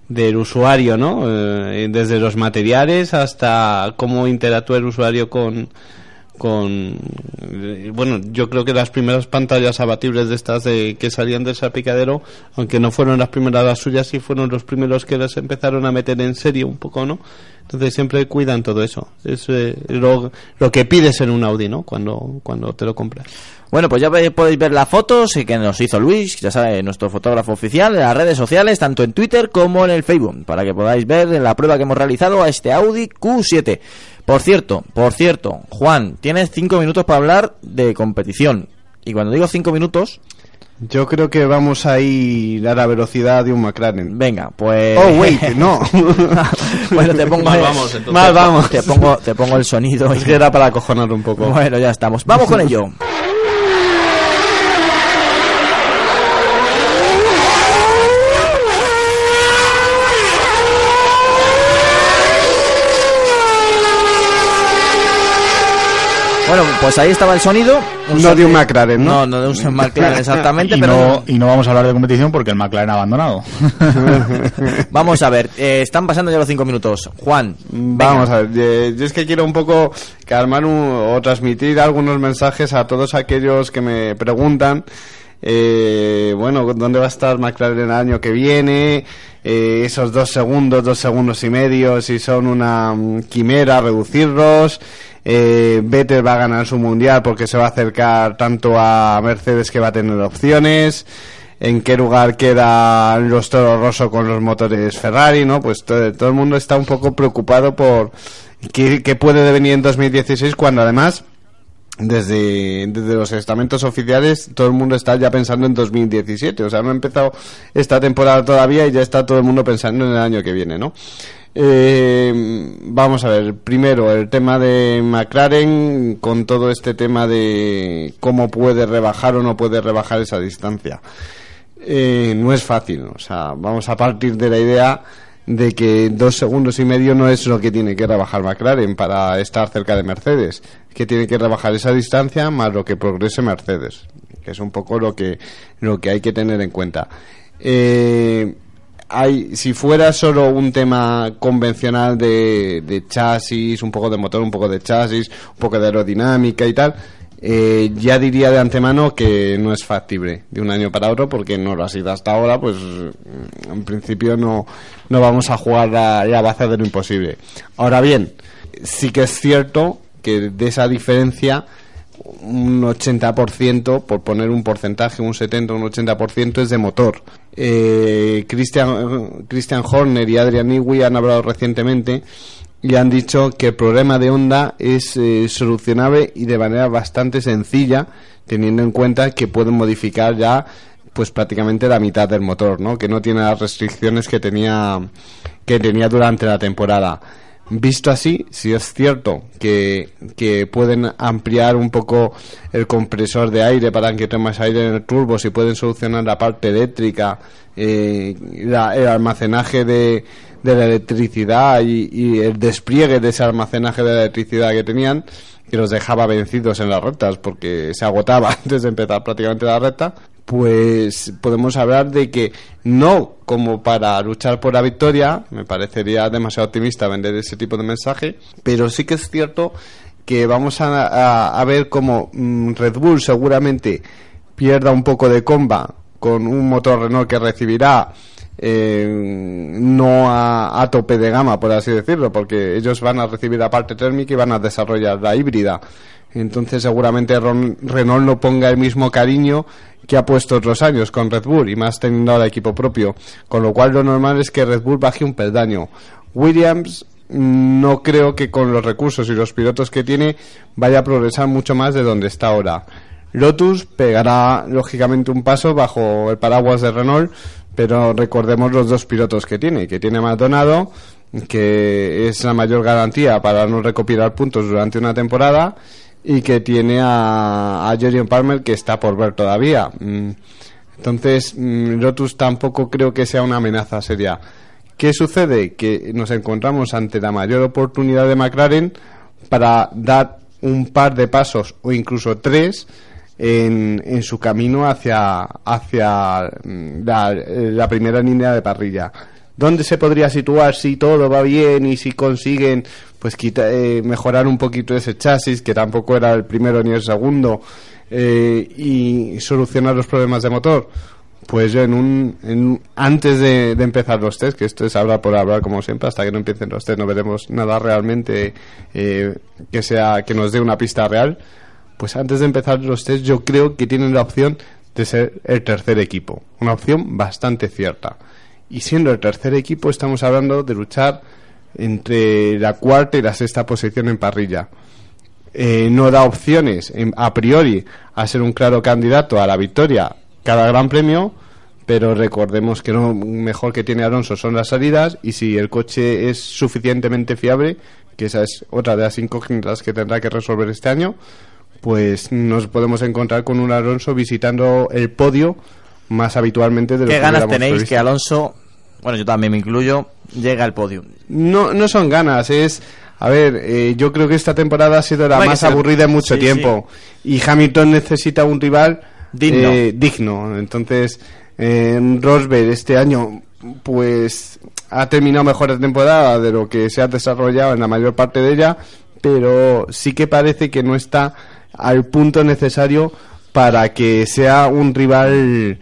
del usuario, ¿no? Eh, desde los materiales hasta cómo interactúa el usuario con con bueno yo creo que las primeras pantallas abatibles de estas de, que salían del salpicadero aunque no fueron las primeras las suyas sí fueron los primeros que las empezaron a meter en serio un poco no entonces siempre cuidan todo eso. Es eh, lo, que pides en un Audi no cuando cuando te lo compras. Bueno, pues ya podéis ver las fotos que nos hizo Luis, ya sabe, nuestro fotógrafo oficial, en las redes sociales, tanto en Twitter como en el Facebook, para que podáis ver la prueba que hemos realizado a este Audi Q7. Por cierto, por cierto, Juan, tienes cinco minutos para hablar de competición. Y cuando digo cinco minutos... Yo creo que vamos a ir a la velocidad de un McLaren. Venga, pues... Oh, wait, no. bueno, te pongo... Mal vamos, entonces. Mal vamos. Te pongo, te pongo el sonido. Es que era para acojonar un poco. Bueno, ya estamos. Vamos con ello. Bueno, pues ahí estaba el sonido. No de un McLaren, ¿no? No, no de un McLaren exactamente, y, pero no, y no vamos a hablar de competición porque el McLaren ha abandonado. vamos a ver. eh, están pasando ya los cinco minutos. Juan, Vamos a ver, eh, yo es que quiero un poco calmar un- o transmitir algunos mensajes a todos aquellos que me preguntan, eh, bueno, ¿dónde va a estar McLaren el año que viene? Eh, esos dos segundos, dos segundos y medio, si son una mm, quimera, reducirlos. Eh, Vettel va a ganar su mundial porque se va a acercar tanto a Mercedes que va a tener opciones en qué lugar quedan los Toro Rosso con los motores Ferrari, ¿no? Pues todo, todo el mundo está un poco preocupado por qué, qué puede devenir en 2016 cuando además desde, desde los estamentos oficiales todo el mundo está ya pensando en 2017. O sea, no ha empezado esta temporada todavía y ya está todo el mundo pensando en el año que viene, ¿no? Eh, vamos a ver, primero el tema de McLaren con todo este tema de cómo puede rebajar o no puede rebajar esa distancia. Eh, no es fácil, o sea, vamos a partir de la idea de que dos segundos y medio no es lo que tiene que rebajar McLaren para estar cerca de Mercedes, que tiene que rebajar esa distancia más lo que progrese Mercedes, que es un poco lo que lo que hay que tener en cuenta. Eh, hay, si fuera solo un tema convencional de, de chasis, un poco de motor, un poco de chasis, un poco de aerodinámica y tal, eh, ya diría de antemano que no es factible de un año para otro porque no lo ha sido hasta ahora, pues mm, en principio no, no vamos a jugar a, a base de lo imposible. Ahora bien, sí que es cierto que de esa diferencia un 80%, por poner un porcentaje, un 70 un 80% es de motor. Eh, Christian, Christian Horner y Adrian Newey han hablado recientemente y han dicho que el problema de Honda es eh, solucionable y de manera bastante sencilla, teniendo en cuenta que pueden modificar ya pues prácticamente la mitad del motor, ¿no? Que no tiene las restricciones que tenía que tenía durante la temporada. Visto así, si es cierto que, que pueden ampliar un poco el compresor de aire para que tenga más aire en el turbo, si pueden solucionar la parte eléctrica, eh, la- el almacenaje de, de la electricidad y, el despliegue de ese almacenaje de la electricidad que tenían, que los dejaba vencidos en las rectas porque se agotaba antes de empezar prácticamente la recta, pues podemos hablar de que no como para luchar por la victoria, me parecería demasiado optimista vender ese tipo de mensaje, pero sí que es cierto que vamos a, a- a ver cómo mm, Red Bull seguramente pierda un poco de comba con un motor Renault que recibirá eh, no a, a tope de gama, por así decirlo, porque ellos van a recibir la parte térmica y van a desarrollar la híbrida. Entonces seguramente Renault no ponga el mismo cariño que ha puesto otros años con Red Bull y más teniendo ahora equipo propio. Con lo cual lo normal es que Red Bull baje un peldaño. Williams mm, no creo que con los recursos y los pilotos que tiene vaya a progresar mucho más de donde está ahora. Lotus pegará lógicamente un paso bajo el paraguas de Renault, pero recordemos los dos pilotos que tiene, que tiene Maldonado, que es la mayor garantía para no recopilar puntos durante una temporada, y que tiene a, a Jerion Palmer que está por ver todavía. Mm, Entonces, mm, Lotus tampoco creo que sea una amenaza seria. ¿Qué sucede? Que nos encontramos ante la mayor oportunidad de McLaren para dar un par de pasos o incluso tres en, en su camino hacia, hacia mm, la, la primera línea de parrilla. ¿Dónde se podría situar si todo va bien y si consiguen pues quita- eh, mejorar un poquito ese chasis que tampoco era el primero ni el segundo eh, y solucionar los problemas de motor? Pues yo en un, en antes de, de empezar los test, que esto es hablar por hablar como siempre, hasta que no empiecen los test no veremos nada realmente eh, que sea que nos dé una pista real. Pues antes de empezar los test yo creo que tienen la opción de ser el tercer equipo, una opción bastante cierta. Y siendo el tercer equipo estamos hablando de luchar entre la cuarta y la sexta posición en parrilla. Eh, no da opciones en- a priori a ser un claro candidato a la victoria cada gran premio, pero recordemos que lo mejor que tiene Alonso son las salidas y si el coche es suficientemente fiable, que esa es otra de las incógnitas que tendrá que resolver este año, pues nos podemos encontrar con un Alonso visitando el podio más habitualmente de lo ¿Qué que ganas tenéis previsto. que Alonso, bueno, yo también me incluyo, llega al podio? No, no son ganas, es A ver, eh, yo creo que esta temporada ha sido la más aburrida en mucho sí, tiempo. Y Hamilton necesita un rival Digno. eh, digno. Entonces, eh, Rosberg este año, pues, ha terminado mejor la temporada de lo que se ha desarrollado en la mayor parte de ella, pero sí que parece que no está al punto necesario para que sea un rival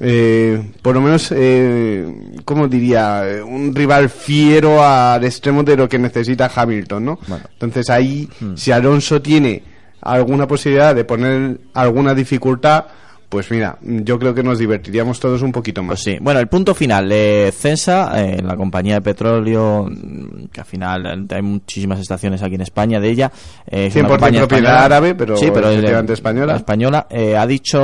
eh, por lo menos, eh, ¿cómo diría? Un rival fiero al extremo de lo que necesita Hamilton, ¿no? Entonces ahí, Hmm. si Alonso tiene alguna posibilidad de poner alguna dificultad, pues mira, yo creo que nos divertiríamos todos un poquito más. Pues sí. Bueno, el punto final de Censa, eh, la compañía de petróleo, que al final eh, hay muchísimas estaciones aquí en España de ella. eh, es una 100% compañía propiedad española. árabe, pero sí, pero efectivamente española. la española eh, ha dicho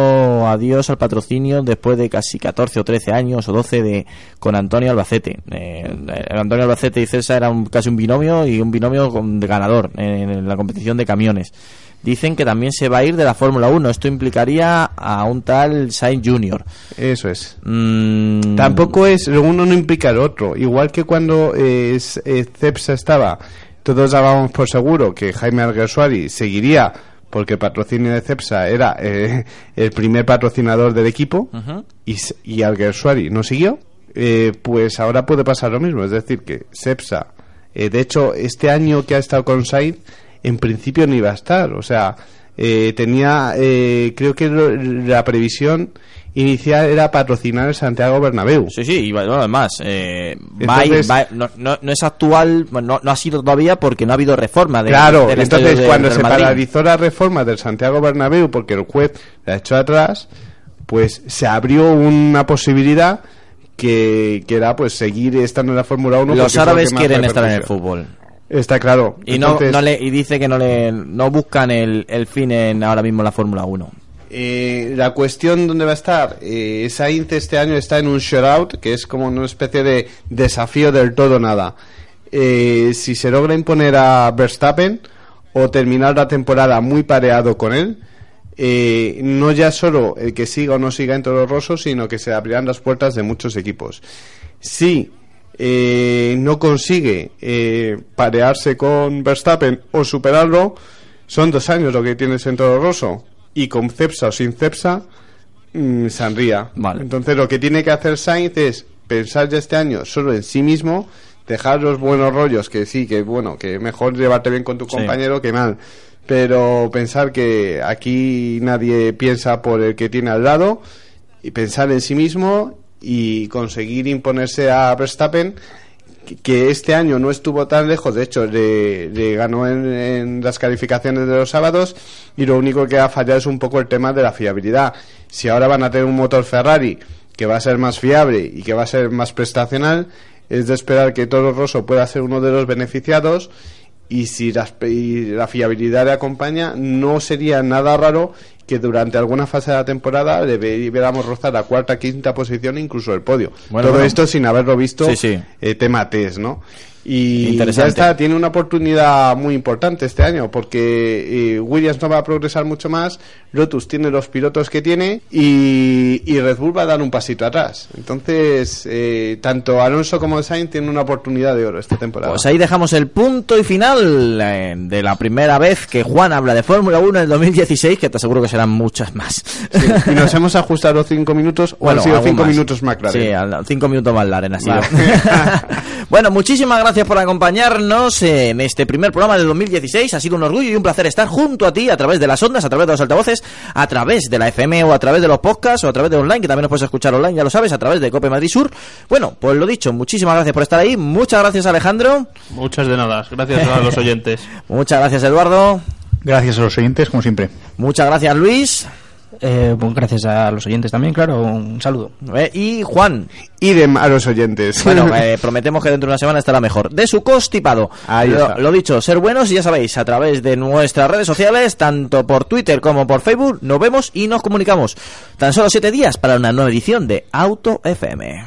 adiós al patrocinio después de casi 14 o 13 años o 12 de con Antonio Albacete. Eh, eh, Antonio Albacete y César era un- casi un binomio y un binomio ganador en la competición de camiones. Dicen que también se va a ir de la Fórmula 1. Esto implicaría a un tal Sainz Jr. Eso es. Mm, Tampoco es, uno no implica el otro. Igual que cuando eh, es- eh, Cepsa estaba, todos dábamos por seguro que Jaime Alguersuari seguiría porque el patrocinio de Cepsa era eh, el primer patrocinador del equipo y, y Alguersuari no siguió, eh, pues ahora puede pasar lo mismo. Es decir, que Cepsa, eh, de hecho, este año que ha estado con Sainz, en principio no iba a estar. O sea, eh, tenía, eh, creo que la previsión inicial era patrocinar el Santiago Bernabéu. Sí, sí, y bueno, además, eh, no, no- no es actual, no, no ha sido todavía porque no ha habido reforma de, Claro, del entonces de- cuando del se Madrid. paralizó la reforma del Santiago Bernabéu porque el juez la echó atrás, pues se abrió una posibilidad que, que era pues seguir estando en la Fórmula 1. porque Los es lo árabes quieren estar en el fútbol. Está claro. Y, no, Entonces, no le, y dice que no le no buscan el, el fin en ahora mismo en la Fórmula 1. Eh, la cuestión dónde va a estar eh, Sainz este año está en un shutout que es como una especie de desafío del todo nada Eh, si se logra imponer a Verstappen o terminar la temporada muy pareado con él eh, no ya solo el que siga o no siga en Toro Rosso sino que se abrirán las puertas de muchos equipos si eh, no consigue eh, parearse con Verstappen o superarlo, son dos años lo que tienes en Toro Rosso. Y con Cepsa o sin Cepsa, mm, sangría. Entonces lo que tiene que hacer Sainz es pensar ya este año solo en sí mismo, dejar los buenos rollos, que sí, que bueno, que mejor llevarte bien con tu Sí. compañero que mal. Pero pensar que aquí nadie piensa por el que tiene al lado y pensar en sí mismo y conseguir imponerse a Verstappen que- este año no estuvo tan lejos, de hecho le, le ganó en, en las calificaciones de los sábados y lo único que ha fallado es un poco el tema de la fiabilidad. Si ahora van a tener un motor Ferrari que va a ser más fiable y que va a ser más prestacional, es de esperar que Toro Rosso pueda ser uno de los beneficiados y si las- y la fiabilidad le acompaña, no sería nada raro que durante alguna fase de la temporada le viéramos rozar la cuarta, quinta posición, incluso el podio. Bueno, Todo bueno. esto sin haberlo visto Sí, sí. eh, tema test, ¿no? Y ya está, tiene una oportunidad muy importante este año porque eh, Williams no va a progresar mucho más, Lotus tiene los pilotos que tiene y, y Red Bull va a dar un pasito atrás. Entonces, eh, tanto Alonso como Sainz tienen una oportunidad de oro esta temporada. Pues ahí dejamos el punto y final eh, de la primera vez que Juan habla de Fórmula 1 en el 2016, que te aseguro que serán muchas más. Sí, y nos hemos ajustado cinco minutos o han sido cinco más. minutos más claros. Sí, cinco minutos más Laren. Vale. bueno, muchísimas gracias por acompañarnos en este primer programa del 2016. Ha sido un orgullo y un placer estar junto a ti a través de las ondas, a través de los altavoces, a través de la FM o a través de los podcasts o a través de online, que también nos puedes escuchar online, ya lo sabes, a través de Cope Madrid Sur. Bueno, pues lo dicho, muchísimas gracias por estar ahí. Muchas gracias, Alejandro. Muchas de nada. Gracias a los oyentes. Muchas gracias, Eduardo. Gracias a los oyentes, como siempre. Muchas gracias, Luis. Eh, pues gracias a los oyentes también, claro. Un saludo. Eh, y Juan. Idem a los oyentes. Bueno, eh, prometemos que dentro de una semana estará mejor. De su constipado. Ahí lo, está. lo dicho, ser buenos y ya sabéis, a través de nuestras redes sociales, tanto por Twitter como por Facebook, nos vemos y nos comunicamos. Tan solo siete días para una nueva edición de Auto FM.